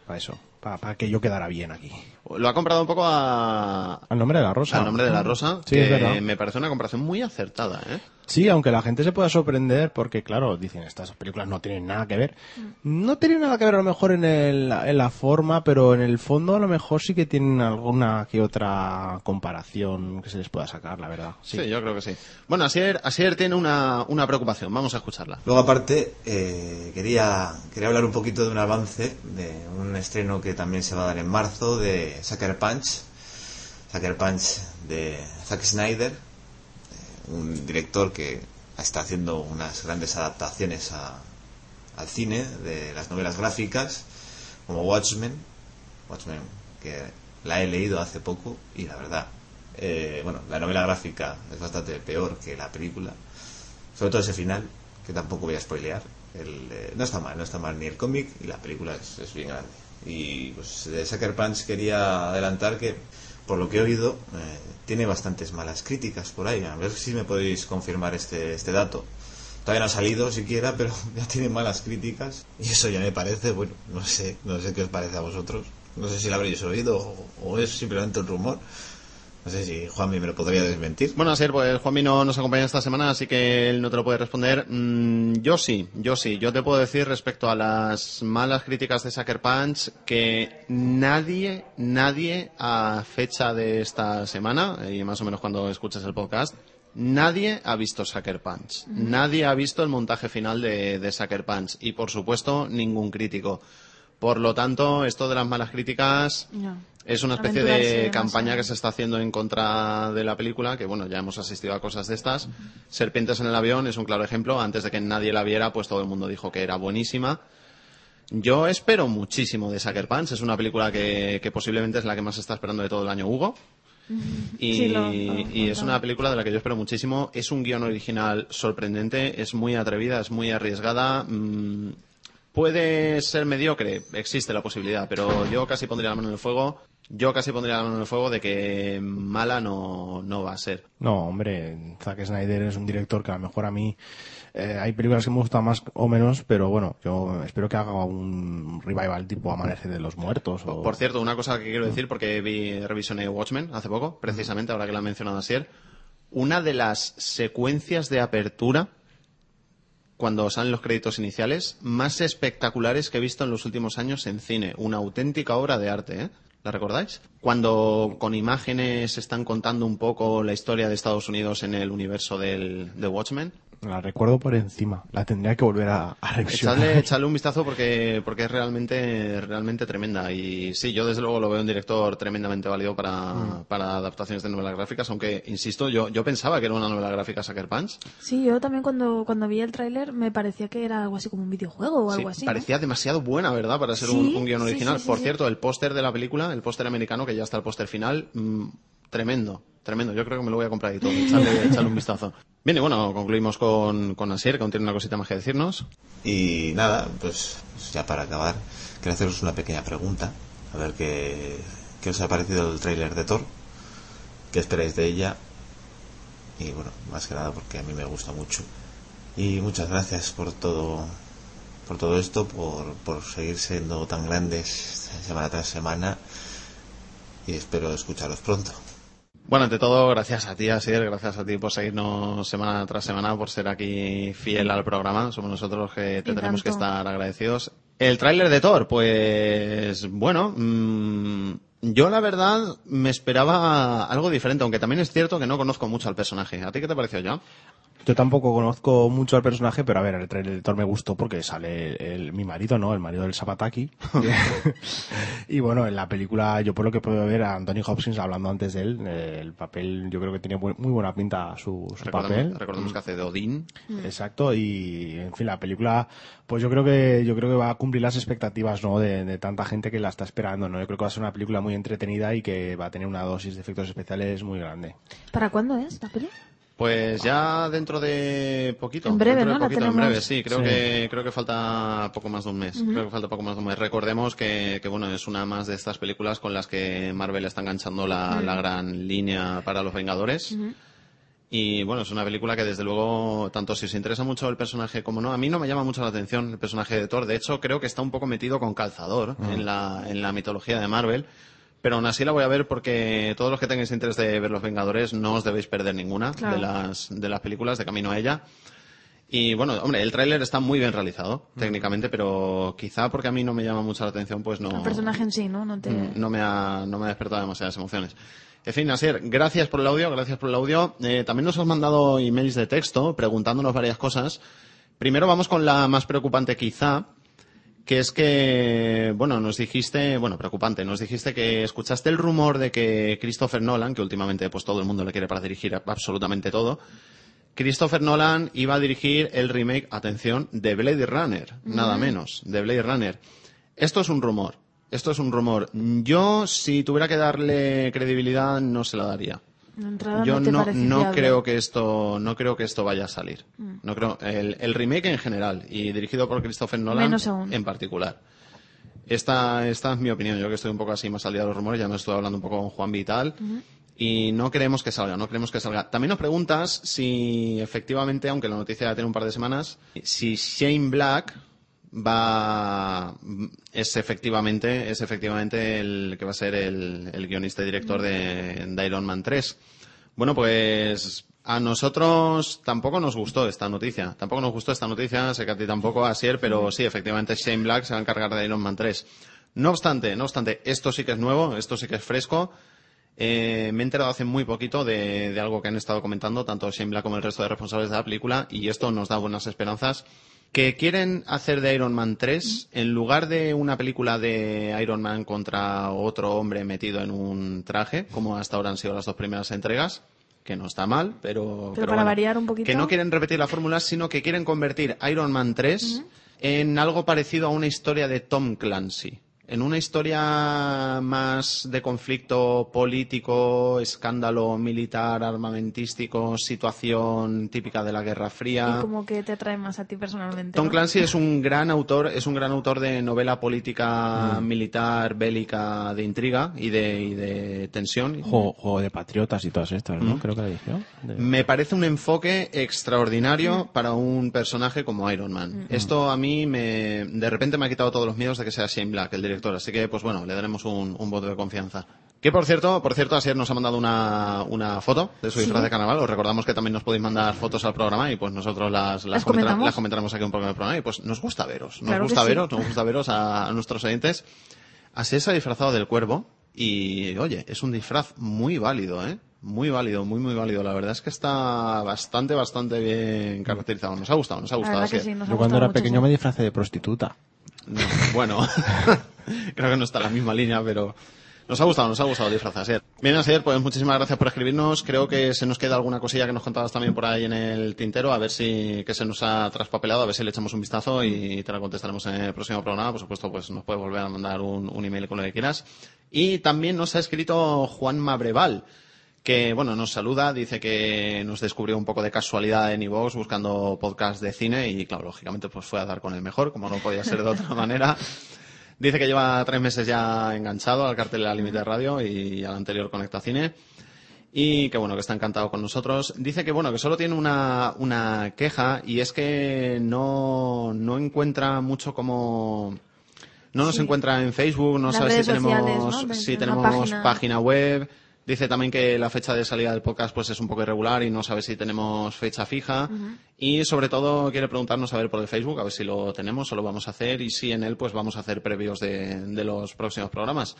para eso, para, para que yo quedara bien aquí. Lo ha comprado un poco a... Al nombre de la rosa. Al nombre de la rosa, Sí, es que verdad. me parece una comparación muy acertada, ¿eh? Sí, aunque la gente se pueda sorprender porque, claro, dicen, estas películas no tienen nada que ver. No tienen nada que ver a lo mejor en, el, en la forma, pero en el fondo a lo mejor sí que tienen alguna que otra comparación que se les pueda sacar, la verdad. Sí, yo creo que sí. Bueno, Asier, Asier tiene una, una preocupación, vamos a escucharla. Luego aparte, eh, quería, quería hablar un poquito de un avance, de un estreno que también se va a dar en marzo, de Sucker Punch. Sucker Punch de Zack Snyder, eh, un director que está haciendo unas grandes adaptaciones a- al cine de las novelas gráficas, como Watchmen, Watchmen, que la he leído hace poco y la verdad, eh, bueno, la novela gráfica es bastante peor que la película, sobre todo ese final, que tampoco voy a spoilear. El, eh, no está mal, no está mal ni el cómic y la película es, es bien grande. Y pues de Sucker Punch quería adelantar que, por lo que he oído, eh, tiene bastantes malas críticas por ahí. A ver si me podéis confirmar este, este dato. Todavía no ha salido siquiera, [LAUGHS] pero ya tiene malas críticas. Y eso ya me parece, bueno, no sé, no sé qué os parece a vosotros. No sé si lo habréis oído o, o es simplemente un rumor. No sé si Juanmi me lo podría desmentir. Bueno, Asier, pues Juanmi no nos acompaña esta semana, así que él no te lo puede responder. Mm, yo sí, yo sí. Yo te puedo decir respecto a las malas críticas de Sucker Punch que nadie, nadie a fecha de esta semana, y más o menos cuando escuches el podcast, nadie ha visto Sucker Punch. Nadie ha visto el montaje final de, de Sucker Punch. Y por supuesto, ningún crítico. Por lo tanto, esto de las malas críticas es una especie de campaña que se está haciendo en contra de la película, que bueno, ya hemos asistido a cosas de estas. Serpientes en el avión es un claro ejemplo. Antes de que nadie la viera, pues todo el mundo dijo que era buenísima. Yo espero muchísimo de Sucker Punch. Es una película que, que posiblemente es la que más está esperando de todo el año Hugo. Y, Sí, lo- lo y es una película de la que yo espero muchísimo. Es un guion original sorprendente, es muy atrevida, es muy arriesgada. mm, puede ser mediocre, existe la posibilidad, pero yo casi pondría la mano en el fuego. Yo casi pondría la mano en el fuego de que mala no, no va a ser. No, hombre, Zack Snyder es un director que a lo mejor a mí eh, hay películas que me gustan más o menos, pero bueno, yo espero que haga un revival tipo Amanecer de los Muertos. O... Por cierto, una cosa que quiero decir, porque vi, revisioné Watchmen hace poco, precisamente, ahora que la ha mencionado Asier, una de las secuencias de apertura, cuando salen los créditos iniciales, más espectaculares que he visto en los últimos años en cine. Una auténtica obra de arte, ¿eh? ¿La recordáis? Cuando con imágenes están contando un poco la historia de Estados Unidos en el universo del, de Watchmen. La recuerdo por encima, la tendría que volver a, a revisionar. Echadle, [LAUGHS] echadle un vistazo porque, porque es realmente, realmente tremenda. Y sí, yo desde luego lo veo un director tremendamente válido para, Mm. para adaptaciones de novelas gráficas, aunque, insisto, yo, yo pensaba que era una novela gráfica Sucker Punch. Sí, yo también cuando, cuando vi el tráiler me parecía que era algo así como un videojuego o Sí, algo así. ¿no? parecía demasiado buena, ¿verdad? Para ser Sí, un, un guion sí, original. sí, sí, Por sí. cierto, el póster de la película, el póster americano, que ya está el póster final, mm, tremendo, tremendo. Yo creo que me lo voy a comprar y todo. Echarle, [LAUGHS] echarle un vistazo. Bien, y bueno, concluimos con, con Asier, que aún tiene una cosita más que decirnos. Y nada, pues ya para acabar, quería haceros una pequeña pregunta. A ver qué, qué os ha parecido el tráiler de Thor. ¿Qué esperáis de ella? Y bueno, más que nada porque a mí me gusta mucho. Y muchas gracias por todo por todo esto, por, por seguir siendo tan grandes semana tras semana. Y espero escucharos pronto. Bueno, ante todo, gracias a ti, Asier, gracias a ti por seguirnos semana tras semana, por ser aquí fiel al programa. Somos nosotros los que te tenemos que estar agradecidos. El tráiler de Thor, pues bueno, mm, yo la verdad me esperaba algo diferente, aunque también es cierto que no conozco mucho al personaje. ¿A ti qué te pareció ya? Yo tampoco conozco mucho al personaje, pero a ver, el trailer de Thor me gustó porque sale el, mi marido, ¿no? El marido del Zapataki. [LAUGHS] y bueno, en la película, yo por lo que puedo ver a Anthony Hopkins hablando antes de él, el papel, yo creo que tiene muy, muy buena pinta su, su Recordemos, papel. recordemos que hace de Odín. Exacto, y en fin, la película, pues yo creo que, yo creo que va a cumplir las expectativas, ¿no? De, de tanta gente que la está esperando, ¿no? Yo creo que va a ser una película muy entretenida y que va a tener una dosis de efectos especiales muy grande. ¿Para cuándo es la peli? Pues ya dentro de poquito. En breve, dentro de ¿no? Poquito, en breve, sí. Creo Sí. que creo que falta poco más de un mes. Creo que falta poco más de un mes. Recordemos que, que, bueno es una más de estas películas con las que Marvel está enganchando la, la gran línea para los Vengadores. Y bueno, es una película que desde luego, tanto si os interesa mucho el personaje como no, a mí no me llama mucho la atención el personaje de Thor. De hecho, creo que está un poco metido con calzador Mm. en, la, en la mitología de Marvel. Pero aún así la voy a ver porque todos los que tengáis interés de ver Los Vengadores no os debéis perder ninguna Claro. de, las, de las películas de camino a ella. Y bueno, hombre, el tráiler está muy bien realizado técnicamente, pero quizá porque a mí no me llama mucho la atención, pues no, El personaje en sí, ¿no? No te... Mm, no me ha, no me ha despertado demasiadas emociones. En fin, Asier, gracias por el audio, gracias por el audio. Eh, también nos has mandado emails de texto preguntándonos varias cosas. Primero vamos con la más preocupante quizá, que es que, bueno, nos dijiste, bueno, preocupante, nos dijiste que escuchaste el rumor de que Christopher Nolan, que últimamente pues todo el mundo le quiere para dirigir absolutamente todo, Christopher Nolan iba a dirigir el remake, atención, de Blade Runner, nada menos, de Blade Runner. Esto es un rumor, esto es un rumor. Yo, si tuviera que darle credibilidad, no se la daría. Yo no, creo que esto, no creo que esto vaya a salir. Mm. No creo, el, el remake en general y dirigido por Christopher Nolan en particular. Esta, esta es mi opinión. Yo que estoy un poco así más al día de los rumores, ya me estoy hablando un poco con Juan Vital. Y no queremos que salga, no queremos que salga. También nos preguntas si efectivamente, aunque la noticia ya tiene un par de semanas, si Shane Black va es efectivamente es efectivamente el que va a ser el, el guionista y director de, de Iron Man 3. Bueno, pues a nosotros tampoco nos gustó esta noticia. Tampoco nos gustó esta noticia, sé que a ti tampoco, Asier, pero sí, efectivamente Shane Black se va a encargar de Iron Man 3. No obstante, no obstante, esto sí que es nuevo, esto sí que es fresco. Eh, me he enterado hace muy poquito de, de algo que han estado comentando tanto Shane Black como el resto de responsables de la película y esto nos da buenas esperanzas. Que quieren hacer de Iron Man 3, en lugar de una película de Iron Man contra otro hombre metido en un traje, como hasta ahora han sido las dos primeras entregas, que no está mal, pero, Pero para variar un poquito. que no quieren repetir la fórmula, sino que quieren convertir Iron Man 3 en algo parecido a una historia de Tom Clancy. En una historia más de conflicto político, escándalo militar, armamentístico, situación típica de la Guerra Fría. Y como que te atrae más a ti personalmente. Tom ¿no? Clancy es un gran autor, es un gran autor de novela política, militar, bélica, de intriga y de, y de tensión. Juego, juego de patriotas y todas estas, ¿no? Mm. Creo que la dije, ¿no? De- Me parece un enfoque extraordinario para un personaje como Iron Man. Mm. Esto a mí me, de repente me ha quitado todos los miedos de que sea Shane Black, el director. Así que, pues bueno, le daremos un, un voto de confianza. Que por cierto, por cierto, Asier nos ha mandado una, una foto de su Sí. disfraz de carnaval. Os recordamos que también nos podéis mandar fotos al programa y pues nosotros las, las, ¿Las comentar- comentamos? las comentaremos aquí un poco en el programa. Y pues nos gusta veros, nos Claro gusta sí. veros, nos gusta veros a, a nuestros oyentes. Asier se ha disfrazado del cuervo y, oye, es un disfraz muy válido, ¿eh? Muy válido, muy, muy válido. La verdad es que está bastante, bastante bien caracterizado. Nos ha gustado, nos ha gustado. Asier. sí, nos ha Yo cuando era mucho, pequeño sí. me disfracé de prostituta. No, bueno, [LAUGHS] [LAUGHS] creo que no está en la misma línea, pero nos ha gustado, nos ha gustado el disfraz, Asier. Bien, Asier, pues muchísimas gracias por escribirnos. Creo que se nos queda alguna cosilla que nos contabas también por ahí en el tintero, a ver si que se nos ha traspapelado, a ver si le echamos un vistazo y te la contestaremos en el próximo programa. Por supuesto, pues nos puedes volver a mandar un, un email con lo que quieras. Y también nos ha escrito Juan Mabreval que bueno nos saluda, dice que nos descubrió un poco de casualidad en iVoox buscando podcast de cine y claro, lógicamente pues fue a dar con el mejor, como no podía ser de otra [LAUGHS] manera. Dice que lleva tres meses ya enganchado al cartel de la Límite Radio y al anterior Conecta Cine. Y que bueno, que está encantado con nosotros. Dice que bueno, que solo tiene una, una queja y es que no, no encuentra mucho como... No nos Sí. encuentra en Facebook, no Las sabe si tenemos, sociales, ¿no? si tenemos página. página web. Dice también que la fecha de salida del podcast pues es un poco irregular y no sabe si tenemos fecha fija. Y sobre todo quiere preguntarnos a ver por el Facebook, a ver si lo tenemos o lo vamos a hacer y si en él pues vamos a hacer previos de, de los próximos programas.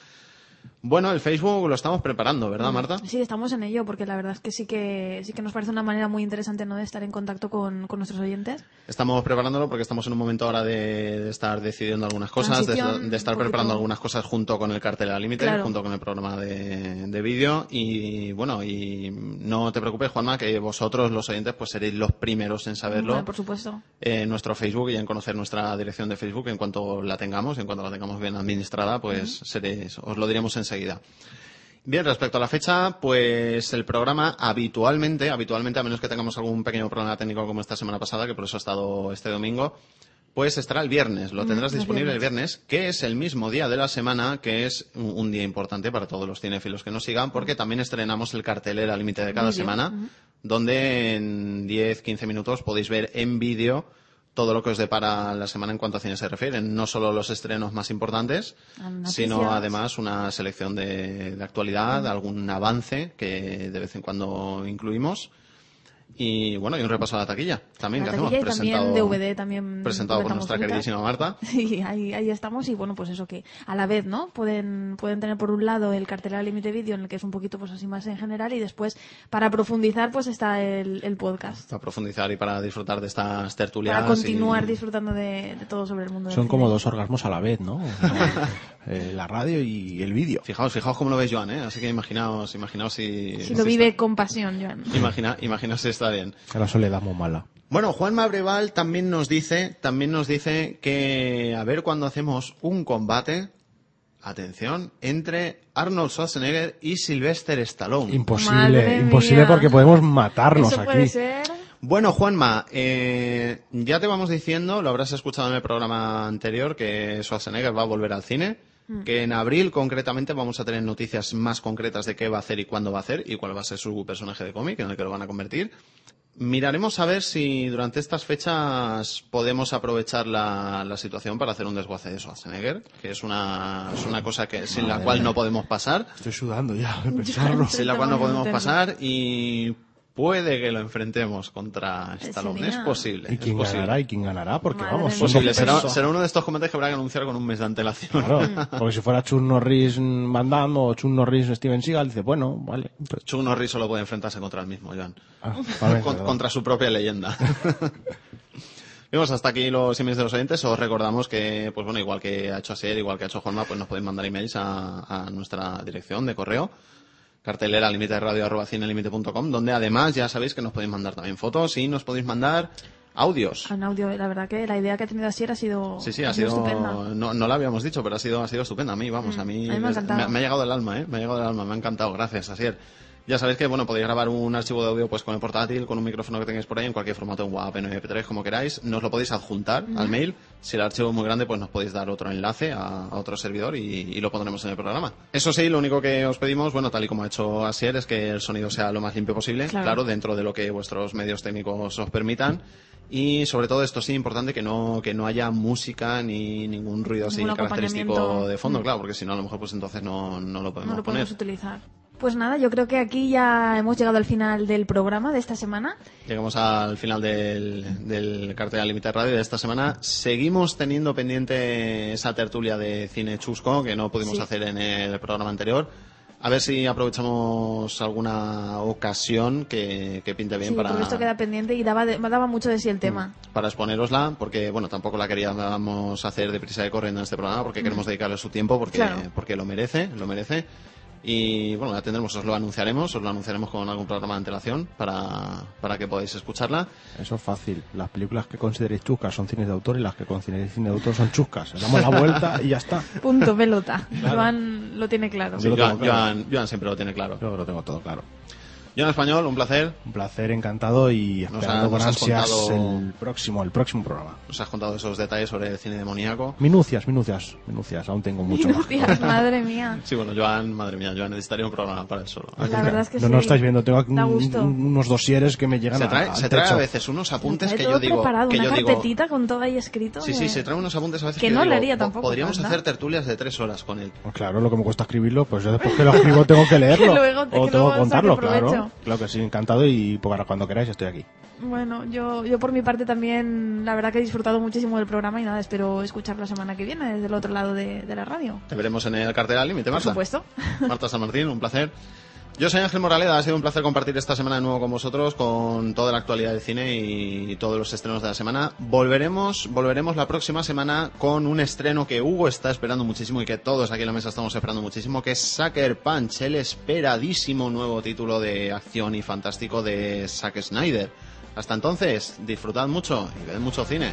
Bueno, el Facebook lo estamos preparando, ¿verdad, Mm. Marta? Sí, estamos en ello, porque la verdad es que sí que sí que nos parece una manera muy interesante ¿no? de estar en contacto con, con nuestros oyentes. Estamos preparándolo porque estamos en un momento ahora de, de estar decidiendo algunas cosas, de, estar preparando algunas cosas junto con el cartel al límite, Claro. junto con el programa de, de vídeo y bueno, y no te preocupes, Juanma, que vosotros los oyentes pues seréis los primeros en saberlo. Por supuesto. en nuestro Facebook y en conocer nuestra dirección de Facebook en cuanto la tengamos, en cuanto la tengamos bien administrada, pues seréis, os lo diremos enseguida. Bien, respecto a la fecha, pues el programa habitualmente, habitualmente, a menos que tengamos algún pequeño problema técnico como esta semana pasada, que por eso ha estado este domingo, pues estará el viernes, lo Mm, tendrás disponible el viernes, que es el mismo día de la semana, que es un, día importante para todos los cinéfilos que nos sigan, porque también estrenamos el cartelera límite de cada semana, ujú. donde en 10-15 minutos podéis ver en vídeo todo lo que os depara la semana en cuanto a cine se refiere, no solo los estrenos más importantes, Noticias. sino además una selección de, de actualidad, algún avance que de vez en cuando incluimos. Y bueno, y un repaso a la taquilla también La que taquilla hacemos. y también DVD también presentado por nuestra fruta. queridísima Marta. [LAUGHS] Sí, ahí, ahí estamos y bueno, pues eso que a la vez, ¿no? Pueden, pueden tener por un lado el cartel al límite vídeo en el que es un poquito pues así más en general y después para profundizar pues está el, el podcast. Para profundizar y para disfrutar de estas tertulias. Para continuar y- disfrutando de, de todo sobre el mundo del Son cine. como dos orgasmos a la vez, ¿no? [LAUGHS] Eh, la radio y el vídeo. Fijaos, fijaos cómo lo ves Joan, ¿eh? Así que imaginaos, imaginaos si... Si lo vive con pasión, Joan. Imagina, imaginaos si está bien. La soledad muy mala. Bueno, Juan Mabreval también nos dice, también nos dice que a ver cuando hacemos un combate, atención, entre Arnold Schwarzenegger y Sylvester Stallone. Imposible, Madre imposible mía. porque podemos matarnos Eso aquí. puede ser. Bueno, Juanma, eh, ya te vamos diciendo, lo habrás escuchado en el programa anterior, que Schwarzenegger va a volver al cine. Que en abril concretamente vamos a tener noticias más concretas de qué va a hacer y cuándo va a hacer y cuál va a ser su personaje de cómic en el que lo van a convertir. Miraremos a ver si durante estas fechas podemos aprovechar la, la situación para hacer un desguace de Schwarzenegger, que es una, es una cosa que sin la cual mía. no podemos pasar. Estoy sudando ya de [LAUGHS] pensarlo. Sin la cual no podemos pasar y puede que lo enfrentemos contra Stallone. Sería- Es posible. ¿Y quién posible. ganará? ¿Y quién ganará? Porque Madre vamos, Posible. Será, uno de estos combates que habrá que anunciar con un mes de antelación. Claro, [LAUGHS] porque si fuera Chun Norris Van Damme o Chun Norris Steven Seagal, dice, bueno, vale. Pero- Chuck Norris solo puede enfrentarse contra el mismo, Joan. Ah, vale, Con- perdón. contra su propia leyenda. [LAUGHS] Vemos hasta aquí los emails de los oyentes. Os recordamos que, pues bueno, igual que ha hecho Asier, igual que ha hecho Juanma, pues nos podéis mandar emails a, a nuestra dirección de correo cartelera límite radio arroba cinelimite.com, donde además ya sabéis que nos podéis mandar también fotos y nos podéis mandar audios. En audio, la verdad que la idea que ha tenido Asier ha sido, Sí, sí, ha sido, estupenda. no, no lo habíamos dicho, pero ha sido, ha sido estupenda. A mí, vamos, Mm, a mí, a mí me ha me ha llegado del alma, ¿eh? Me ha llegado del alma, me ha encantado. Gracias, Asier. Ya sabéis que, bueno, podéis grabar un archivo de audio pues con el portátil, con un micrófono que tengáis por ahí, en cualquier formato, en WAV, en MP3, como queráis. Nos lo podéis adjuntar al mail. Si el archivo es muy grande, pues nos podéis dar otro enlace a, a otro servidor y, y lo pondremos en el programa. Eso sí, lo único que os pedimos, bueno, tal y como ha hecho Asier, es que el sonido sea lo más limpio posible. Claro. claro dentro de lo que vuestros medios técnicos os permitan. Y sobre todo esto sí importante que no que no haya música ni ningún ruido así Ningún característico de fondo, Mm. claro, porque si no a lo mejor pues entonces no, no lo podemos no lo poner. podemos utilizar. Pues nada, yo creo que aquí ya hemos llegado al final del programa de esta semana. Llegamos al final del, del cartel al límite radio de esta semana. Seguimos teniendo pendiente esa tertulia de cine chusco que no pudimos Sí. hacer en el programa anterior. A ver si aprovechamos alguna ocasión que, que pinte bien sí, para, porque esto queda pendiente y daba, de- daba mucho de sí el tema. para exponerosla, porque bueno, tampoco la queríamos hacer deprisa y corriendo en este programa, porque Mm. queremos dedicarle su tiempo, porque, Claro. porque lo merece, lo merece. Y bueno, la tendremos, os lo anunciaremos, os lo anunciaremos con algún programa de antelación para, para que podáis escucharla. Eso es fácil. Las películas que consideréis chuscas son cines de autor y las que consideréis cine de autor son chuscas. Le damos la vuelta y ya está. Punto, pelota. Claro. Joan lo tiene claro. Sí, Yo lo tengo Joan, claro. Joan- Joan siempre lo tiene claro. Yo lo tengo todo claro. Joan Español, un placer. Un placer, encantado y Nos esperando con ansias contado- el próximo, el próximo programa. Nos has contado esos detalles sobre el cine demoníaco. Minucias, minucias, minucias. Aún tengo mucho más. Minucias, [LAUGHS] madre mía. Sí, bueno, Joan, madre mía, Joan necesitaría un programa para él solo. La verdad es que no, sí. no estáis viendo, tengo un- unos dosieres que me llegan Se a- trae, al se trae a veces unos apuntes Trae que yo digo... preparado, que una yo digo carpetita con todo ahí escrito. Sí, sí, se trae unos apuntes a veces Que que, no yo digo, leería po- tampoco, Podríamos hacer tertulias de tres horas con él. Pues claro, lo que me cuesta escribirlo, pues yo después que lo escribo [LAUGHS] tengo que leerlo. Que luego- que o tengo que contarlo, provecho. Claro. que sí, encantado y para cuando queráis estoy aquí. Bueno, yo, yo por mi parte también, la verdad que he disfrutado muchísimo del programa y nada, espero escuchar la semana que viene desde el otro lado de, de la radio. Te veremos en el cartel al límite, Por Marta. supuesto. Marta San Martín, un placer. Yo soy Ángel Moraleda, ha sido un placer compartir esta semana de nuevo con vosotros con toda la actualidad del cine y todos los estrenos de la semana. Volveremos, volveremos la próxima semana con un estreno que Hugo está esperando muchísimo y que todos aquí en la mesa estamos esperando muchísimo, que es Sucker Punch, el esperadísimo nuevo título de acción y fantástico de Zack Snyder. Hasta entonces, disfrutad mucho y ved mucho cine.